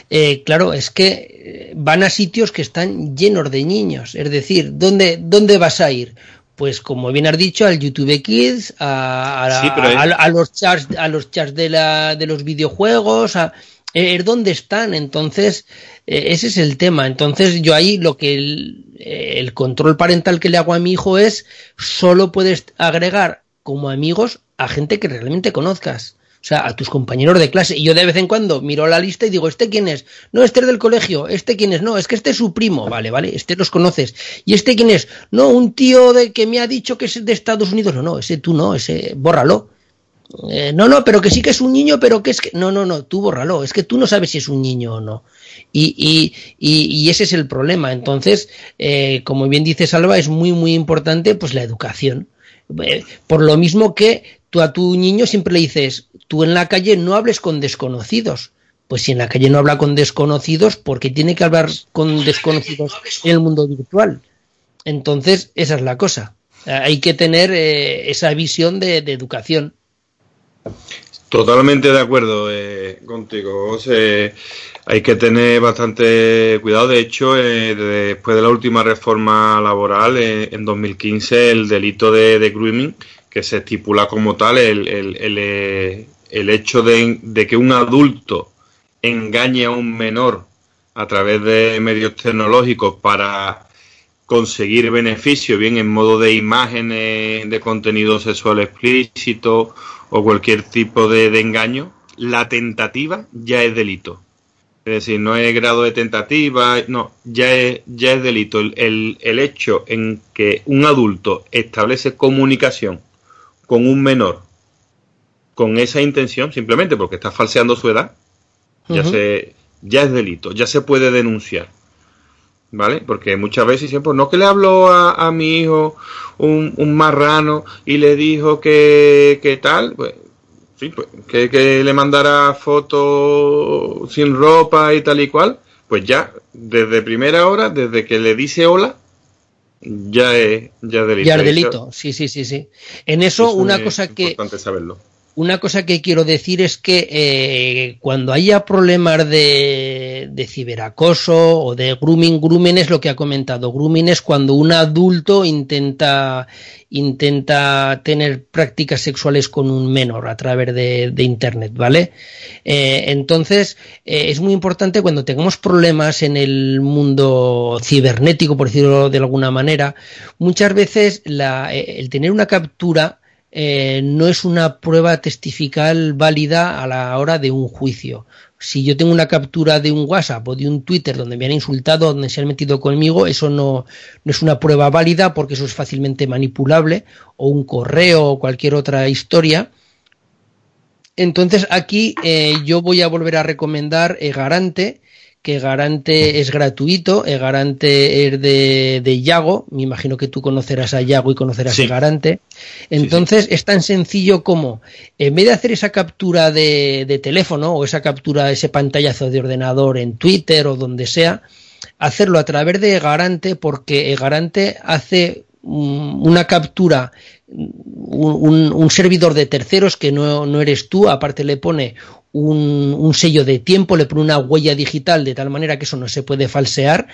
eh, claro, es que van a sitios que están llenos de niños. Es decir, ¿dónde, dónde vas a ir? pues como bien has dicho, al YouTube Kids, a, a, los chats, a los chats de, la, de los videojuegos, a, es dónde están. Entonces, eh, ese es el tema. Entonces, yo ahí lo que el, control parental que le hago a mi hijo es solo puedes agregar como amigos a gente que realmente conozcas. O sea, a tus compañeros de clase. Y yo de vez en cuando miro la lista y digo, ¿este quién es? No, este es del colegio. ¿Este quién es? No, es que este es su primo. Vale, vale, este los conoces. ¿Y este quién es? No, un tío de que me ha dicho que es de Estados Unidos. No, no, ese tú no, ese, bórralo. Eh, no, no, pero que sí que es un niño, pero que es que. No, no, no, tú bórralo. Es que tú no sabes si es un niño o no. Y, y, y, ese es el problema. Entonces, eh, como bien dice Salva, es muy, muy importante pues la educación. Eh, por lo mismo que tú a tu niño siempre le dices, tú en la calle no hables con desconocidos. Pues si en la calle no habla con desconocidos, ¿por qué tiene que hablar con desconocidos en el mundo virtual? Entonces, esa es la cosa. Hay que tener esa visión de educación. Totalmente de acuerdo eh, contigo, hay que tener bastante cuidado. De hecho, eh, después de la última reforma laboral, eh, en 2015, el delito de, grooming, que se estipula como tal, el, el, hecho de, de, que un adulto engañe a un menor a través de medios tecnológicos para conseguir beneficio, bien en modo de imágenes de contenido sexual explícito o cualquier tipo de, engaño, la tentativa ya es delito. Es decir, no es grado de tentativa, no, ya es, ya es delito. El, el, hecho en que un adulto establece comunicación con un menor con esa intención, simplemente porque está falseando su edad, ya, se, ya es delito, ya se puede denunciar. ¿Vale? Porque muchas veces dicen, pues no que le habló a, a mi hijo un, un, marrano y le dijo que, que tal, pues sí, pues que, que le mandara fotos sin ropa y tal y cual, pues ya, desde primera hora, desde que le dice hola, ya es, ya delito. Ya es delito, sí, sí, sí, sí. En eso, una cosa que... Importante saberlo una cosa que quiero decir es que eh, cuando haya problemas de, de, ciberacoso o de grooming, grooming es lo que ha comentado. Grooming es cuando un adulto intenta, intenta tener prácticas sexuales con un menor a través de, de Internet, ¿vale? Eh, entonces, eh, es muy importante cuando tengamos problemas en el mundo cibernético, por decirlo de alguna manera, muchas veces la, el tener una captura eh, no es una prueba testifical válida a la hora de un juicio. Si yo tengo una captura de un WhatsApp o de un Twitter donde me han insultado, donde se han metido conmigo, eso no, no es una prueba válida porque eso es fácilmente manipulable, o un correo o cualquier otra historia. Entonces aquí eh, yo voy a volver a recomendar Garante, que Garante es gratuito, el Garante es de, de, Yago, me imagino que tú conocerás a Yago y conocerás a Garante. Entonces es tan sencillo como, en vez de hacer esa captura de, de, teléfono o esa captura, ese pantallazo de ordenador en Twitter o donde sea, hacerlo a través de Garante porque Garante hace una captura un, un, servidor de terceros que no, no, eres tú, aparte le pone un, sello de tiempo, le pone una huella digital de tal manera que eso no se puede falsear,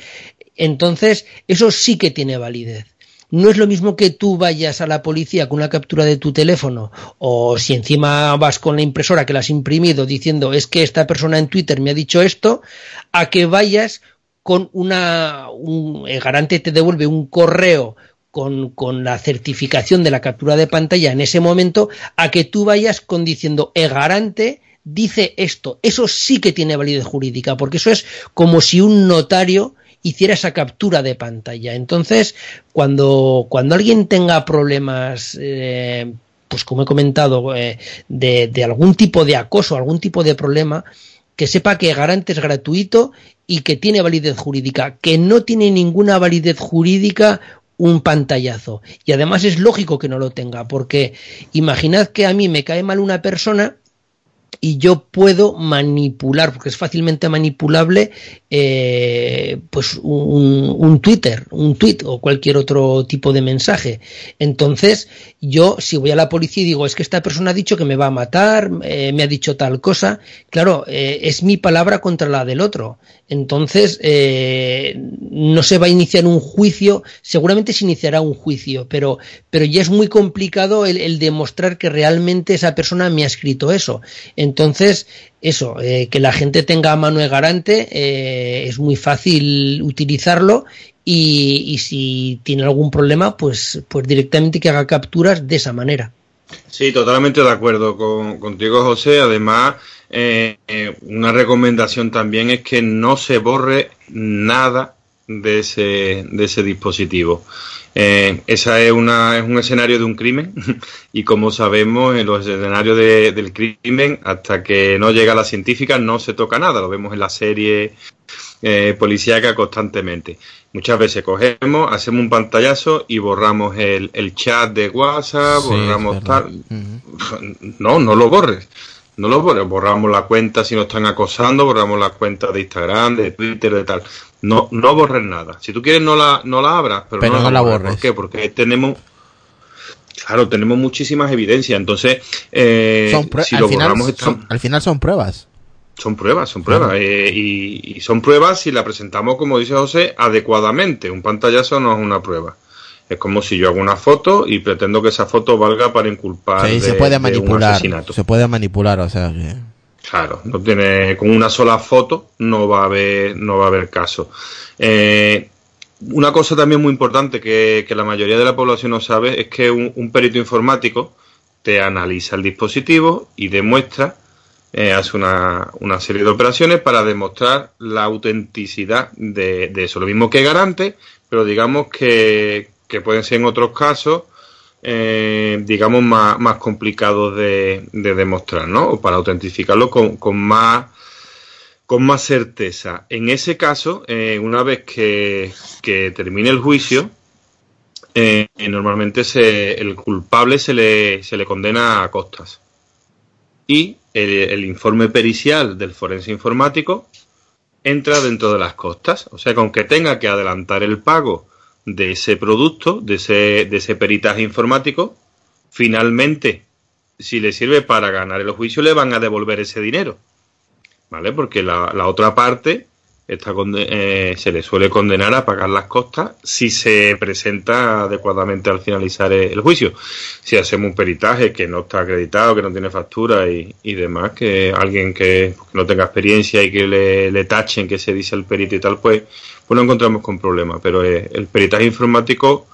entonces eso sí que tiene validez. No es lo mismo que tú vayas a la policía con una captura de tu teléfono o si encima vas con la impresora que la has imprimido diciendo es que esta persona en Twitter me ha dicho esto, a que vayas con una... Un, el garante te devuelve un correo con, con, la certificación de la captura de pantalla en ese momento a que tú vayas con diciendo el garante dice esto. Eso sí que tiene validez jurídica, porque eso es como si un notario hiciera esa captura de pantalla. Entonces, cuando, cuando alguien tenga problemas, eh, pues como he comentado, eh, de, de, algún tipo de acoso, algún tipo de problema, que sepa que Garante es gratuito y que tiene validez jurídica, que no tiene ninguna validez jurídica un pantallazo. Y además es lógico que no lo tenga, porque imaginad que a mí me cae mal una persona y yo puedo manipular, porque es fácilmente manipulable, eh, pues un, Twitter, un tweet o cualquier otro tipo de mensaje. Entonces, yo si voy a la policía y digo, es que esta persona ha dicho que me va a matar, eh, me ha dicho tal cosa, claro, eh, es mi palabra contra la del otro. Entonces, no se va a iniciar un juicio, seguramente se iniciará un juicio, pero, pero ya es muy complicado el demostrar que realmente esa persona me ha escrito eso. Entonces, eso, eh, que la gente tenga de garante, eh, es muy fácil utilizarlo y, y, si tiene algún problema, pues, pues directamente que haga capturas de esa manera. Sí, totalmente de acuerdo con, contigo, José. Además, eh, una recomendación también es que no se borre nada de ese, de ese dispositivo. Eh, esa es, una, es un escenario de un crimen y como sabemos en los escenarios de, del crimen hasta que no llega la científica no se toca nada, lo vemos en la serie eh, policíaca constantemente. Muchas veces cogemos, hacemos un pantallazo y borramos el, el chat de WhatsApp, sí, borramos tal. Uh -huh. No, no lo borres. No lo borres, borramos la cuenta si nos están acosando, borramos la cuenta de Instagram, de Twitter, de tal. No, no borres nada. Si tú quieres no la, no la abras, pero, pero no, no, la borres. borres. ¿Por qué? Porque tenemos, claro, tenemos muchísimas evidencias. Entonces, eh, son si al, lo final, borramos, son, al final son pruebas. Son pruebas, son pruebas. Claro. Eh, y, y, son pruebas si la presentamos, como dice José, adecuadamente. Un pantallazo no es una prueba. Es como si yo hago una foto y pretendo que esa foto valga para inculpar sí, de, se puede de manipular, un asesinato. Se puede manipular, o sea que... Claro, no tiene con una sola foto no va a haber no va a haber caso. Eh, una cosa también muy importante que, la mayoría de la población no sabe es que un, un perito informático te analiza el dispositivo y demuestra, eh, hace una, una, serie de operaciones para demostrar la autenticidad de, de, eso. Lo mismo que garante, pero digamos que, que pueden ser en otros casos eh, digamos, más, más de, de, demostrar, ¿no? O para autentificarlo con, con, más con más certeza. En ese caso, eh, una vez que, termine el juicio, eh, normalmente el culpable se le, se le condena a costas. Y el, el informe pericial del forense informático entra dentro de las costas. O sea que aunque tenga que adelantar el pago de ese producto, de ese, de ese peritaje informático, finalmente, si le sirve para ganar el juicio, le van a devolver ese dinero. ¿Vale? Porque la, la otra parte está eh, se le suele condenar a pagar las costas si se presenta adecuadamente al finalizar el juicio. Si hacemos un peritaje que no está acreditado, que no tiene factura y, y demás, que alguien que, no tenga experiencia y que le, le, tachen que se dice el perito y tal, pues, pues no encontramos con problemas. Pero eh, el peritaje informático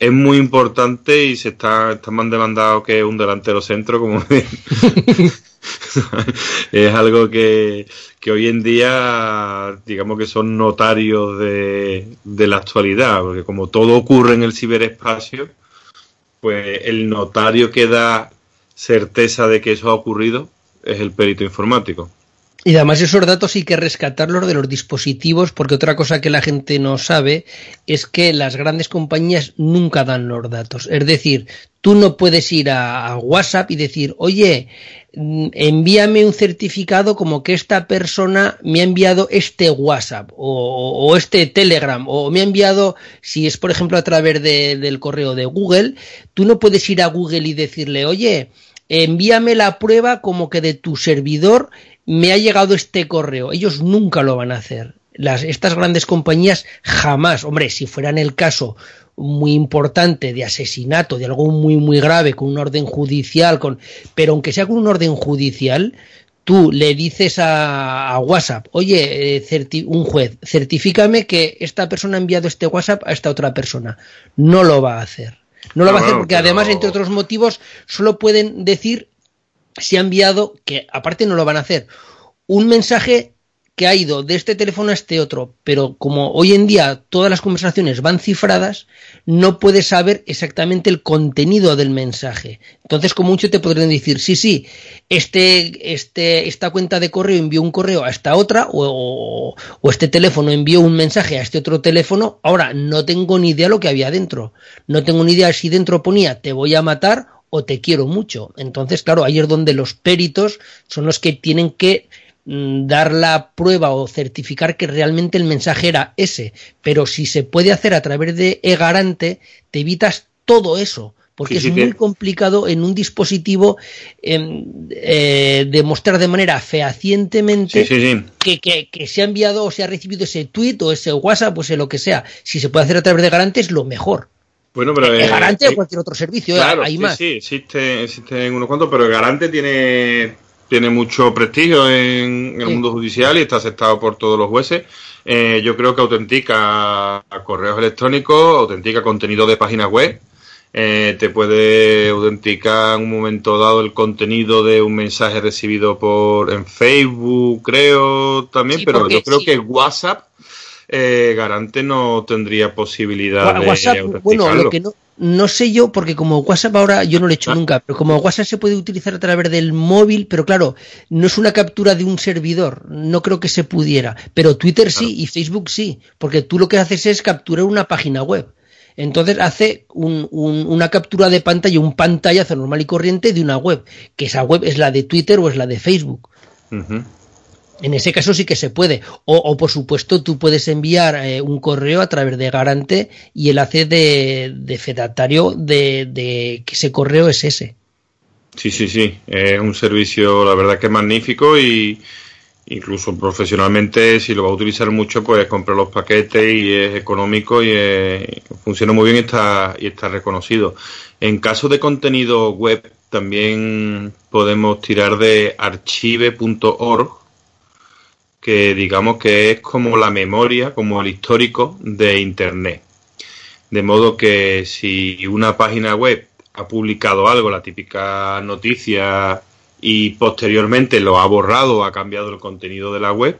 es muy importante y se está, está más demandado que un delantero centro, como es algo que, que, hoy en día, digamos que son notarios de, de, la actualidad, porque como todo ocurre en el ciberespacio, pues el notario que da certeza de que eso ha ocurrido es el perito informático. Y además esos datos hay que rescatarlos de los dispositivos porque otra cosa que la gente no sabe es que las grandes compañías nunca dan los datos. Es decir, tú no puedes ir a, a WhatsApp y decir, oye, envíame un certificado como que esta persona me ha enviado este WhatsApp o, este Telegram o me ha enviado, si es por ejemplo a través de, del correo de Google, tú no puedes ir a Google y decirle, oye, envíame la prueba como que de tu servidor me ha llegado este correo. Ellos nunca lo van a hacer. Las, estas grandes compañías jamás, hombre, si fuera en el caso muy importante de asesinato, de algo muy, muy grave, con un orden judicial, con, pero aunque sea con un orden judicial, tú le dices a, a WhatsApp, oye, eh, certi un juez, certifícame que esta persona ha enviado este WhatsApp a esta otra persona. No lo va a hacer. No lo no, va a hacer porque pero... además, entre otros motivos, solo pueden decir se ha enviado, que aparte no lo van a hacer, un mensaje que ha ido de este teléfono a este otro, pero como hoy en día todas las conversaciones van cifradas, no puedes saber exactamente el contenido del mensaje. Entonces, como mucho te podrían decir, sí, sí, este, este, esta cuenta de correo envió un correo a esta otra, o, o este teléfono envió un mensaje a este otro teléfono, ahora no tengo ni idea lo que había dentro. No tengo ni idea si dentro ponía te voy a matar o te quiero mucho. Entonces, claro, ahí es donde los peritos son los que tienen que dar la prueba o certificar que realmente el mensaje era ese. Pero si se puede hacer a través de e-garante, te evitas todo eso porque es muy complicado en un dispositivo em, eh, demostrar de manera fehacientemente que, se ha enviado o se ha recibido ese tweet o ese WhatsApp o ese lo que sea. Si se puede hacer a través de Garante es lo mejor. Bueno, pero eh, Garante o cualquier otro servicio, eh, hay más. Sí, existe, existen unos cuantos, pero Garante tiene tiene mucho prestigio en, el mundo judicial y está aceptado por todos los jueces. yo creo que autentica correos electrónicos, autentica contenido de páginas web. Eh, te puede autenticar en un momento dado el contenido de un mensaje recibido por en Facebook, creo también, pero yo creo que WhatsApp eh, Garante no tendría posibilidad de WhatsApp, bueno, lo que no, no sé yo, porque como WhatsApp ahora yo no lo he hecho ah. nunca, pero como WhatsApp se puede utilizar a través del móvil, pero claro, no es una captura de un servidor, no creo que se pudiera, pero Twitter sí y Facebook sí, porque tú lo que haces es capturar una página web. Entonces hace una captura de pantalla, un pantallazo normal y corriente de una web, que esa web es la de Twitter o es la de Facebook. En ese caso sí que se puede. O, por supuesto, tú puedes enviar eh, un correo a través de Garante y el hace de, de fedatario de, que ese correo es ese. Sí, sí, sí. Es un servicio, la verdad, que es magnífico y, incluso profesionalmente, si lo va a utilizar mucho, pues compra los paquetes y es económico y funciona muy bien y está, y está reconocido. En caso de contenido web, también podemos tirar de archive.org, que digamos que es como la memoria, como el histórico de Internet. De modo que si una página web ha publicado algo, la típica noticia y posteriormente lo ha borrado o ha cambiado el contenido de la web,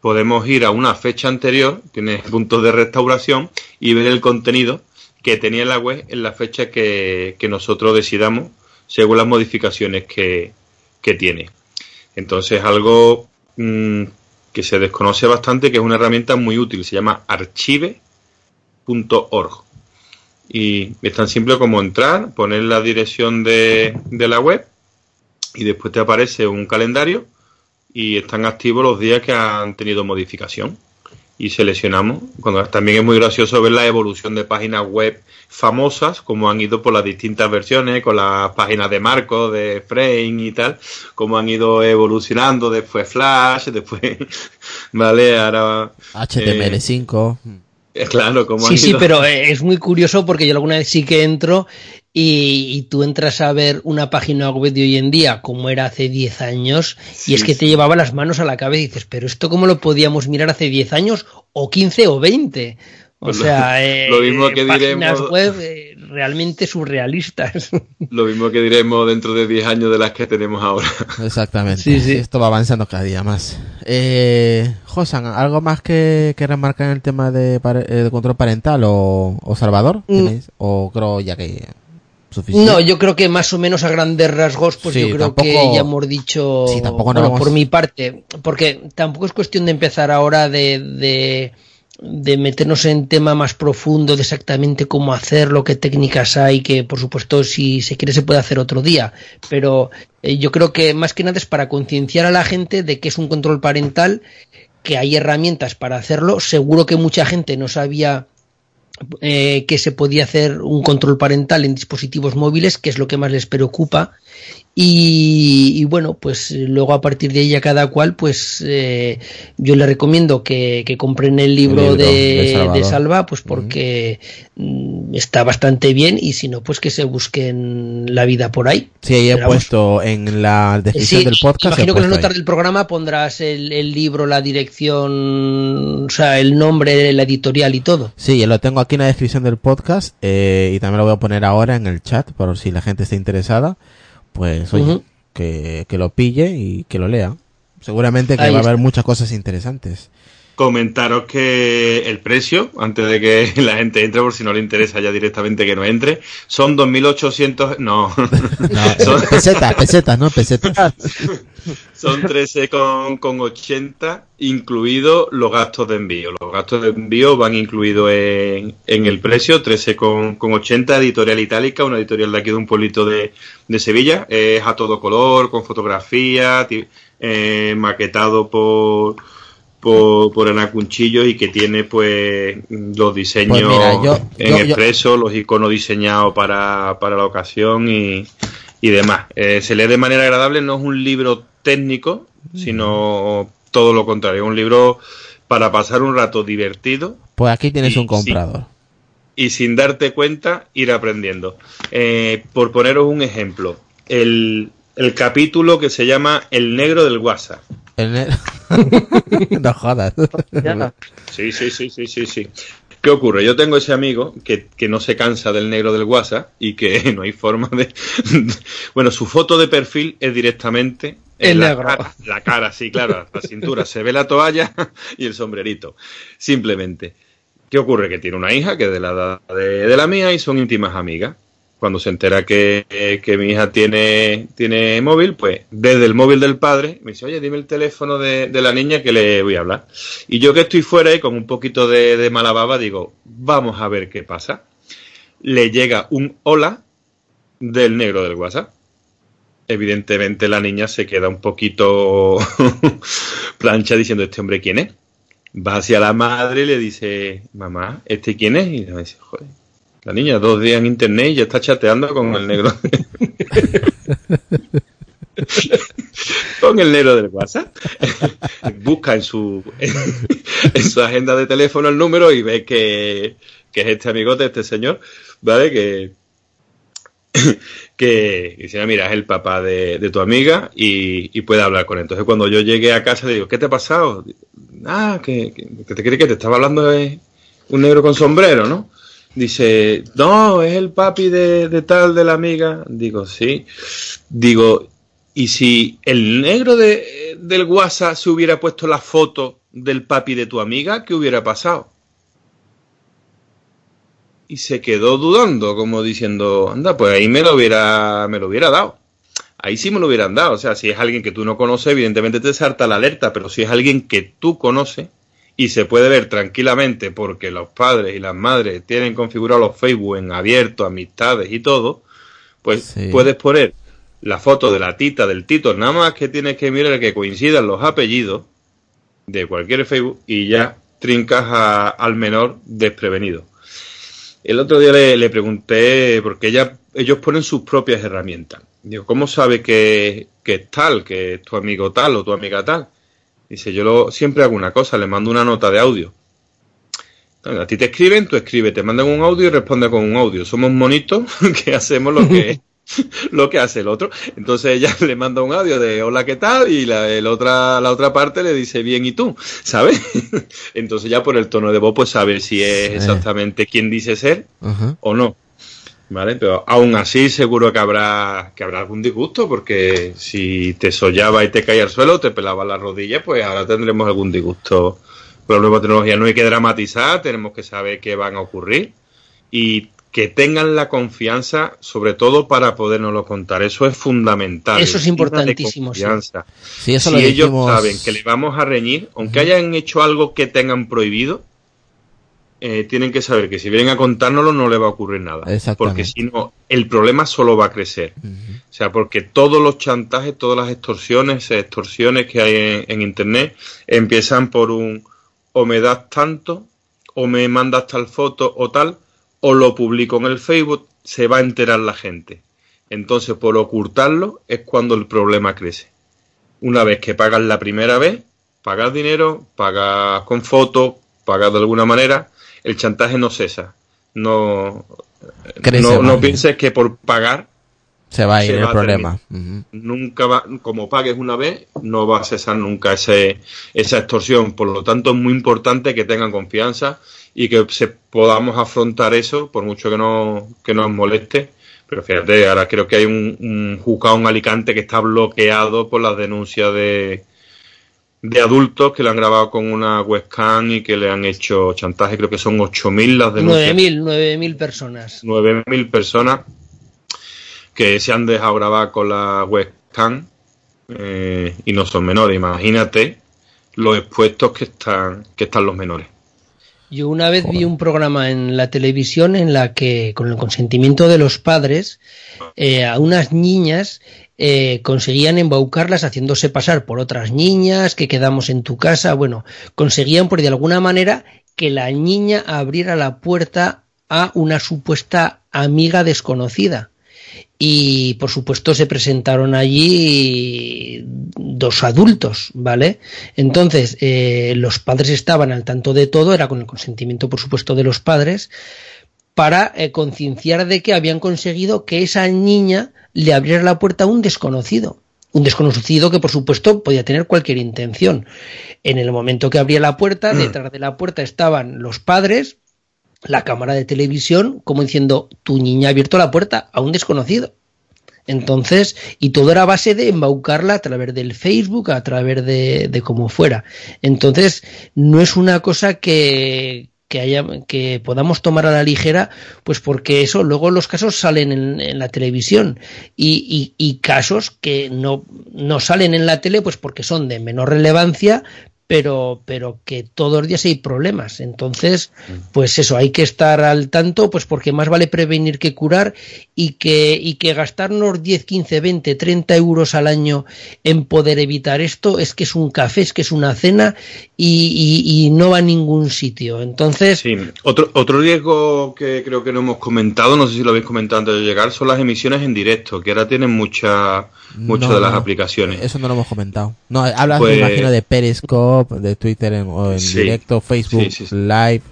podemos ir a una fecha anterior, tiene puntos de restauración, y ver el contenido que tenía la web en la fecha que, nosotros decidamos según las modificaciones que, tiene. Entonces algo mm, que se desconoce bastante, que es una herramienta muy útil, se llama archive.org. Y es tan simple como entrar, poner la dirección de, de la web y después te aparece un calendario y están activos los días que han tenido modificación y seleccionamos. Cuando también es muy gracioso ver la evolución de páginas web famosas, como han ido por las distintas versiones, con las páginas de marco, de frame y tal, como han ido evolucionando, después Flash, después, vale, ahora... HTML5. Eh, claro, como Sí, sí, pero es muy curioso porque yo alguna vez sí que entro y, tú entras a ver una página web de hoy en día como era hace 10 años y es que te llevaba las manos a la cabeza y dices, pero esto cómo lo podíamos mirar hace 10 años o 15 o 20. O pues sea, lo, mismo que páginas web eh, realmente surrealistas. Lo mismo que diremos dentro de 10 años de las que tenemos ahora. Exactamente. Sí, sí. Esto va avanzando cada día más. Eh, Josan, ¿algo más que, que remarcar en el tema de, eh, control parental o, Salvador? Mm. O creo ya que no, yo creo que más o menos a grandes rasgos, pues yo creo que ya hemos dicho, por mi parte, porque tampoco es cuestión de empezar ahora de, de, meternos en tema más profundo de exactamente cómo hacerlo, qué técnicas hay, que por supuesto si se quiere se puede hacer otro día, pero eh, yo creo que más que nada es para concienciar a la gente de que es un control parental, que hay herramientas para hacerlo, seguro que mucha gente no sabía eh, que se podía hacer un control parental en dispositivos móviles, que es lo que más les preocupa. Y, bueno, pues luego a partir de ella cada cual, pues eh, yo le recomiendo que, compren el libro, de, Salva, pues porque mm, está bastante bien y si no, pues que se busquen la vida por ahí. Sí, ahí he puesto en la descripción del podcast. Imagino que en las notas del programa pondrás el, el, libro, la dirección, o sea, el nombre, la editorial y todo. Sí, yo lo tengo aquí en la descripción del podcast eh, y también lo voy a poner ahora en el chat por si la gente está interesada pues oye, que, lo pille y que lo lea. Seguramente que va a haber muchas cosas interesantes. Comentaros que el precio, antes de que la gente entre, por si no le interesa ya directamente que no entre, son 2.800... No, No, son, pesetas, pesetas, ¿no? Pesetas. son 13,80 incluidos los gastos de envío. Los gastos de envío van incluidos en, en el precio, 13,80 editorial itálica, una editorial de aquí de un pueblito de, de Sevilla. Es a todo color, con fotografía, eh, maquetado por por, por Ana Cunchillo y que tiene pues los diseños Pues mira, yo- en yo- yo- expreso, los iconos diseñados para, para la ocasión y, y demás. Eh, se lee de manera agradable, no es un libro técnico, sino todo lo contrario, es un libro para pasar un rato divertido Pues aquí tienes un comprador. y sin darte cuenta ir aprendiendo. Eh, por poneros un ejemplo, el, el capítulo que se llama El negro del WhatsApp. No jodas. Ya. Sí, sí, sí, sí, sí, sí. ¿Qué ocurre? Yo tengo ese amigo que, que no se cansa del negro del WhatsApp y que no hay forma de... bueno, su foto de perfil es directamente... en El la negro. Cara, la cara, sí, claro, la cintura. Se ve la toalla y el sombrerito. Simplemente. ¿Qué ocurre? Que tiene una hija que es de la edad de, de la mía y son íntimas amigas. Cuando se entera que, que mi hija tiene, tiene móvil, pues desde el móvil del padre me dice, oye, dime el teléfono de, de la niña que le voy a hablar. Y yo que estoy fuera y con un poquito de, de mala baba digo, vamos a ver qué pasa. Le llega un hola del negro del WhatsApp. Evidentemente la niña se queda un poquito plancha diciendo, ¿este hombre quién es? Va hacia la madre y le dice, mamá, ¿este quién es? Y le dice, joder, la niña dos días en internet y ya está chateando con el negro. con el negro del WhatsApp. Busca en su, en su agenda de teléfono el número y ve que, que es este amigote, este señor, ¿vale? Que, que dice, "Ah, mira, es el papá de, de tu amiga y, y puede hablar con él. Entonces cuando yo llegué a casa le digo, ¿qué te ha pasado? Ah, que, que, que te crees que te estaba hablando de un negro con sombrero, ¿no? Dice, no, es el papi de, de tal, de la amiga. Digo, sí. Digo, ¿y si el negro de, del WhatsApp se hubiera puesto la foto del papi de tu amiga, qué hubiera pasado? Y se quedó dudando, como diciendo, anda, pues ahí me lo hubiera, me lo hubiera dado. Ahí sí me lo hubieran dado. O sea, si es alguien que tú no conoces, evidentemente te salta la alerta, pero si es alguien que tú conoces y se puede ver tranquilamente porque los padres y las madres tienen configurado los Facebook en abierto, amistades y todo, pues Sí. puedes poner la foto de la tita, del tito, nada más que tienes que mirar que coincidan los apellidos de cualquier Facebook y ya trincas a- al menor desprevenido. El otro día le, le pregunté, porque ella, ellos ponen sus propias herramientas. Digo, ¿cómo sabe que, que es tal, que es tu amigo tal o tu amiga tal? Dice, yo lo, siempre hago una cosa, le mando una nota de audio. Entonces, a ti te escriben, tú escribes, te mandan un audio y responde con un audio. Somos monitos que hacemos lo que, lo que hace el otro. Entonces ella le manda un audio de hola, ¿qué tal? Y la, el otra, la otra parte le dice bien, ¿y tú? ¿Sabes? Entonces ya por el tono de voz, pues saber si es exactamente quién dice ser o no. ¿Vale? Pero aún así seguro que habrá, que habrá algún disgusto, porque si te sollaba y te caía al suelo, te pelaba la rodilla, pues ahora tendremos algún disgusto con la nueva tecnología. No hay que dramatizar, tenemos que saber qué van a ocurrir y que tengan la confianza, sobre todo para podernoslo contar. Eso es fundamental. Eso es importantísimo, sí. confianza. Sí, eso si lo ellos dijimos. saben que le vamos a reñir, aunque hayan hecho algo que tengan prohibido, eh, tienen que saber que si vienen a contárnoslo no le va a ocurrir nada. Porque si no, el problema solo va a crecer. O sea, porque todos los chantajes, todas las extorsiones, extorsiones que hay en, en Internet empiezan por un o me das tanto, o me mandas tal foto o tal, o lo publico en el Facebook, se va a enterar la gente. Entonces, por ocultarlo es cuando el problema crece. Una vez que pagas la primera vez, pagas dinero, pagas con fotos, pagas de alguna manera, el chantaje no cesa. No, no, pienses que por pagar Se va a ir el problema. Nunca va, como pagues una vez, no va a cesar nunca ese, esa extorsión. Por lo tanto, es muy importante que tengan confianza y que se podamos afrontar eso, por mucho que no, que nos moleste. Pero fíjate, ahora creo que hay un, un juzgado en Alicante que está bloqueado por las denuncias de, de adultos que le han grabado con una webcam y que le han hecho chantaje, creo que son 8.000 las denuncias. 9.000, 9.000 personas. 9.000 personas que se han dejado grabar con la webcam eh, y no son menores. Imagínate los expuestos que están, que están los menores. Yo una vez vi un programa en la televisión en la que, con el consentimiento de los padres, eh, a unas niñas eh, conseguían embaucarlas haciéndose pasar por otras niñas que quedamos en tu casa. Bueno, conseguían por de alguna manera que la niña abriera la puerta a una supuesta amiga desconocida y por supuesto se presentaron allí dos adultos, ¿vale? Entonces, eh, los padres estaban al tanto de todo, era con el consentimiento, por supuesto, de los padres, para eh, concienciar de que habían conseguido que esa niña le abriera la puerta a un desconocido. Un desconocido que, por supuesto, podía tener cualquier intención. En el momento que abría la puerta, mm. detrás de la puerta estaban los padres, la cámara de televisión como diciendo, tu niña ha abierto la puerta a un desconocido. Entonces, y todo era a base de embaucarla a través del Facebook, a través de, de como fuera. Entonces, no es una cosa que, que haya que podamos tomar a la ligera pues porque eso luego los casos salen en, la televisión. Y, y, y, casos que no, no salen en la tele pues porque son de menor relevancia pero, pero que todos los días hay problemas. Entonces, pues eso, hay que estar al tanto, pues porque más vale prevenir que curar y que, y que gastarnos 10, 15, 20, 30 euros al año en poder evitar esto es que es un café, es que es una cena y, y, no va a ningún sitio. Entonces. Sí, otro, otro riesgo que creo que no hemos comentado, no sé si lo habéis comentado antes de llegar, son las emisiones en directo, que ahora tienen mucha, muchas de las aplicaciones. Eso no lo hemos comentado. No, hablas, me pues imagino, de Periscope, de Twitter en, o en directo, Facebook Live.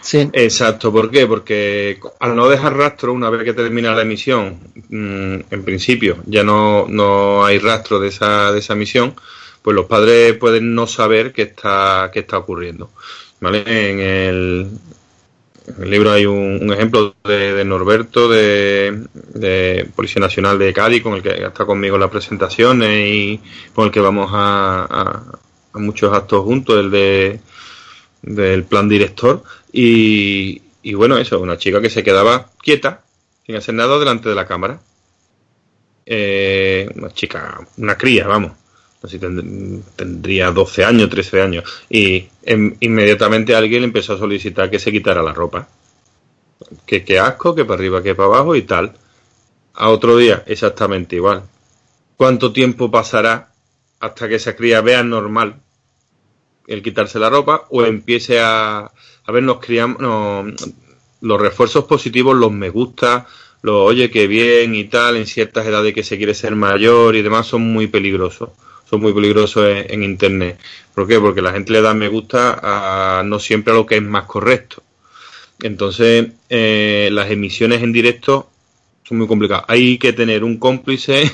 Sí. Exacto, ¿por qué? Porque al no dejar rastro una vez que termina la emisión, mm, en principio ya no, no hay rastro de esa, de esa emisión, pues los padres pueden no saber qué está, qué está ocurriendo. ¿Vale? En el, en el libro hay un, ejemplo de, Norberto, de, Policía Nacional de Cádiz, con el que está conmigo en las presentaciones y con el que vamos a, a, muchos actos juntos, el de del plan director. Y, y bueno, eso, una chica que se quedaba quieta, sin hacer nada delante de la cámara. Eh, una chica, una cría, vamos así tendría 12 años, 13 años, y inmediatamente alguien empezó a solicitar que se quitara la ropa. Que, que asco, que para arriba, que para abajo y tal. A otro día, exactamente igual. ¿Cuánto tiempo pasará hasta que esa cría vea normal el quitarse la ropa o empiece a, a ver los, los refuerzos positivos, los me gusta, los oye que bien y tal, en ciertas edades que se quiere ser mayor y demás, son muy peligrosos son muy peligrosos en, Internet. ¿Por qué? Porque la gente le da me gusta a no siempre a lo que es más correcto. Entonces, eh, las emisiones en directo son muy complicadas. Hay que tener un cómplice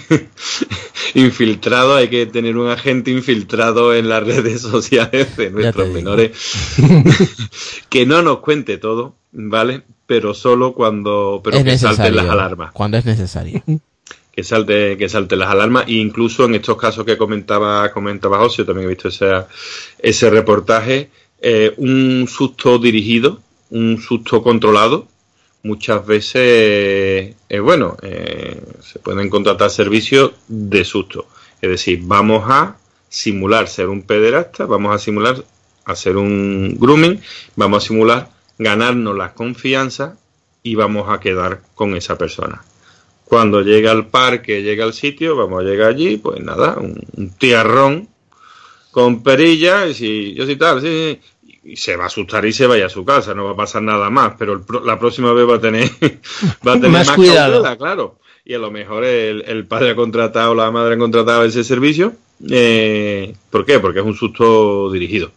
infiltrado, hay que tener un agente infiltrado en las redes sociales de nuestros menores que no nos cuente todo, ¿vale? Pero solo cuando pero que salten las alarmas. Cuando es necesario. Que salte, que salte las alarmas, e incluso en estos casos que comentaba, comentaba José, también he visto ese, ese reportaje, eh, un susto dirigido, un susto controlado, muchas veces, eh, bueno, eh, se pueden contratar servicios de susto. Es decir, vamos a simular ser un pederasta, vamos a simular hacer un grooming, vamos a simular ganarnos la confianza y vamos a quedar con esa persona. Cuando llega al parque, llega al sitio, vamos a llegar allí, pues nada, un, tiarrón con perilla, y si yo sí tal, sí, y se va a asustar y se vaya a su casa, no va a pasar nada más, pero la próxima vez va a tener, va a tener más, cuidado, claro. Y a lo mejor el, padre ha contratado, la madre ha contratado ese servicio. Eh, ¿Por qué? Porque es un susto dirigido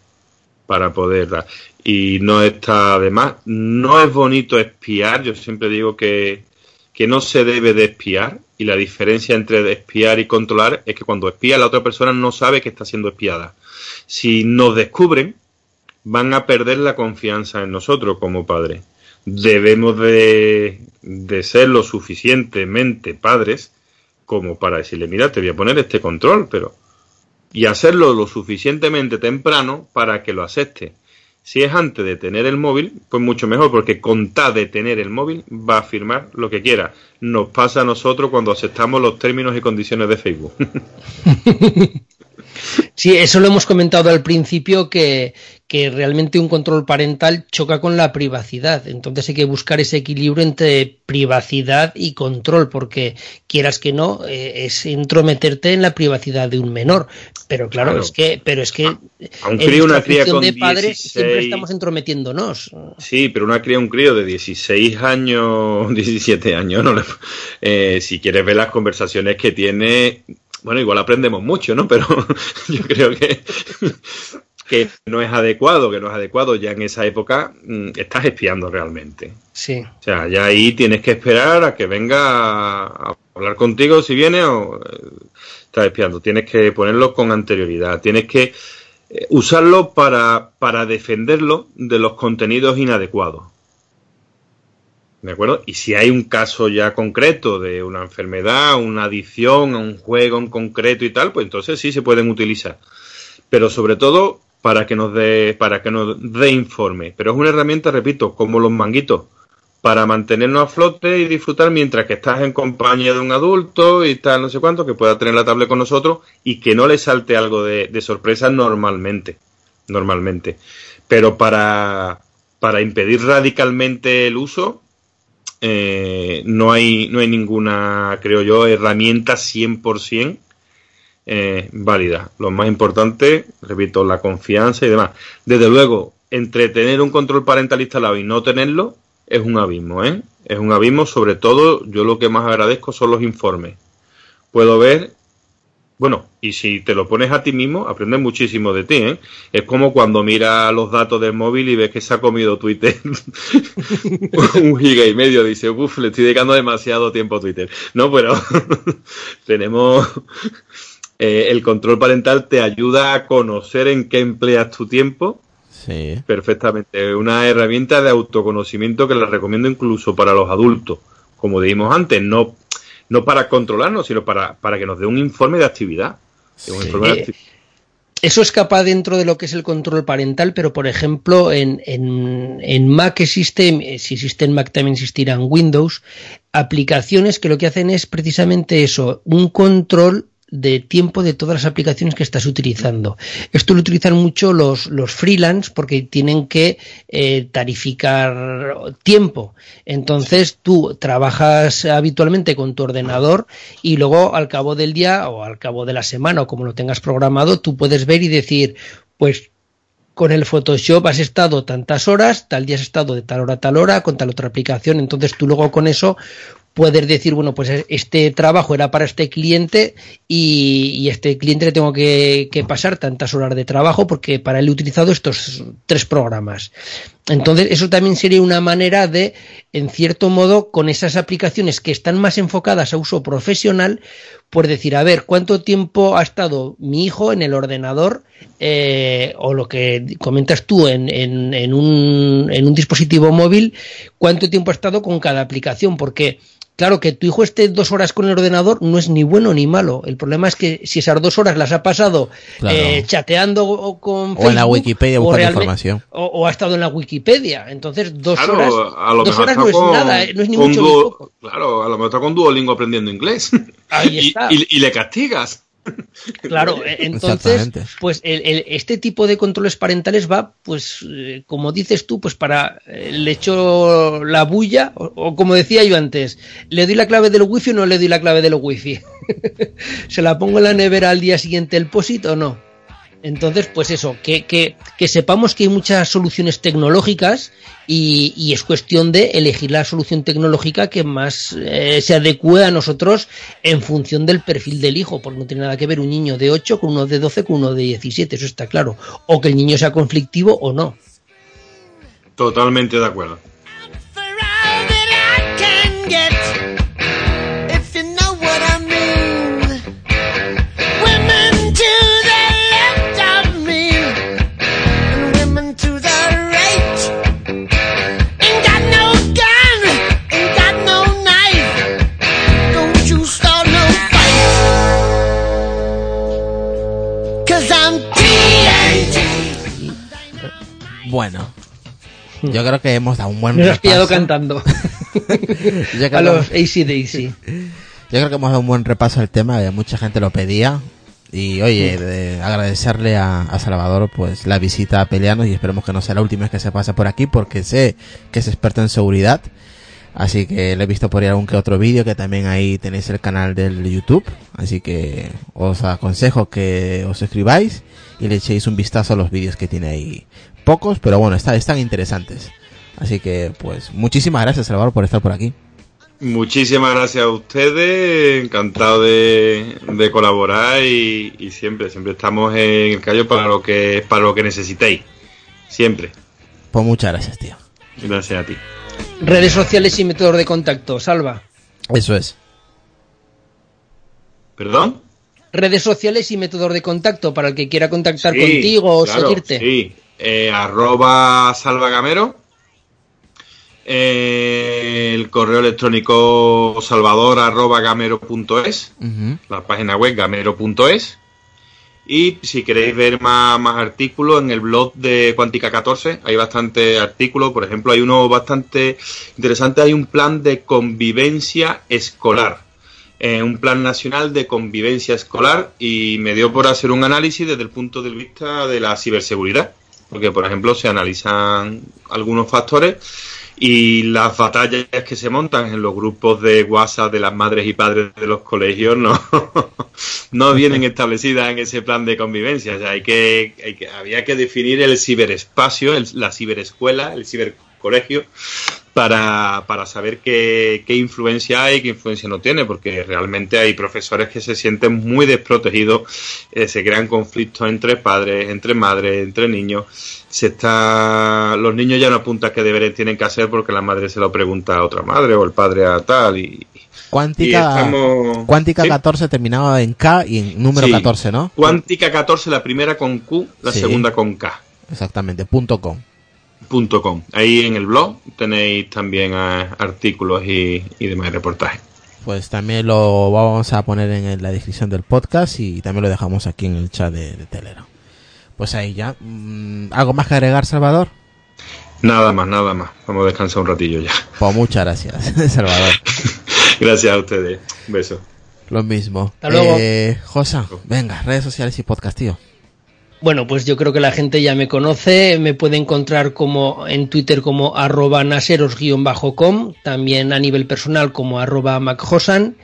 para poder dar. Y no está de más. No es bonito espiar. Yo siempre digo que que no se debe de espiar y la diferencia entre espiar y controlar es que cuando espía la otra persona no sabe que está siendo espiada. Si nos descubren, van a perder la confianza en nosotros como padres. Debemos de, de ser lo suficientemente padres como para decirle, mira, te voy a poner este control, pero y hacerlo lo suficientemente temprano para que lo acepte. Si es antes de tener el móvil, pues mucho mejor, porque con tal de tener el móvil va a firmar lo que quiera. Nos pasa a nosotros cuando aceptamos los términos y condiciones de Facebook. Sí, eso lo hemos comentado al principio que, que, realmente un control parental choca con la privacidad. Entonces hay que buscar ese equilibrio entre privacidad y control, porque quieras que no, eh, es entrometerte en la privacidad de un menor. Pero claro, claro. es que, pero es que a un crío, una cría con de padres 16... siempre estamos entrometiéndonos. Sí, pero una cría, un crío de 16 años, 17 años, no le, eh, si quieres ver las conversaciones que tiene, bueno, igual aprendemos mucho, ¿no? Pero yo creo que, que no es adecuado, que no es adecuado. Ya en esa época mmm, estás espiando realmente. Sí. O sea, ya ahí tienes que esperar a que venga a hablar contigo si viene o eh, estás espiando. Tienes que ponerlo con anterioridad. Tienes que eh, usarlo para, para defenderlo de los contenidos inadecuados. ¿De acuerdo? Y si hay un caso ya concreto de una enfermedad, una adicción a un juego en concreto y tal, pues entonces sí se pueden utilizar. Pero sobre todo para que nos dé, para que nos dé informe. Pero es una herramienta, repito, como los manguitos, para mantenernos a flote y disfrutar mientras que estás en compañía de un adulto y tal, no sé cuánto, que pueda tener la tablet con nosotros y que no le salte algo de, de sorpresa normalmente. Normalmente. Pero para, para impedir radicalmente el uso, eh, no, hay, no hay ninguna, creo yo, herramienta 100% eh, válida. Lo más importante, repito, la confianza y demás. Desde luego, entre tener un control parental instalado y no tenerlo, es un abismo, ¿eh? Es un abismo, sobre todo, yo lo que más agradezco son los informes. Puedo ver bueno, y si te lo pones a ti mismo, aprendes muchísimo de ti, ¿eh? Es como cuando miras los datos del móvil y ves que se ha comido Twitter un giga y medio. Dice, uff, le estoy dedicando demasiado tiempo a Twitter. No, pero tenemos... Eh, el control parental te ayuda a conocer en qué empleas tu tiempo. Sí. Perfectamente. Una herramienta de autoconocimiento que la recomiendo incluso para los adultos. Como dijimos antes, no no para controlarnos, sino para, para que nos dé un informe de actividad. Un Sí. informe de Eh, acti- Eso escapa dentro de lo que es el control parental, pero por ejemplo en, en, en Mac existe, eh, si existe en Mac también existirá en Windows, aplicaciones que lo que hacen es precisamente eso, un control de tiempo de todas las aplicaciones que estás utilizando. Esto lo utilizan mucho los, los freelance porque tienen que eh, tarificar tiempo. Entonces tú trabajas habitualmente con tu ordenador y luego al cabo del día o al cabo de la semana o como lo tengas programado, tú puedes ver y decir, pues con el Photoshop has estado tantas horas, tal día has estado de tal hora a tal hora, con tal otra aplicación, entonces tú luego con eso puedes decir, bueno, pues este trabajo era para este cliente y, y este cliente le tengo que, que, pasar tantas horas de trabajo porque para él he utilizado estos tres programas. Entonces, eso también sería una manera de, en cierto modo, con esas aplicaciones que están más enfocadas a uso profesional, pues decir, a ver, ¿cuánto tiempo ha estado mi hijo en el ordenador eh, o lo que comentas tú en, en, en, un, en un dispositivo móvil, cuánto tiempo ha estado con cada aplicación? Porque Claro, que tu hijo esté dos horas con el ordenador no es ni bueno ni malo. El problema es que si esas dos horas las ha pasado Claro. eh, chateando con O en la Wikipedia buscando realmente- información. O, o ha estado en la Wikipedia. Entonces, dos Claro, horas, a lo dos mejor horas no es con- nada, eh, no es ni mucho ni Duo- poco. Claro, a lo mejor está con Duolingo aprendiendo inglés. Ahí Y- está. y, y le castigas. Claro, eh, entonces, pues el- el- este tipo de controles parentales va, pues, eh, como dices tú, pues para eh, le echo la bulla, o, o como decía yo antes, le doy la clave del wifi o no le doy la clave del wifi. ¿Se la pongo en la nevera al día siguiente el POSIT o no? Entonces, pues eso, que, que, que sepamos que hay muchas soluciones tecnológicas y, y es cuestión de elegir la solución tecnológica que más eh, se adecue a nosotros en función del perfil del hijo, porque no tiene nada que ver un niño de 8 con uno de 12 con uno de 17, eso está claro. O que el niño sea conflictivo o no. Totalmente de acuerdo. Yo creo que hemos dado un buen Nos has pillado repaso. cantando. Yo creo a los AC Daisy. Yo creo que hemos dado un buen repaso al tema, que mucha gente lo pedía. Y oye, de agradecerle a, a Salvador pues la visita a Peleanos y esperemos que no sea la última vez que se pase por aquí porque sé que es experto en seguridad. Así que le he visto por ahí algún que otro vídeo que también ahí tenéis el canal del YouTube. Así que os aconsejo que os suscribáis y le echéis un vistazo a los vídeos que tiene ahí. Pocos, pero bueno, está, están interesantes. Así que pues muchísimas gracias Salvador por estar por aquí. Muchísimas gracias a ustedes, encantado de, de colaborar y, y siempre, siempre estamos en el callo para lo que para lo que necesitéis. Siempre. Pues muchas gracias, tío. Gracias a ti. Redes sociales y métodos de contacto. Salva. Eso es. ¿Perdón? Redes sociales y métodos de contacto para el que quiera contactar Sí, contigo o claro, seguirte. Sí, eh, arroba salvagamero. Eh, el correo electrónico salvador arroba gamero.es. Ujú. la página web gamero.es. Y si queréis ver más, más artículos en el blog de Cuántica 14, hay bastantes artículos. Por ejemplo, hay uno bastante interesante. Hay un plan de convivencia escolar. Eh, un plan nacional de convivencia escolar. Y me dio por hacer un análisis desde el punto de vista de la ciberseguridad. Porque, por ejemplo, se analizan algunos factores y las batallas que se montan en los grupos de WhatsApp de las madres y padres de los colegios no, no vienen establecidas en ese plan de convivencia. O sea, hay que, hay que- había que definir el ciberespacio, el- la ciberescuela, el cibercolegio, para, para saber qué, qué influencia hay y qué influencia no tiene, porque realmente hay profesores que se sienten muy desprotegidos, eh, se crean conflictos entre padres, entre madres, entre niños. Se está, los niños ya no apuntan qué deberes tienen que hacer porque la madre se lo pregunta a otra madre o el padre a tal y, Cuántica, estamos- Cuántica ¿Sí? 14 terminaba en K y en número Sí. 14, ¿no? Cuántica 14, la primera con Q, la Sí. segunda con K. Exactamente, punto com. Punto com. Ahí en el blog tenéis también eh, artículos y, y demás reportajes. Pues también lo vamos a poner en la descripción del podcast y también lo dejamos aquí en el chat de, de Telegram. Pues ahí ya. Mm, ¿Algo más que agregar, Salvador? Nada más, nada más. Vamos a descansar un ratillo ya. Pues muchas gracias, Salvador. Gracias a ustedes. Un beso. Lo mismo. Hasta luego. Eh, Josa, venga, redes sociales y podcast, tío. Bueno, pues yo creo que la gente ya me conoce, me puede encontrar como en Twitter como arroba naseros-com, también a nivel personal como arroba macjosan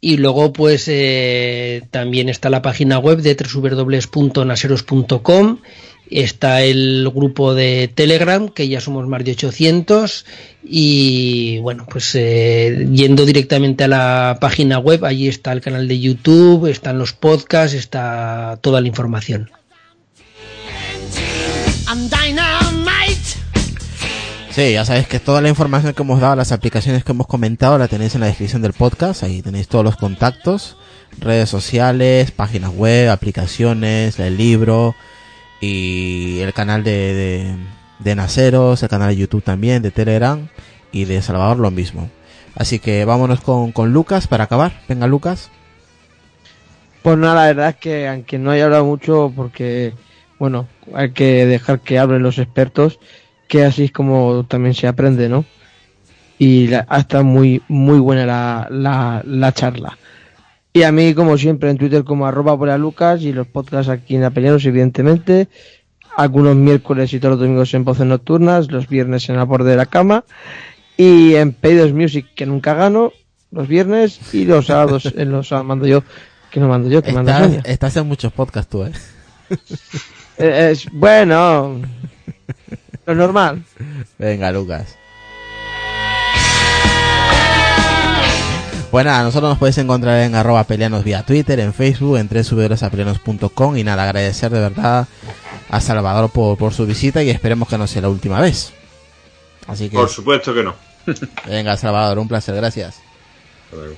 y luego pues eh, también está la página web de www.naseros.com, está el grupo de Telegram que ya somos más de 800 y bueno pues eh, yendo directamente a la página web allí está el canal de YouTube, están los podcasts, está toda la información. I'm dynamite. Sí, ya sabéis que toda la información que hemos dado, las aplicaciones que hemos comentado, la tenéis en la descripción del podcast. Ahí tenéis todos los contactos, redes sociales, páginas web, aplicaciones, el libro y el canal de, de, de Naceros, el canal de YouTube también, de Telegram y de Salvador lo mismo. Así que vámonos con, con Lucas para acabar. Venga, Lucas. Pues nada, la verdad es que aunque no haya hablado mucho, porque, bueno, hay que dejar que hablen los expertos, que así es como también se aprende, ¿no? Y la, ha estado muy, muy buena la, la, la charla. Y a mí, como siempre, en Twitter como arroba por Lucas y los podcasts aquí en Apelianos, evidentemente. Algunos miércoles y todos los domingos en voces nocturnas, los viernes en la borde de la cama. Y en Pedidos Music, que nunca gano, los viernes y los sábados en los sábados mando yo, que no mando yo, que Sonia. estás en muchos podcasts tú, ¿eh? Eh, es, bueno, lo normal. Venga, Lucas. Bueno, nada, nosotros nos podéis encontrar en arroba peleanos vía Twitter, en Facebook, en www.apeleanos.com y nada, agradecer de verdad a Salvador por, por su visita y esperemos que no sea la última vez. Así que, Por supuesto que no. venga, Salvador, un placer, gracias. Hasta luego.